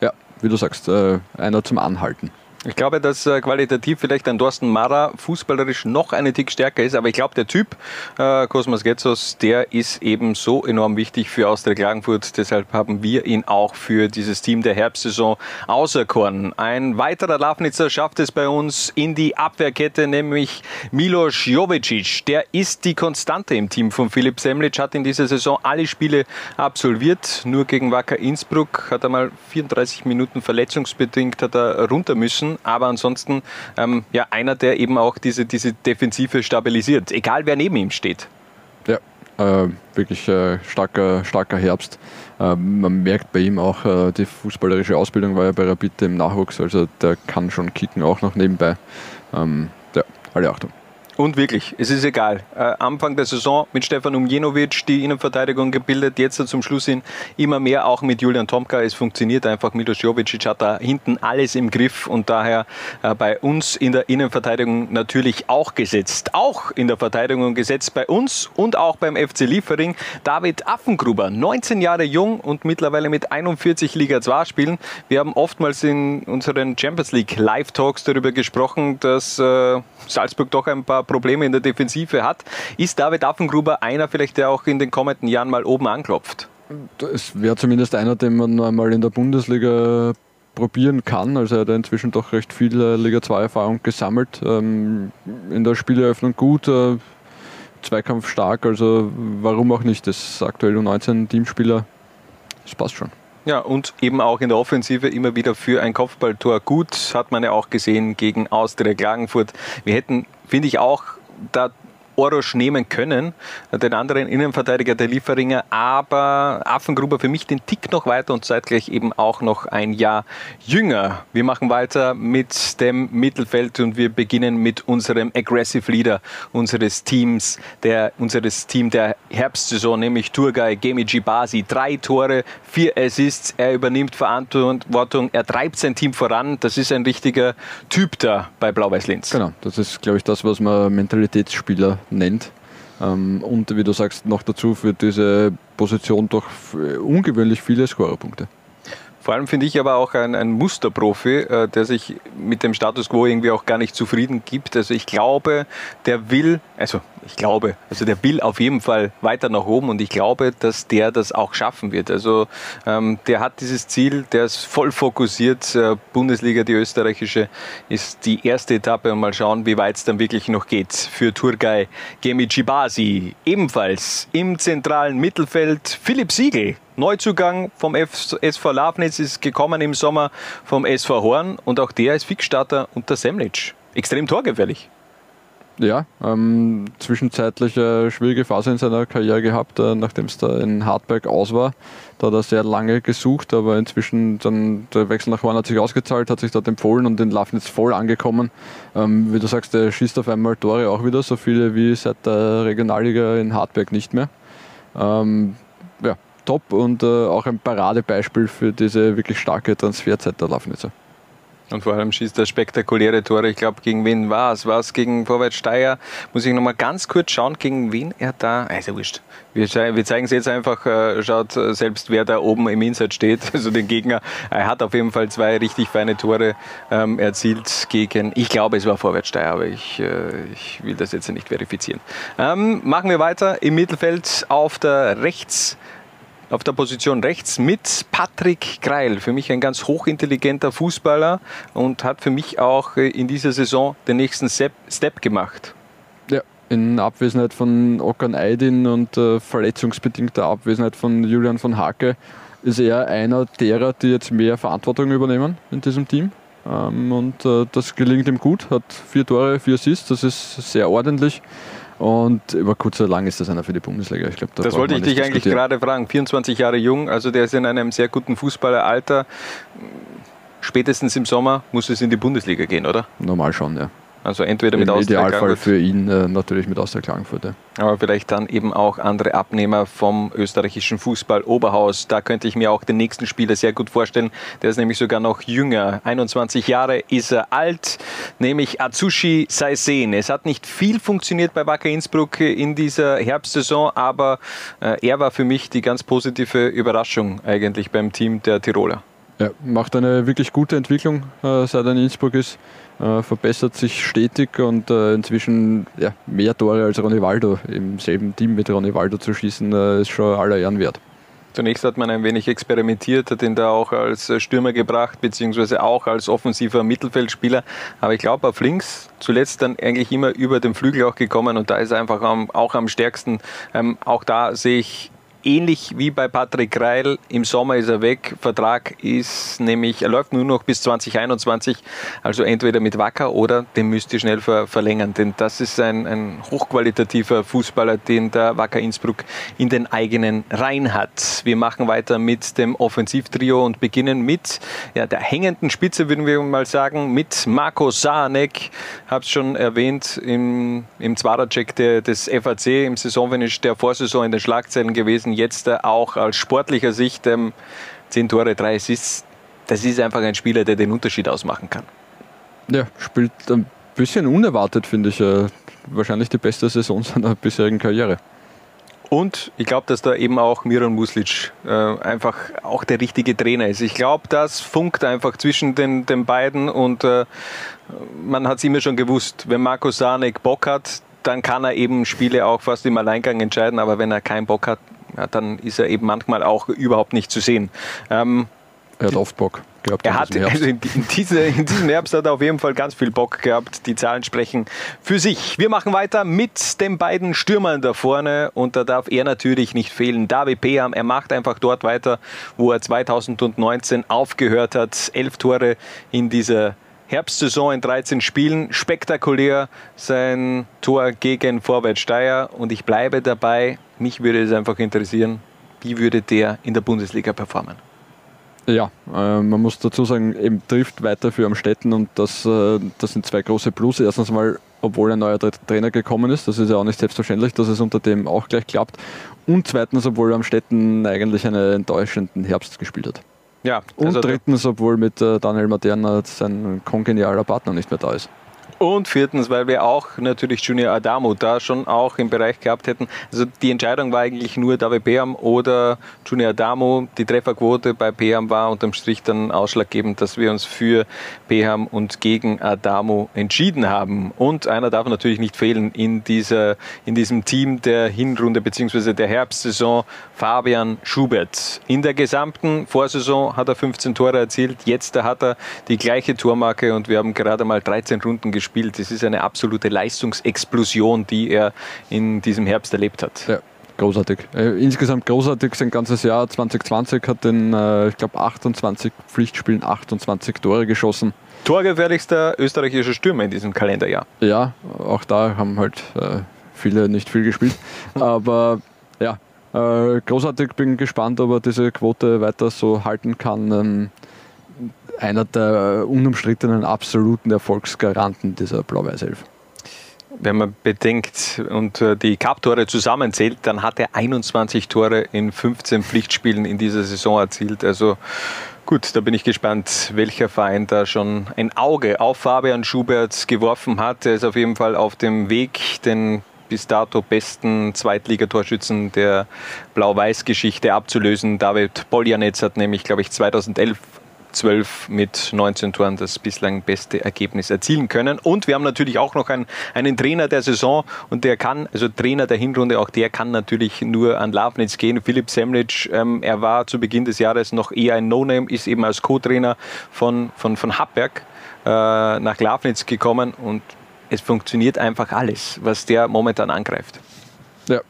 Ja, wie du sagst, äh, einer zum Anhalten. Ich glaube, dass äh, qualitativ vielleicht ein Thorsten Mara fußballerisch noch eine Tick stärker ist, aber ich glaube, der Typ äh, Cosmas Getzos, der ist eben so enorm wichtig für Austria Klagenfurt. Deshalb haben wir ihn auch für dieses Team der Herbstsaison auserkoren. Ein weiterer Lafnitzer schafft es bei uns in die Abwehrkette, nämlich Milos Jovicic. Der ist die Konstante im Team von Philipp Semlic, hat in dieser Saison alle Spiele absolviert. Nur gegen Wacker Innsbruck hat er mal 34 Minuten verletzungsbedingt hat er runter müssen aber ansonsten ähm, ja, einer, der eben auch diese, diese Defensive stabilisiert, egal wer neben ihm steht. Ja, äh, wirklich äh, starker, starker Herbst. Äh, man merkt bei ihm auch, äh, die fußballerische Ausbildung war ja bei Rapid im Nachwuchs, also der kann schon kicken, auch noch nebenbei. Ähm, ja, alle Achtung. Und wirklich, es ist egal. Äh, Anfang der Saison mit Stefan Umjenovic die Innenverteidigung gebildet, jetzt zum Schluss hin immer mehr auch mit Julian Tomka. Es funktioniert einfach. Milos Jovicic hat da hinten alles im Griff und daher äh, bei uns in der Innenverteidigung natürlich auch gesetzt. Auch in der Verteidigung gesetzt bei uns und auch beim FC Liefering. David Affengruber, 19 Jahre jung und mittlerweile mit 41 Liga 2 spielen. Wir haben oftmals in unseren Champions League Live-Talks darüber gesprochen, dass äh, Salzburg doch ein paar Probleme in der Defensive hat. Ist David Affengruber einer vielleicht, der auch in den kommenden Jahren mal oben anklopft? Es wäre zumindest einer, den man einmal in der Bundesliga probieren kann. Also er hat inzwischen doch recht viel äh, Liga 2 Erfahrung gesammelt. Ähm, in der Spieleröffnung gut, äh, Zweikampf stark, also warum auch nicht? Das ist aktuell U19 Teamspieler. Das passt schon. Ja, und eben auch in der Offensive immer wieder für ein Kopfballtor gut, hat man ja auch gesehen gegen Austria Klagenfurt. Wir hätten, finde ich, auch da Orosch nehmen können, den anderen Innenverteidiger der Lieferinger, aber Affengruber für mich den Tick noch weiter und zeitgleich eben auch noch ein Jahr jünger. Wir machen weiter mit dem Mittelfeld und wir beginnen mit unserem Aggressive Leader unseres Teams, der, unseres Team der Herbstsaison, nämlich Turgay Gemici Basi. Drei Tore, vier Assists, er übernimmt Verantwortung, er treibt sein Team voran. Das ist ein richtiger Typ da bei Blau-Weiß-Linz. Genau, das ist, glaube ich, das, was man Mentalitätsspieler nennt. Ähm, und wie du sagst, noch dazu für diese Position doch ungewöhnlich viele Scorerpunkte. Vor allem finde ich aber auch ein, ein Musterprofi, äh, der sich mit dem Status quo irgendwie auch gar nicht zufrieden gibt. Also ich glaube, der will, also ich glaube, also der will auf jeden Fall weiter nach oben und ich glaube, dass der das auch schaffen wird. Also ähm, der hat dieses Ziel, der ist voll fokussiert. Äh, Bundesliga, die österreichische, ist die erste Etappe und mal schauen, wie weit es dann wirklich noch geht für Turgay Gemichibasi. Ebenfalls im zentralen Mittelfeld Philipp Siegel. Neuzugang vom SV Lafnitz ist gekommen im Sommer vom SV Horn und auch der ist Fixstarter unter Semlitsch. Extrem torgefährlich. Ja, ähm, zwischenzeitlich eine schwierige Phase in seiner Karriere gehabt, äh, nachdem es da in Hartberg aus war. Da hat er sehr lange gesucht, aber inzwischen dann der Wechsel nach Horn hat sich ausgezahlt, hat sich dort empfohlen und in Lafnitz voll angekommen. Ähm, wie du sagst, der schießt auf einmal Tore auch wieder, so viele wie seit der Regionalliga in Hartberg nicht mehr. Ähm, ja, top und äh, auch ein Paradebeispiel für diese wirklich starke Transferzeit der Lafnitzer. Und vor allem schießt er spektakuläre Tore. Ich glaube, gegen wen war es? War es gegen Vorwärts Steyr? Muss ich nochmal ganz kurz schauen, gegen wen er da. Also wurscht. Wir, wir zeigen es jetzt einfach, äh, schaut selbst, wer da oben im Insert steht, [laughs] also den Gegner. Er hat auf jeden Fall zwei richtig feine Tore ähm, erzielt gegen, ich glaube, es war Vorwärts Steyr, aber ich, äh, ich will das jetzt nicht verifizieren. Ähm, machen wir weiter im Mittelfeld auf der Rechts auf der Position rechts mit Patrick Greil. Für mich ein ganz hochintelligenter Fußballer und hat für mich auch äh, in dieser Saison den nächsten Step, gemacht. Ja, in Abwesenheit von Okan Aydin und äh, verletzungsbedingter Abwesenheit von Julian von Hake ist er einer derer, die jetzt mehr Verantwortung übernehmen in diesem Team. Ähm, und äh, das gelingt ihm gut, hat vier Tore, vier Assists, das ist sehr ordentlich. Und über kurz oder lang ist das einer für die Bundesliga. Ich glaub, da das wollte ich dich eigentlich gerade fragen. 24 Jahre jung, also der ist in einem sehr guten Fußballeralter. Spätestens im Sommer muss es in die Bundesliga gehen, oder? Normal schon, ja. Also entweder mit Im Austria Idealfall Klagenfurt, für ihn äh, natürlich mit Austria Klagenfurt. Ja. aber vielleicht dann eben auch andere Abnehmer vom österreichischen Fußball Oberhaus. Da könnte ich mir auch den nächsten Spieler sehr gut vorstellen. Der ist nämlich sogar noch jünger. 21 Jahre ist er alt, nämlich Atsushi Saisen. Es hat nicht viel funktioniert bei Wacker Innsbruck in dieser Herbstsaison, aber äh, er war für mich die ganz positive Überraschung eigentlich beim Team der Tiroler. Ja, macht eine wirklich gute Entwicklung, äh, seit er in Innsbruck ist. Äh, verbessert sich stetig und äh, inzwischen ja, mehr Tore als Ronny Waldo im selben Team mit Ronny Waldo zu schießen, äh, ist schon aller Ehren wert. Zunächst hat man ein wenig experimentiert, hat ihn da auch als äh, Stürmer gebracht, beziehungsweise auch als offensiver Mittelfeldspieler. Aber ich glaube, auf links zuletzt dann eigentlich immer über den Flügel auch gekommen und da ist er einfach am, auch am stärksten. Ähm, auch da sehe ich ähnlich wie bei Patrick Reil, im Sommer ist er weg. Vertrag ist nämlich, er läuft nur noch bis 2021, also entweder mit Wacker oder den müsst ihr schnell ver verlängern, denn das ist ein, ein hochqualitativer Fußballer, den der Wacker Innsbruck in den eigenen Reihen hat. Wir machen weiter mit dem Offensivtrio und beginnen mit ja, der hängenden Spitze, würden wir mal sagen, mit Marco Saanek. Habe es schon erwähnt im, im Zwarer-Check des FAC im Saisonfinish der Vorsaison in den Schlagzeilen gewesen. Jetzt äh, auch aus sportlicher Sicht ähm, 10 Tore, 3 Assists. Das ist einfach ein Spieler, der den Unterschied ausmachen kann. Ja, spielt ein bisschen unerwartet, finde ich. Äh, wahrscheinlich die beste Saison [laughs] seiner bisherigen Karriere. Und ich glaube, dass da eben auch Miran Muslic äh, einfach auch der richtige Trainer ist. Ich glaube, das funkt einfach zwischen den, den beiden und äh, man hat es immer schon gewusst, wenn Marco Sanek Bock hat, dann kann er eben Spiele auch fast im Alleingang entscheiden, aber wenn er keinen Bock hat, ja, dann ist er eben manchmal auch überhaupt nicht zu sehen. Ähm, er hat oft Bock gehabt. Er hat, also in, diese, in diesem Herbst hat er auf jeden Fall ganz viel Bock gehabt. Die Zahlen sprechen für sich. Wir machen weiter mit den beiden Stürmern da vorne und da darf er natürlich nicht fehlen. David Peam, er macht einfach dort weiter, wo er 2019 aufgehört hat. Elf Tore in dieser Herbstsaison in 13 Spielen. Spektakulär sein Tor gegen Vorwärts Steyr und ich bleibe dabei. Mich würde es einfach interessieren, wie würde der in der Bundesliga performen? Ja, äh, man muss dazu sagen, eben trifft weiter für Amstetten und das, äh, das sind zwei große Plus. Erstens mal, obwohl ein neuer Trainer gekommen ist, das ist ja auch nicht selbstverständlich, dass es unter dem auch gleich klappt. Und zweitens, obwohl Amstetten eigentlich einen enttäuschenden Herbst gespielt hat. Ja, also und drittens, obwohl mit äh, Daniel Materna sein kongenialer Partner nicht mehr da ist. Und viertens, weil wir auch natürlich Junior Adamo da schon auch im Bereich gehabt hätten. Also die Entscheidung war eigentlich nur David Peam oder Junior Adamo. Die Trefferquote bei Peam war unterm Strich dann ausschlaggebend, dass wir uns für Peam und gegen Adamo entschieden haben. Und einer darf natürlich nicht fehlen in, dieser, in diesem Team der Hinrunde bzw. der Herbstsaison, Fabian Schubert. In der gesamten Vorsaison hat er 15 Tore erzielt. Jetzt hat er die gleiche Tormarke und wir haben gerade mal 13 Runden gespielt. Das ist eine absolute Leistungsexplosion, die er in diesem Herbst erlebt hat. Ja. Großartig. Äh, insgesamt großartig sein ganzes Jahr 2020 hat in, äh, ich glaube, 28 Pflichtspielen 28 Tore geschossen. Torgefährlichster österreichischer Stürmer in diesem Kalenderjahr. Ja, auch da haben halt äh, viele nicht viel gespielt. [laughs] Aber ja, äh, großartig. Bin gespannt, ob er diese Quote weiter so halten kann. Ähm, einer der unumstrittenen absoluten Erfolgsgaranten dieser Blau-Weiß-Elf. Wenn man bedenkt und äh, die Cup-Tore zusammenzählt, dann hat er 21 Tore in 15 Pflichtspielen in dieser Saison erzielt. Also gut, da bin ich gespannt, welcher Verein da schon ein Auge auf Fabian Schubert geworfen hat. Er ist auf jeden Fall auf dem Weg, den bis dato besten Zweitligatorschützen der Blau-Weiß-Geschichte abzulösen. David Poljanetz hat nämlich, glaube ich, 2011 12 mit 19 Toren das bislang beste Ergebnis erzielen können. Und wir haben natürlich auch noch einen, einen Trainer der Saison und der kann, also Trainer der Hinrunde, auch der kann natürlich nur an Lafnitz gehen. Philipp Semlic, ähm, er war zu Beginn des Jahres noch eher ein No-Name, ist eben als Co-Trainer von, von, von Happberg äh, nach Lafnitz gekommen und es funktioniert einfach alles, was der momentan angreift. Ja,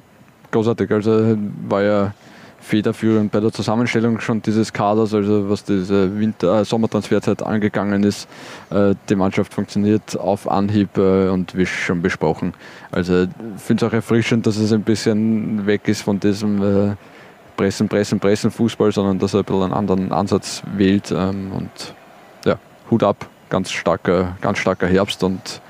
großartig. Also war ja federführend bei der Zusammenstellung schon dieses Kaders, also was diese Winter-, äh, Sommertransferzeit angegangen ist. Äh, die Mannschaft funktioniert auf Anhieb äh, und wie schon besprochen. Also finde es auch erfrischend, dass es ein bisschen weg ist von diesem äh, Pressen, Pressen, Pressen Fußball, sondern dass er ein bisschen einen anderen Ansatz wählt. Ähm, und ja, Hut ab, ganz starker, ganz starker Herbst und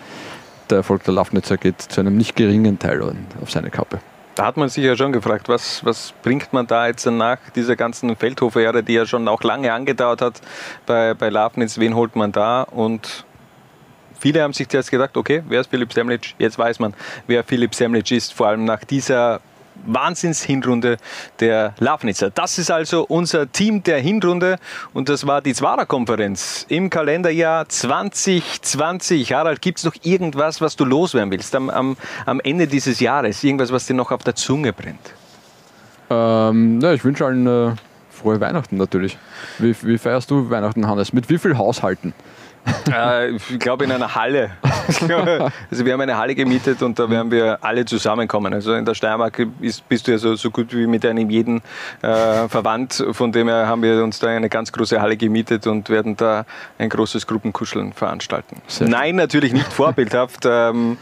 der Erfolg der Lafnitzer geht zu einem nicht geringen Teil auf seine Kappe. Da hat man sich ja schon gefragt, was, was bringt man da jetzt nach dieser ganzen Feldhofer-Ära, die ja schon auch lange angedauert hat bei, bei Lafnitz, wen holt man da? Und viele haben sich zuerst gedacht, okay, wer ist Philipp Semlic? Jetzt weiß man, wer Philipp Semlic ist, vor allem nach dieser Wahnsinns-Hinrunde der Lafnitzer. Das ist also unser Team der Hinrunde und das war die Zwarer-Konferenz im Kalenderjahr 2020. Harald, gibt es noch irgendwas, was du loswerden willst am, am, am Ende dieses Jahres? Irgendwas, was dir noch auf der Zunge brennt? Ähm, ja, ich wünsche allen äh, frohe Weihnachten natürlich. Wie, wie feierst du Weihnachten, Hannes? Mit wie viel Haushalten? Äh, ich glaube in einer Halle. [laughs] also wir haben eine Halle gemietet und da werden wir alle zusammenkommen. Also in der Steiermark ist, bist du ja so, so gut wie mit einem jeden äh, verwandt. Von dem her haben wir uns da eine ganz große Halle gemietet und werden da ein großes Gruppenkuscheln veranstalten. Sehr Nein, natürlich nicht vorbildhaft. Ähm,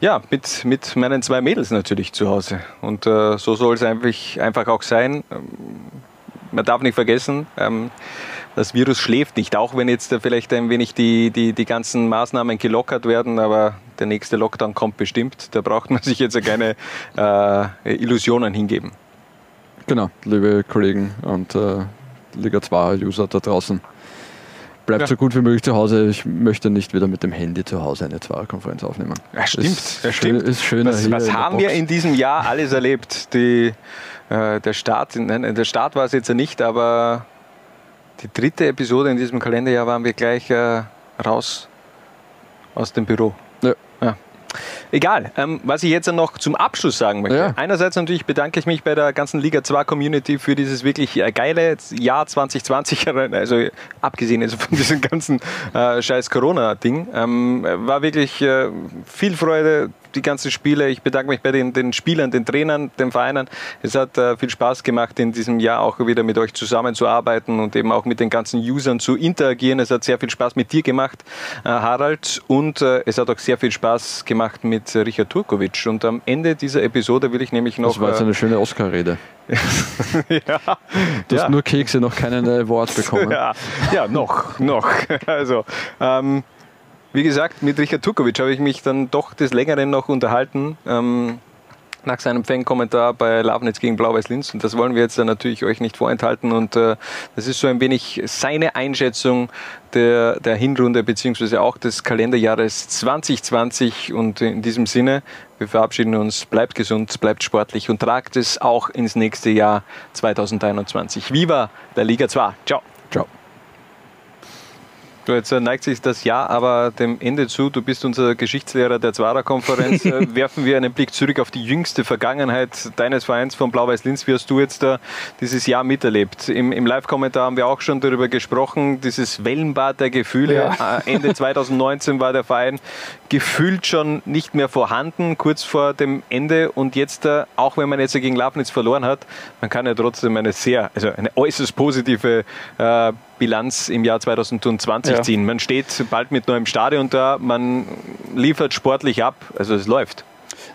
ja, mit, mit meinen zwei Mädels natürlich zu Hause. Und äh, so soll es einfach, auch sein. Ähm, man darf nicht vergessen, ähm, das Virus schläft nicht, auch wenn jetzt vielleicht ein wenig die, die, die ganzen Maßnahmen gelockert werden, aber der nächste Lockdown kommt bestimmt. Da braucht man [laughs] sich jetzt keine äh, Illusionen hingeben. Genau, liebe Kollegen und äh, Liga 2-User da draußen. Bleibt ja. so gut wie möglich zu Hause. Ich möchte nicht wieder mit dem Handy zu Hause eine Zweierkonferenz aufnehmen. Ja, stimmt. Ist, ja, stimmt. Ist schöner was, was haben wir in diesem Jahr alles erlebt? Die, äh, der Start, nein, der Start war es jetzt ja nicht, aber die dritte Episode in diesem Kalenderjahr waren wir gleich äh, raus aus dem Büro. Ja. ja. Egal, ähm, was ich jetzt noch zum Abschluss sagen möchte. Ja. Einerseits natürlich bedanke ich mich bei der ganzen Liga 2 Community für dieses wirklich äh, geile Jahr 2020, [laughs] also abgesehen also von diesem ganzen äh, scheiß Corona-Ding. Ähm, war wirklich äh, viel Freude, die ganzen Spiele. Ich bedanke mich bei den, den Spielern, den Trainern, den Vereinen. Es hat äh, viel Spaß gemacht, in diesem Jahr auch wieder mit euch zusammenzuarbeiten und eben auch mit den ganzen Usern zu interagieren. Es hat sehr viel Spaß mit dir gemacht, äh, Harald, und äh, es hat auch sehr viel Spaß gemacht mit Richard Turkovic. Und am Ende dieser Episode will ich nämlich noch. Das war jetzt eine schöne Oscar-Rede. [laughs] ja. Du hast ja. nur Kekse, noch keinen Award bekommen. [laughs] ja, ja noch, noch. [laughs] Also, ähm, wie gesagt, mit Richard Tukovic habe ich mich dann doch des Längeren noch unterhalten. Ähm, nach seinem Fankommentar bei Lavnitz gegen Blau-Weiß Linz. Und das wollen wir jetzt natürlich euch nicht vorenthalten. Und äh, das ist so ein wenig seine Einschätzung der, der Hinrunde beziehungsweise auch des Kalenderjahres 2020. Und in diesem Sinne, wir verabschieden uns. Bleibt gesund, bleibt sportlich und tragt es auch ins nächste Jahr 2021. Viva der Liga 2. Ciao. Ciao. Du, jetzt neigt sich das Jahr aber dem Ende zu. Du bist unser Geschichtslehrer der Zwarer-Konferenz. [laughs] Äh, werfen wir einen Blick zurück auf die jüngste Vergangenheit deines Vereins von Blau-Weiß-Linz. Wie hast du jetzt da dieses Jahr miterlebt? Im, im Live-Kommentar haben wir auch schon darüber gesprochen, dieses Wellenbad der Gefühle. Ja. Äh, Ende [laughs] 2019 war der Verein gefühlt schon nicht mehr vorhanden, kurz vor dem Ende. Und jetzt, äh, auch wenn man jetzt gegen Lafnitz verloren hat, man kann ja trotzdem eine sehr, also eine äußerst positive äh, Bilanz im Jahr 2020 ja. ziehen. Man steht bald mit neuem Stadion da, man liefert sportlich ab, also es läuft.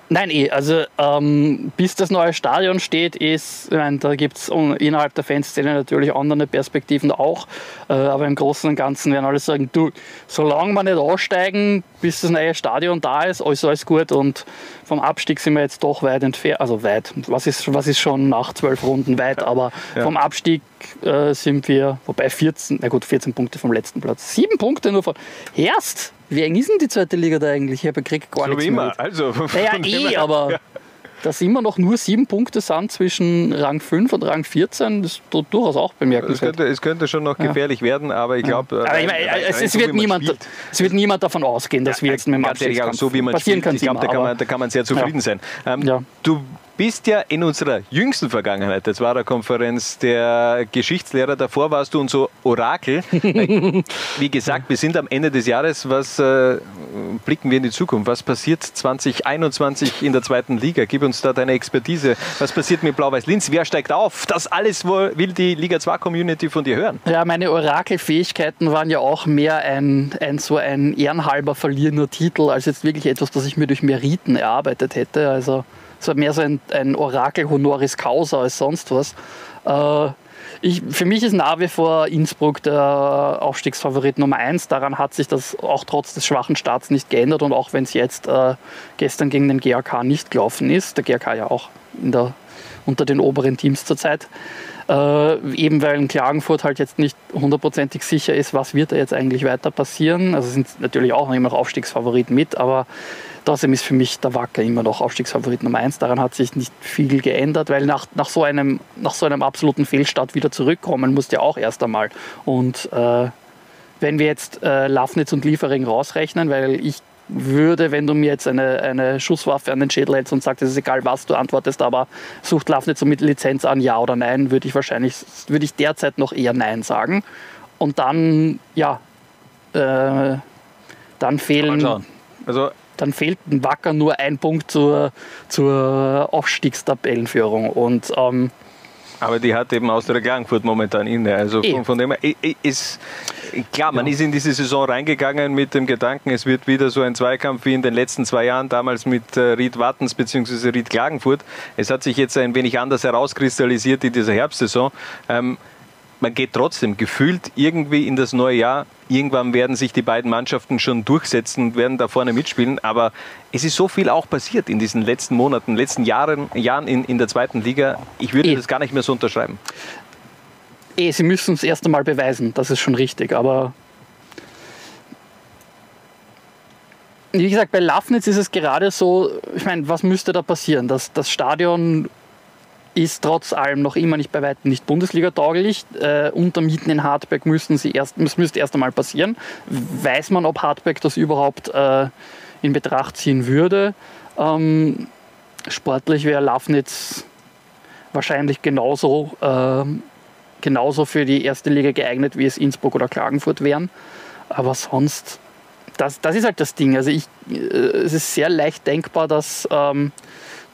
Nein, eh. Also ähm, bis das neue Stadion steht, ist, ich meine, da gibt es innerhalb der Fanszene natürlich andere Perspektiven auch. Äh, aber im Großen und Ganzen werden alle sagen, du, solange wir nicht aussteigen, bis das neue Stadion da ist, ist alles gut. Und vom Abstieg sind wir jetzt doch weit entfernt. Also weit. Was ist, was ist schon nach zwölf Runden weit? Aber ja. vom Abstieg äh, sind wir, wobei 14, na gut, 14 Punkte vom letzten Platz. Sieben Punkte nur von Herst. Wie eng ist denn die zweite Liga da eigentlich? Ich habe gekriegt gar so nichts wie immer. Mehr. Also, naja, eh, aber. Ja. dass immer noch nur sieben Punkte sind zwischen Rang 5 und Rang 14, das ist du- durchaus auch Es bemerkenswert. könnte, es könnte schon noch Ja. gefährlich werden, aber ich glaube. Aber ich meine, es, es, wird niemand, es wird niemand davon ausgehen, dass wir jetzt mit dem Abstiegskampf so wie man passieren spielt, kann ich glaube, da, kann man- da kann man sehr zufrieden sein. Ähm, Du bist ja in unserer jüngsten Vergangenheit, das war der Konferenz der Geschichtslehrer, davor warst du unser Orakel. [laughs] wie gesagt, wir sind am Ende des Jahres, was äh, blicken wir in die Zukunft? Was passiert 2021 in der zweiten Liga? Gib uns da deine Expertise. Was passiert mit Blau-Weiß-Linz? Wer steigt auf? Das alles will die Liga 2 Community von dir hören. Ja, meine Orakelfähigkeiten waren ja auch mehr ein, ein so ein ehrenhalber verlierender Titel, als jetzt wirklich etwas, das ich mir durch Meriten erarbeitet hätte. Also war mehr so ein, ein Orakel honoris causa als sonst was. Äh, ich, für mich ist nach wie vor Innsbruck der Aufstiegsfavorit Nummer eins. Daran hat sich das auch trotz des schwachen Starts nicht geändert und auch wenn es jetzt äh, gestern gegen den GAK nicht gelaufen ist, der GAK ja auch der, unter den oberen Teams zurzeit, äh, eben weil in Klagenfurt halt jetzt nicht hundertprozentig sicher ist, was wird da jetzt eigentlich weiter passieren. Also sind natürlich auch noch immer noch Aufstiegsfavorit mit, aber trotzdem ist für mich der Wacker immer noch Aufstiegsfavorit Nummer eins. Daran hat sich nicht viel geändert, weil nach, nach, so, einem, nach so einem absoluten Fehlstart wieder zurückkommen musst du ja auch erst einmal. Und äh, wenn wir jetzt äh, Lafnitz und Liefering rausrechnen, weil ich würde, wenn du mir jetzt eine, eine Schusswaffe an den Schädel hältst und sagst, es ist egal, was du antwortest, aber sucht Lafnitz mit Lizenz an, ja oder nein, würde ich wahrscheinlich, würde ich derzeit noch eher nein sagen. Und dann, ja, äh, dann fehlen, Also dann fehlt ein Wacker nur ein Punkt zur, zur Aufstiegstabellenführung. Und ähm, Aber die hat eben aus der Klagenfurt momentan inne. Also Eh. von, von dem her ist klar, man ist in diese Saison reingegangen mit dem Gedanken, es wird wieder so ein Zweikampf wie in den letzten zwei Jahren, damals mit äh, Ried Wattens bzw. Ried Klagenfurt. Es hat sich jetzt ein wenig anders herauskristallisiert in dieser Herbstsaison. Ähm, man geht trotzdem gefühlt irgendwie in das neue Jahr. Irgendwann werden sich die beiden Mannschaften schon durchsetzen und werden da vorne mitspielen. Aber es ist so viel auch passiert in diesen letzten Monaten, letzten Jahren, Jahren in, in der zweiten Liga. Ich würde das gar nicht mehr so unterschreiben. eh, sie müssen es erst einmal beweisen, das ist schon richtig. Aber wie gesagt, bei Lafnitz ist es gerade so, ich meine, was müsste da passieren? Das, das Stadion ist trotz allem noch immer nicht bei weitem nicht Bundesliga-tauglich. Äh, Untermieten in Hartberg müssen sie erst, das müsste erst einmal passieren. Weiß man, ob Hartberg das überhaupt äh, in Betracht ziehen würde? Ähm, sportlich wäre Lafnitz wahrscheinlich genauso, ähm, genauso für die erste Liga geeignet, wie es Innsbruck oder Klagenfurt wären. Aber sonst, das, das ist halt das Ding. Also ich, äh, es ist sehr leicht denkbar, dass, ähm,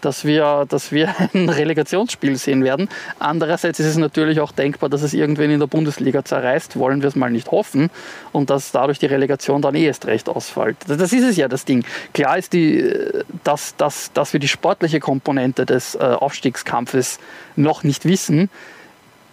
dass, wir, dass wir [laughs] ein Relegationsspiel sehen werden. Andererseits ist es natürlich auch denkbar, dass es irgendwen in der Bundesliga zerreißt. Wollen wir es mal nicht hoffen. Und dass dadurch die Relegation dann eh erst recht ausfällt. Das ist es ja, das Ding. Klar ist, die, äh, dass, dass, dass wir die sportliche Komponente des äh, Aufstiegskampfes noch nicht wissen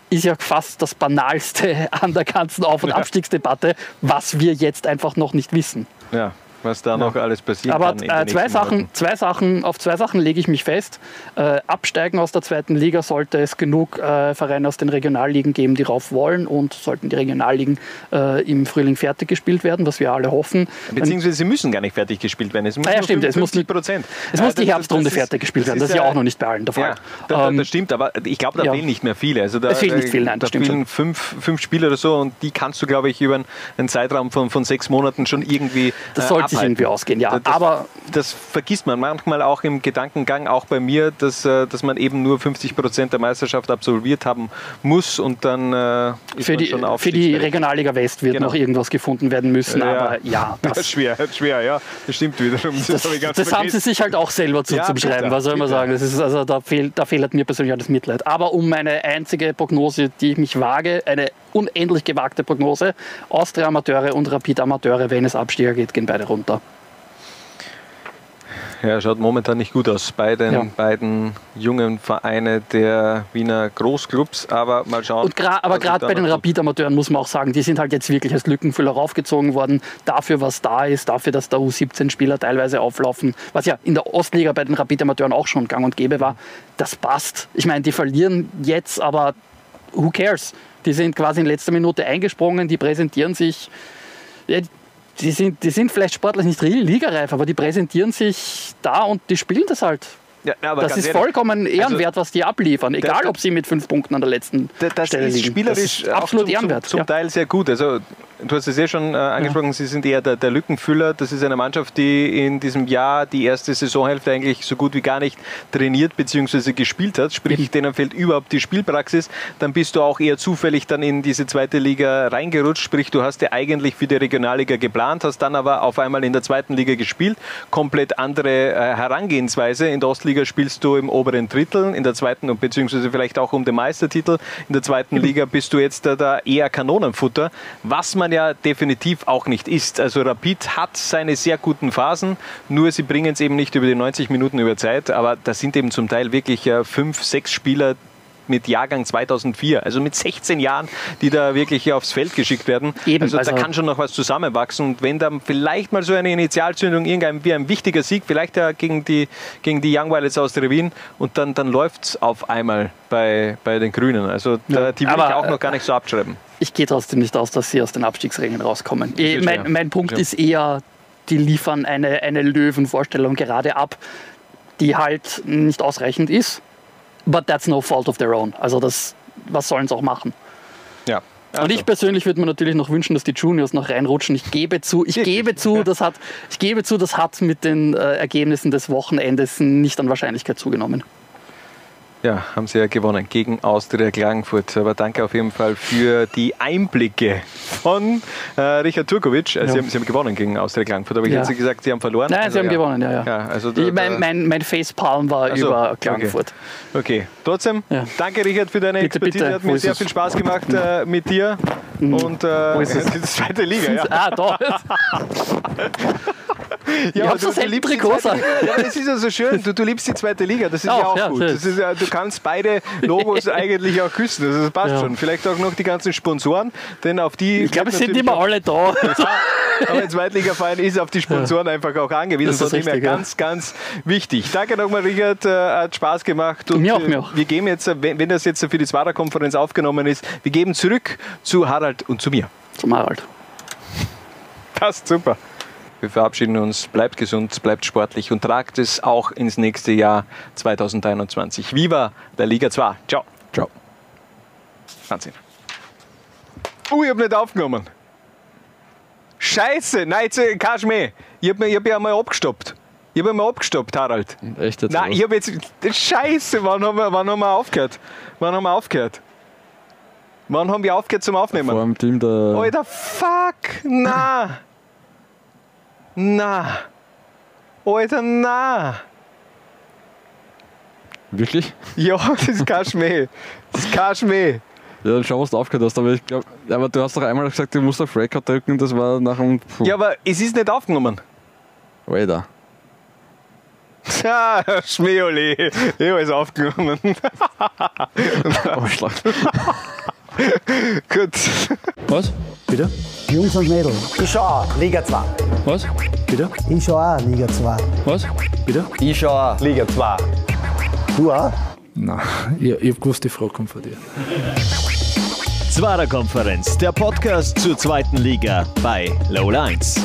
ist ja fast das Banalste [laughs] an der ganzen Auf- und Abstiegsdebatte, was wir jetzt einfach noch nicht wissen. Ja, was da noch alles passieren Aber äh, zwei Sachen, zwei Sachen, auf zwei Sachen lege ich mich fest. Äh, absteigen aus der zweiten Liga sollte es genug äh, Vereine aus den Regionalligen geben, die rauf wollen und sollten die Regionalligen äh, im Frühling fertig gespielt werden, was wir alle hoffen. Beziehungsweise sie müssen gar nicht fertig gespielt werden. Es muss Ah ja, stimmt, es muss 50 Prozent. Es muss die Herbstrunde fertig gespielt werden. Das ist ja auch noch nicht bei allen der Fall. Ja, da, da, Ähm, das stimmt, aber ich glaube, da ja. fehlen nicht mehr viele. Also da, Es fehlen nicht viele, nein, da das stimmt fehlen fünf, fünf Spieler oder so und die kannst du, glaube ich, über einen, einen Zeitraum von, von sechs Monaten schon irgendwie. Das äh, sollte sich irgendwie ausgehen, ja. Das, das, Aber das vergisst man manchmal auch im Gedankengang, auch bei mir, dass, äh, dass man eben nur 50 Prozent der Meisterschaft absolviert haben muss und dann äh, ist für die, schon für die Regionalliga West wird Genau. noch irgendwas gefunden werden müssen, Ja. aber ja, [laughs] das, schwer, schwer, ja. Das stimmt wiederum. das, hab ich ganz das haben sie sich halt auch selber Ja, zuzuschreiben. bitter, Was soll man sagen? Das ist, also, da, fehlt, da fehlt mir persönlich auch das Mitleid. Aber um meine einzige Prognose, die ich mich wage, eine unendlich gewagte Prognose, Austria Amateure und Rapid Amateure, wenn es Absteiger geht, gehen beide runter. Ja, schaut momentan nicht gut aus bei den Ja. beiden jungen Vereine der Wiener Großclubs. Aber mal schauen. Und gra aber gerade bei den. Rapid-Amateuren muss man auch sagen, die sind halt jetzt wirklich als Lückenfüller raufgezogen worden. Dafür, was da ist, dafür, dass da U17-Spieler teilweise auflaufen, was ja in der Ostliga bei den Rapid-Amateuren auch schon gang und gäbe war, das passt. Ich meine, die verlieren jetzt, aber who cares? Die sind quasi in letzter Minute eingesprungen, die präsentieren sich. Ja, die sind, die sind vielleicht sportlich nicht ligareif, aber die präsentieren sich da und die spielen das halt. Ja, das ist ehrlich, vollkommen ehrenwert, also- was die abliefern, egal Da- ob sie mit fünf Punkten an der letzten das Stelle ist liegen. spielerisch das ist absolut zum, ehrenwert. Zum, zum ja. Teil sehr gut. Also du hast es eh schon äh, angesprochen, sie sind eher der, der Lückenfüller. Das ist eine Mannschaft, die in diesem Jahr die erste Saisonhälfte eigentlich so gut wie gar nicht trainiert bzw. gespielt hat. Sprich, denen fehlt überhaupt die Spielpraxis. Dann bist du auch eher zufällig dann in diese zweite Liga reingerutscht. Sprich, du hast ja eigentlich für die Regionalliga geplant, hast dann aber auf einmal in der zweiten Liga gespielt. Komplett andere äh, Herangehensweise. In der Ostliga spielst du im oberen Drittel, in der zweiten und beziehungsweise vielleicht auch um den Meistertitel. In der zweiten Liga bist du jetzt da, da eher Kanonenfutter, was man ja definitiv auch nicht ist. Also Rapid hat seine sehr guten Phasen, nur sie bringen es eben nicht über die 90 Minuten über Zeit, aber das sind eben zum Teil wirklich äh, fünf, sechs Spieler, mit Jahrgang 2004, also mit 16 Jahren, die da wirklich hier aufs Feld geschickt werden. Eben, also, also- da kann schon noch was zusammenwachsen. Und wenn dann vielleicht mal so eine Initialzündung, irgendein wie ein wichtiger Sieg, vielleicht ja gegen die, gegen die Young Violets aus der Wien, und dann, dann läuft es auf einmal bei, bei den Grünen. Also da, die will Aber, ich auch äh, noch gar nicht so abschreiben. Ich gehe trotzdem nicht aus, dass sie aus den Abstiegsrängen rauskommen. Das ist mein, mein Punkt Ja. ist eher, die liefern eine, eine Löwenvorstellung gerade ab, die halt nicht ausreichend ist. But that's no fault of their own. Also das, was sollen sie auch machen? Ja. Und ich persönlich würde mir natürlich noch wünschen, dass die Juniors noch reinrutschen. Ich gebe zu, ich gebe zu, das hat, ich gebe zu, das hat mit den äh, Ergebnissen des Wochenendes nicht an Wahrscheinlichkeit zugenommen. Ja, haben sie ja gewonnen gegen Austria Klagenfurt. Aber danke auf jeden Fall für die Einblicke von äh, Richard Turkovic. Äh, Ja. sie, haben, sie haben gewonnen gegen Austria Klagenfurt, aber ich Ja. hätte gesagt, sie haben verloren. Nein, Also, sie haben ja. gewonnen, ja, ja. also da, Ich, mein, da- mein, mein Facepalm war Ach so, über okay. Klagenfurt. Okay, trotzdem, danke Richard für deine Bitte, Expertise. bitte. Hat mir sehr viel Spaß gemacht äh, mit dir. Und äh, [laughs] die zweite Liga, ja. Ah, da. [laughs] Ich aber hab so selten Trikots an. ja, das ist ja so schön. Du, du liebst die zweite Liga, das ist Auch, ja auch ja, gut. Das ist ja, du kannst beide [laughs] Logos eigentlich auch küssen. Also das passt Ja. schon. Vielleicht auch noch die ganzen Sponsoren, denn auf die. Ich glaube, es sind immer alle da. [laughs] aber ein Zweitligaverein ist auf die Sponsoren einfach auch angewiesen. Das ist Von dem her ja. ganz, ganz wichtig. Danke nochmal, Richard. Äh, Hat Spaß gemacht. Und Mir auch, äh, mir auch. wir geben jetzt, wenn wenn das jetzt für die Zwarer-Konferenz aufgenommen ist, wir geben zurück zu Harald und zu mir. Zum Harald. Passt super. Wir verabschieden uns. Bleibt gesund, bleibt sportlich und tragt es auch ins nächste Jahr 2021. Viva der Liga 2. Ciao. Ciao. Wahnsinn. Uh, ich hab nicht aufgenommen. Scheiße, nein, jetzt äh, kannst du mehr. Ich hab, ich hab ja einmal abgestoppt. Ich hab einmal abgestoppt, Harald. Echt jetzt? Nein, ich hab jetzt. Scheiße, wann haben, wir, wann haben wir aufgehört? Wann haben wir aufgehört? Wann haben wir aufgehört zum Aufnehmen? Vor dem Team der. Alter, fuck! Na! Na! Alter, na! Wirklich? Ja, das ist kein [laughs] Schmäh. Das ist kein Schmäh. Ja, dann schau, was du aufgehört hast. Aber ich glaube, aber du hast doch einmal gesagt, du musst auf Record drücken. Das war nach dem. Puh. Ja, aber es ist nicht aufgenommen. Alter. [laughs] Ja, Schmäholi. Ich habe es aufgenommen. [laughs] Arschloch. [laughs] Gut. Was? Bitte? Jungs und Mädels. Ich schau auch Liga 2. Was? Bitte? Ich schau auch Liga 2. Was? Bitte? Ich schau auch Liga 2. Du auch? Nein, ich, ich hab gewusst, die Frage kommt von dir. Zwarer Konferenz, der Podcast zur zweiten Liga bei Low Lines.